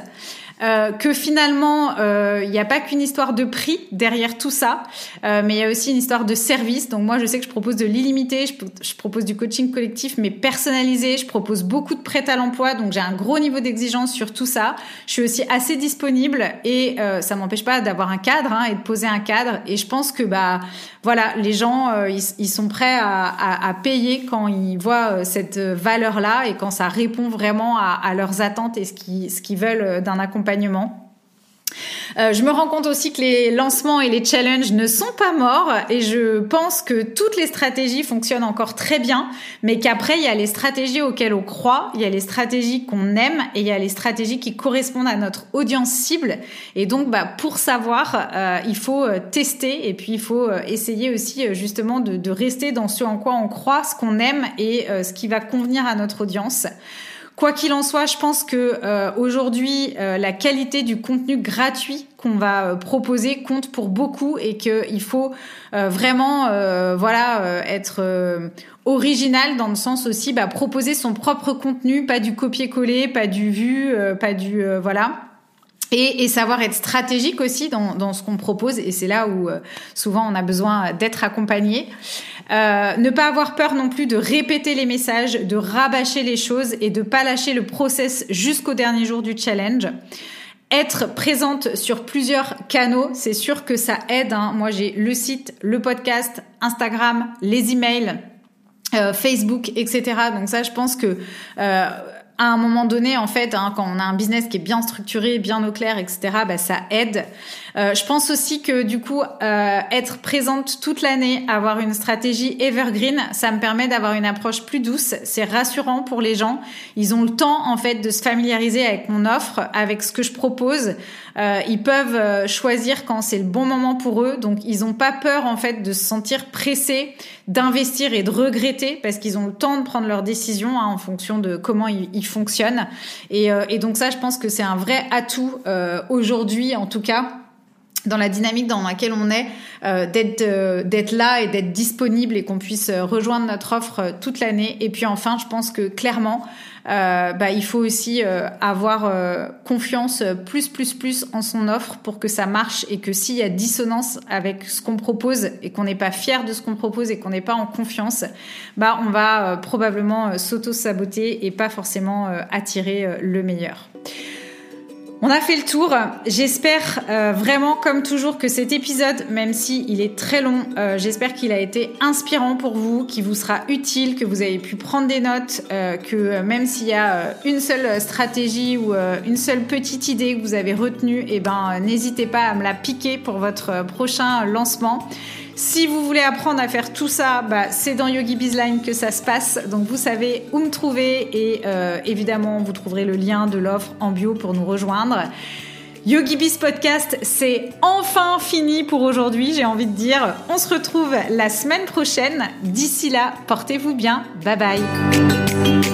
S1: Euh, que finalement, euh, il n'y a pas qu'une histoire de prix derrière tout ça, euh, mais il y a aussi une histoire de service. Donc moi, je sais que je propose de l'illimité, je, je, propose du coaching collectif, mais personnalisé. Je propose beaucoup de prêts à l'emploi, donc j'ai un gros niveau d'exigence sur tout ça. Je suis aussi assez disponible et ça m'empêche pas d'avoir un cadre hein, et de poser un cadre. Et je pense que bah voilà, les gens, ils, ils, sont prêts à, payer quand ils voient cette valeur-là et quand ça répond vraiment à, leurs attentes et ce qu'ils ce qu'ils veulent d'un accompagnement euh, je me rends compte aussi que les lancements et les challenges ne sont pas morts et je pense que toutes les stratégies fonctionnent encore très bien, mais qu'après il y a les stratégies auxquelles on croit, il y a les stratégies qu'on aime et il y a les stratégies qui correspondent à notre audience cible. Et donc, bah, pour savoir, euh, il faut euh, tester et puis il faut essayer aussi justement de, de, rester dans ce en quoi on croit, ce qu'on aime et ce qui va convenir à notre audience. Quoi qu'il en soit, je pense que euh, aujourd'hui, euh, la qualité du contenu gratuit qu'on va euh, proposer compte pour beaucoup et qu'il faut vraiment, voilà, être original dans le sens aussi, bah, proposer son propre contenu, pas du copier-coller, pas du vu, pas du voilà. Et, et, savoir être stratégique aussi dans, dans ce qu'on propose. Et c'est là où souvent on a besoin d'être accompagné. Euh, ne pas avoir peur non plus de répéter les messages, de rabâcher les choses et de pas lâcher le process jusqu'au dernier jour du challenge. être présente sur plusieurs canaux, c'est sûr que ça aide. Hein. Moi, j'ai le site, le podcast, Instagram, les emails, euh, Facebook, etc. Donc ça, je pense que euh, à un moment donné, en fait, hein, quand on a un business qui est bien structuré, bien au clair, etc., bah, ça aide. Euh, je pense aussi que du coup, euh, être présente toute l'année, avoir une stratégie evergreen, ça me permet d'avoir une approche plus douce. C'est rassurant pour les gens. Ils ont le temps en fait de se familiariser avec mon offre, avec ce que je propose. Euh, ils peuvent euh, choisir quand c'est le bon moment pour eux. Donc, ils n'ont pas peur en fait de se sentir pressés d'investir et de regretter parce qu'ils ont le temps de prendre leurs décisions hein, en fonction de comment ils, ils fonctionnent. Et, euh, et, donc ça, je pense que c'est un vrai atout aujourd'hui, en tout cas dans la dynamique dans laquelle on est, euh, d'être euh, d'être là et d'être disponible et qu'on puisse euh, rejoindre notre offre toute l'année. Et puis enfin, je pense que clairement, bah, il faut aussi avoir confiance plus plus plus en son offre pour que ça marche et que s'il y a dissonance avec ce qu'on propose et qu'on n'est pas fier de ce qu'on propose et qu'on n'est pas en confiance, bah on va probablement s'auto saboter et pas forcément attirer le meilleur. On a fait le tour. J'espère euh, vraiment, comme toujours, que cet épisode, même si il est très long, euh, j'espère qu'il a été inspirant pour vous, qu'il vous sera utile, que vous avez pu prendre des notes, euh, que même s'il y a une seule stratégie ou une seule petite idée que vous avez retenue, eh ben, n'hésitez pas à me la piquer pour votre prochain lancement. Si vous voulez apprendre à faire tout ça, bah, c'est dans Yogi Bizline que ça se passe. Donc vous savez où me trouver et euh, évidemment vous trouverez le lien de l'offre en bio pour nous rejoindre. Yogi Biz Podcast, c'est enfin fini pour aujourd'hui, j'ai envie de dire. On se retrouve la semaine prochaine. D'ici là, portez-vous bien. Bye bye.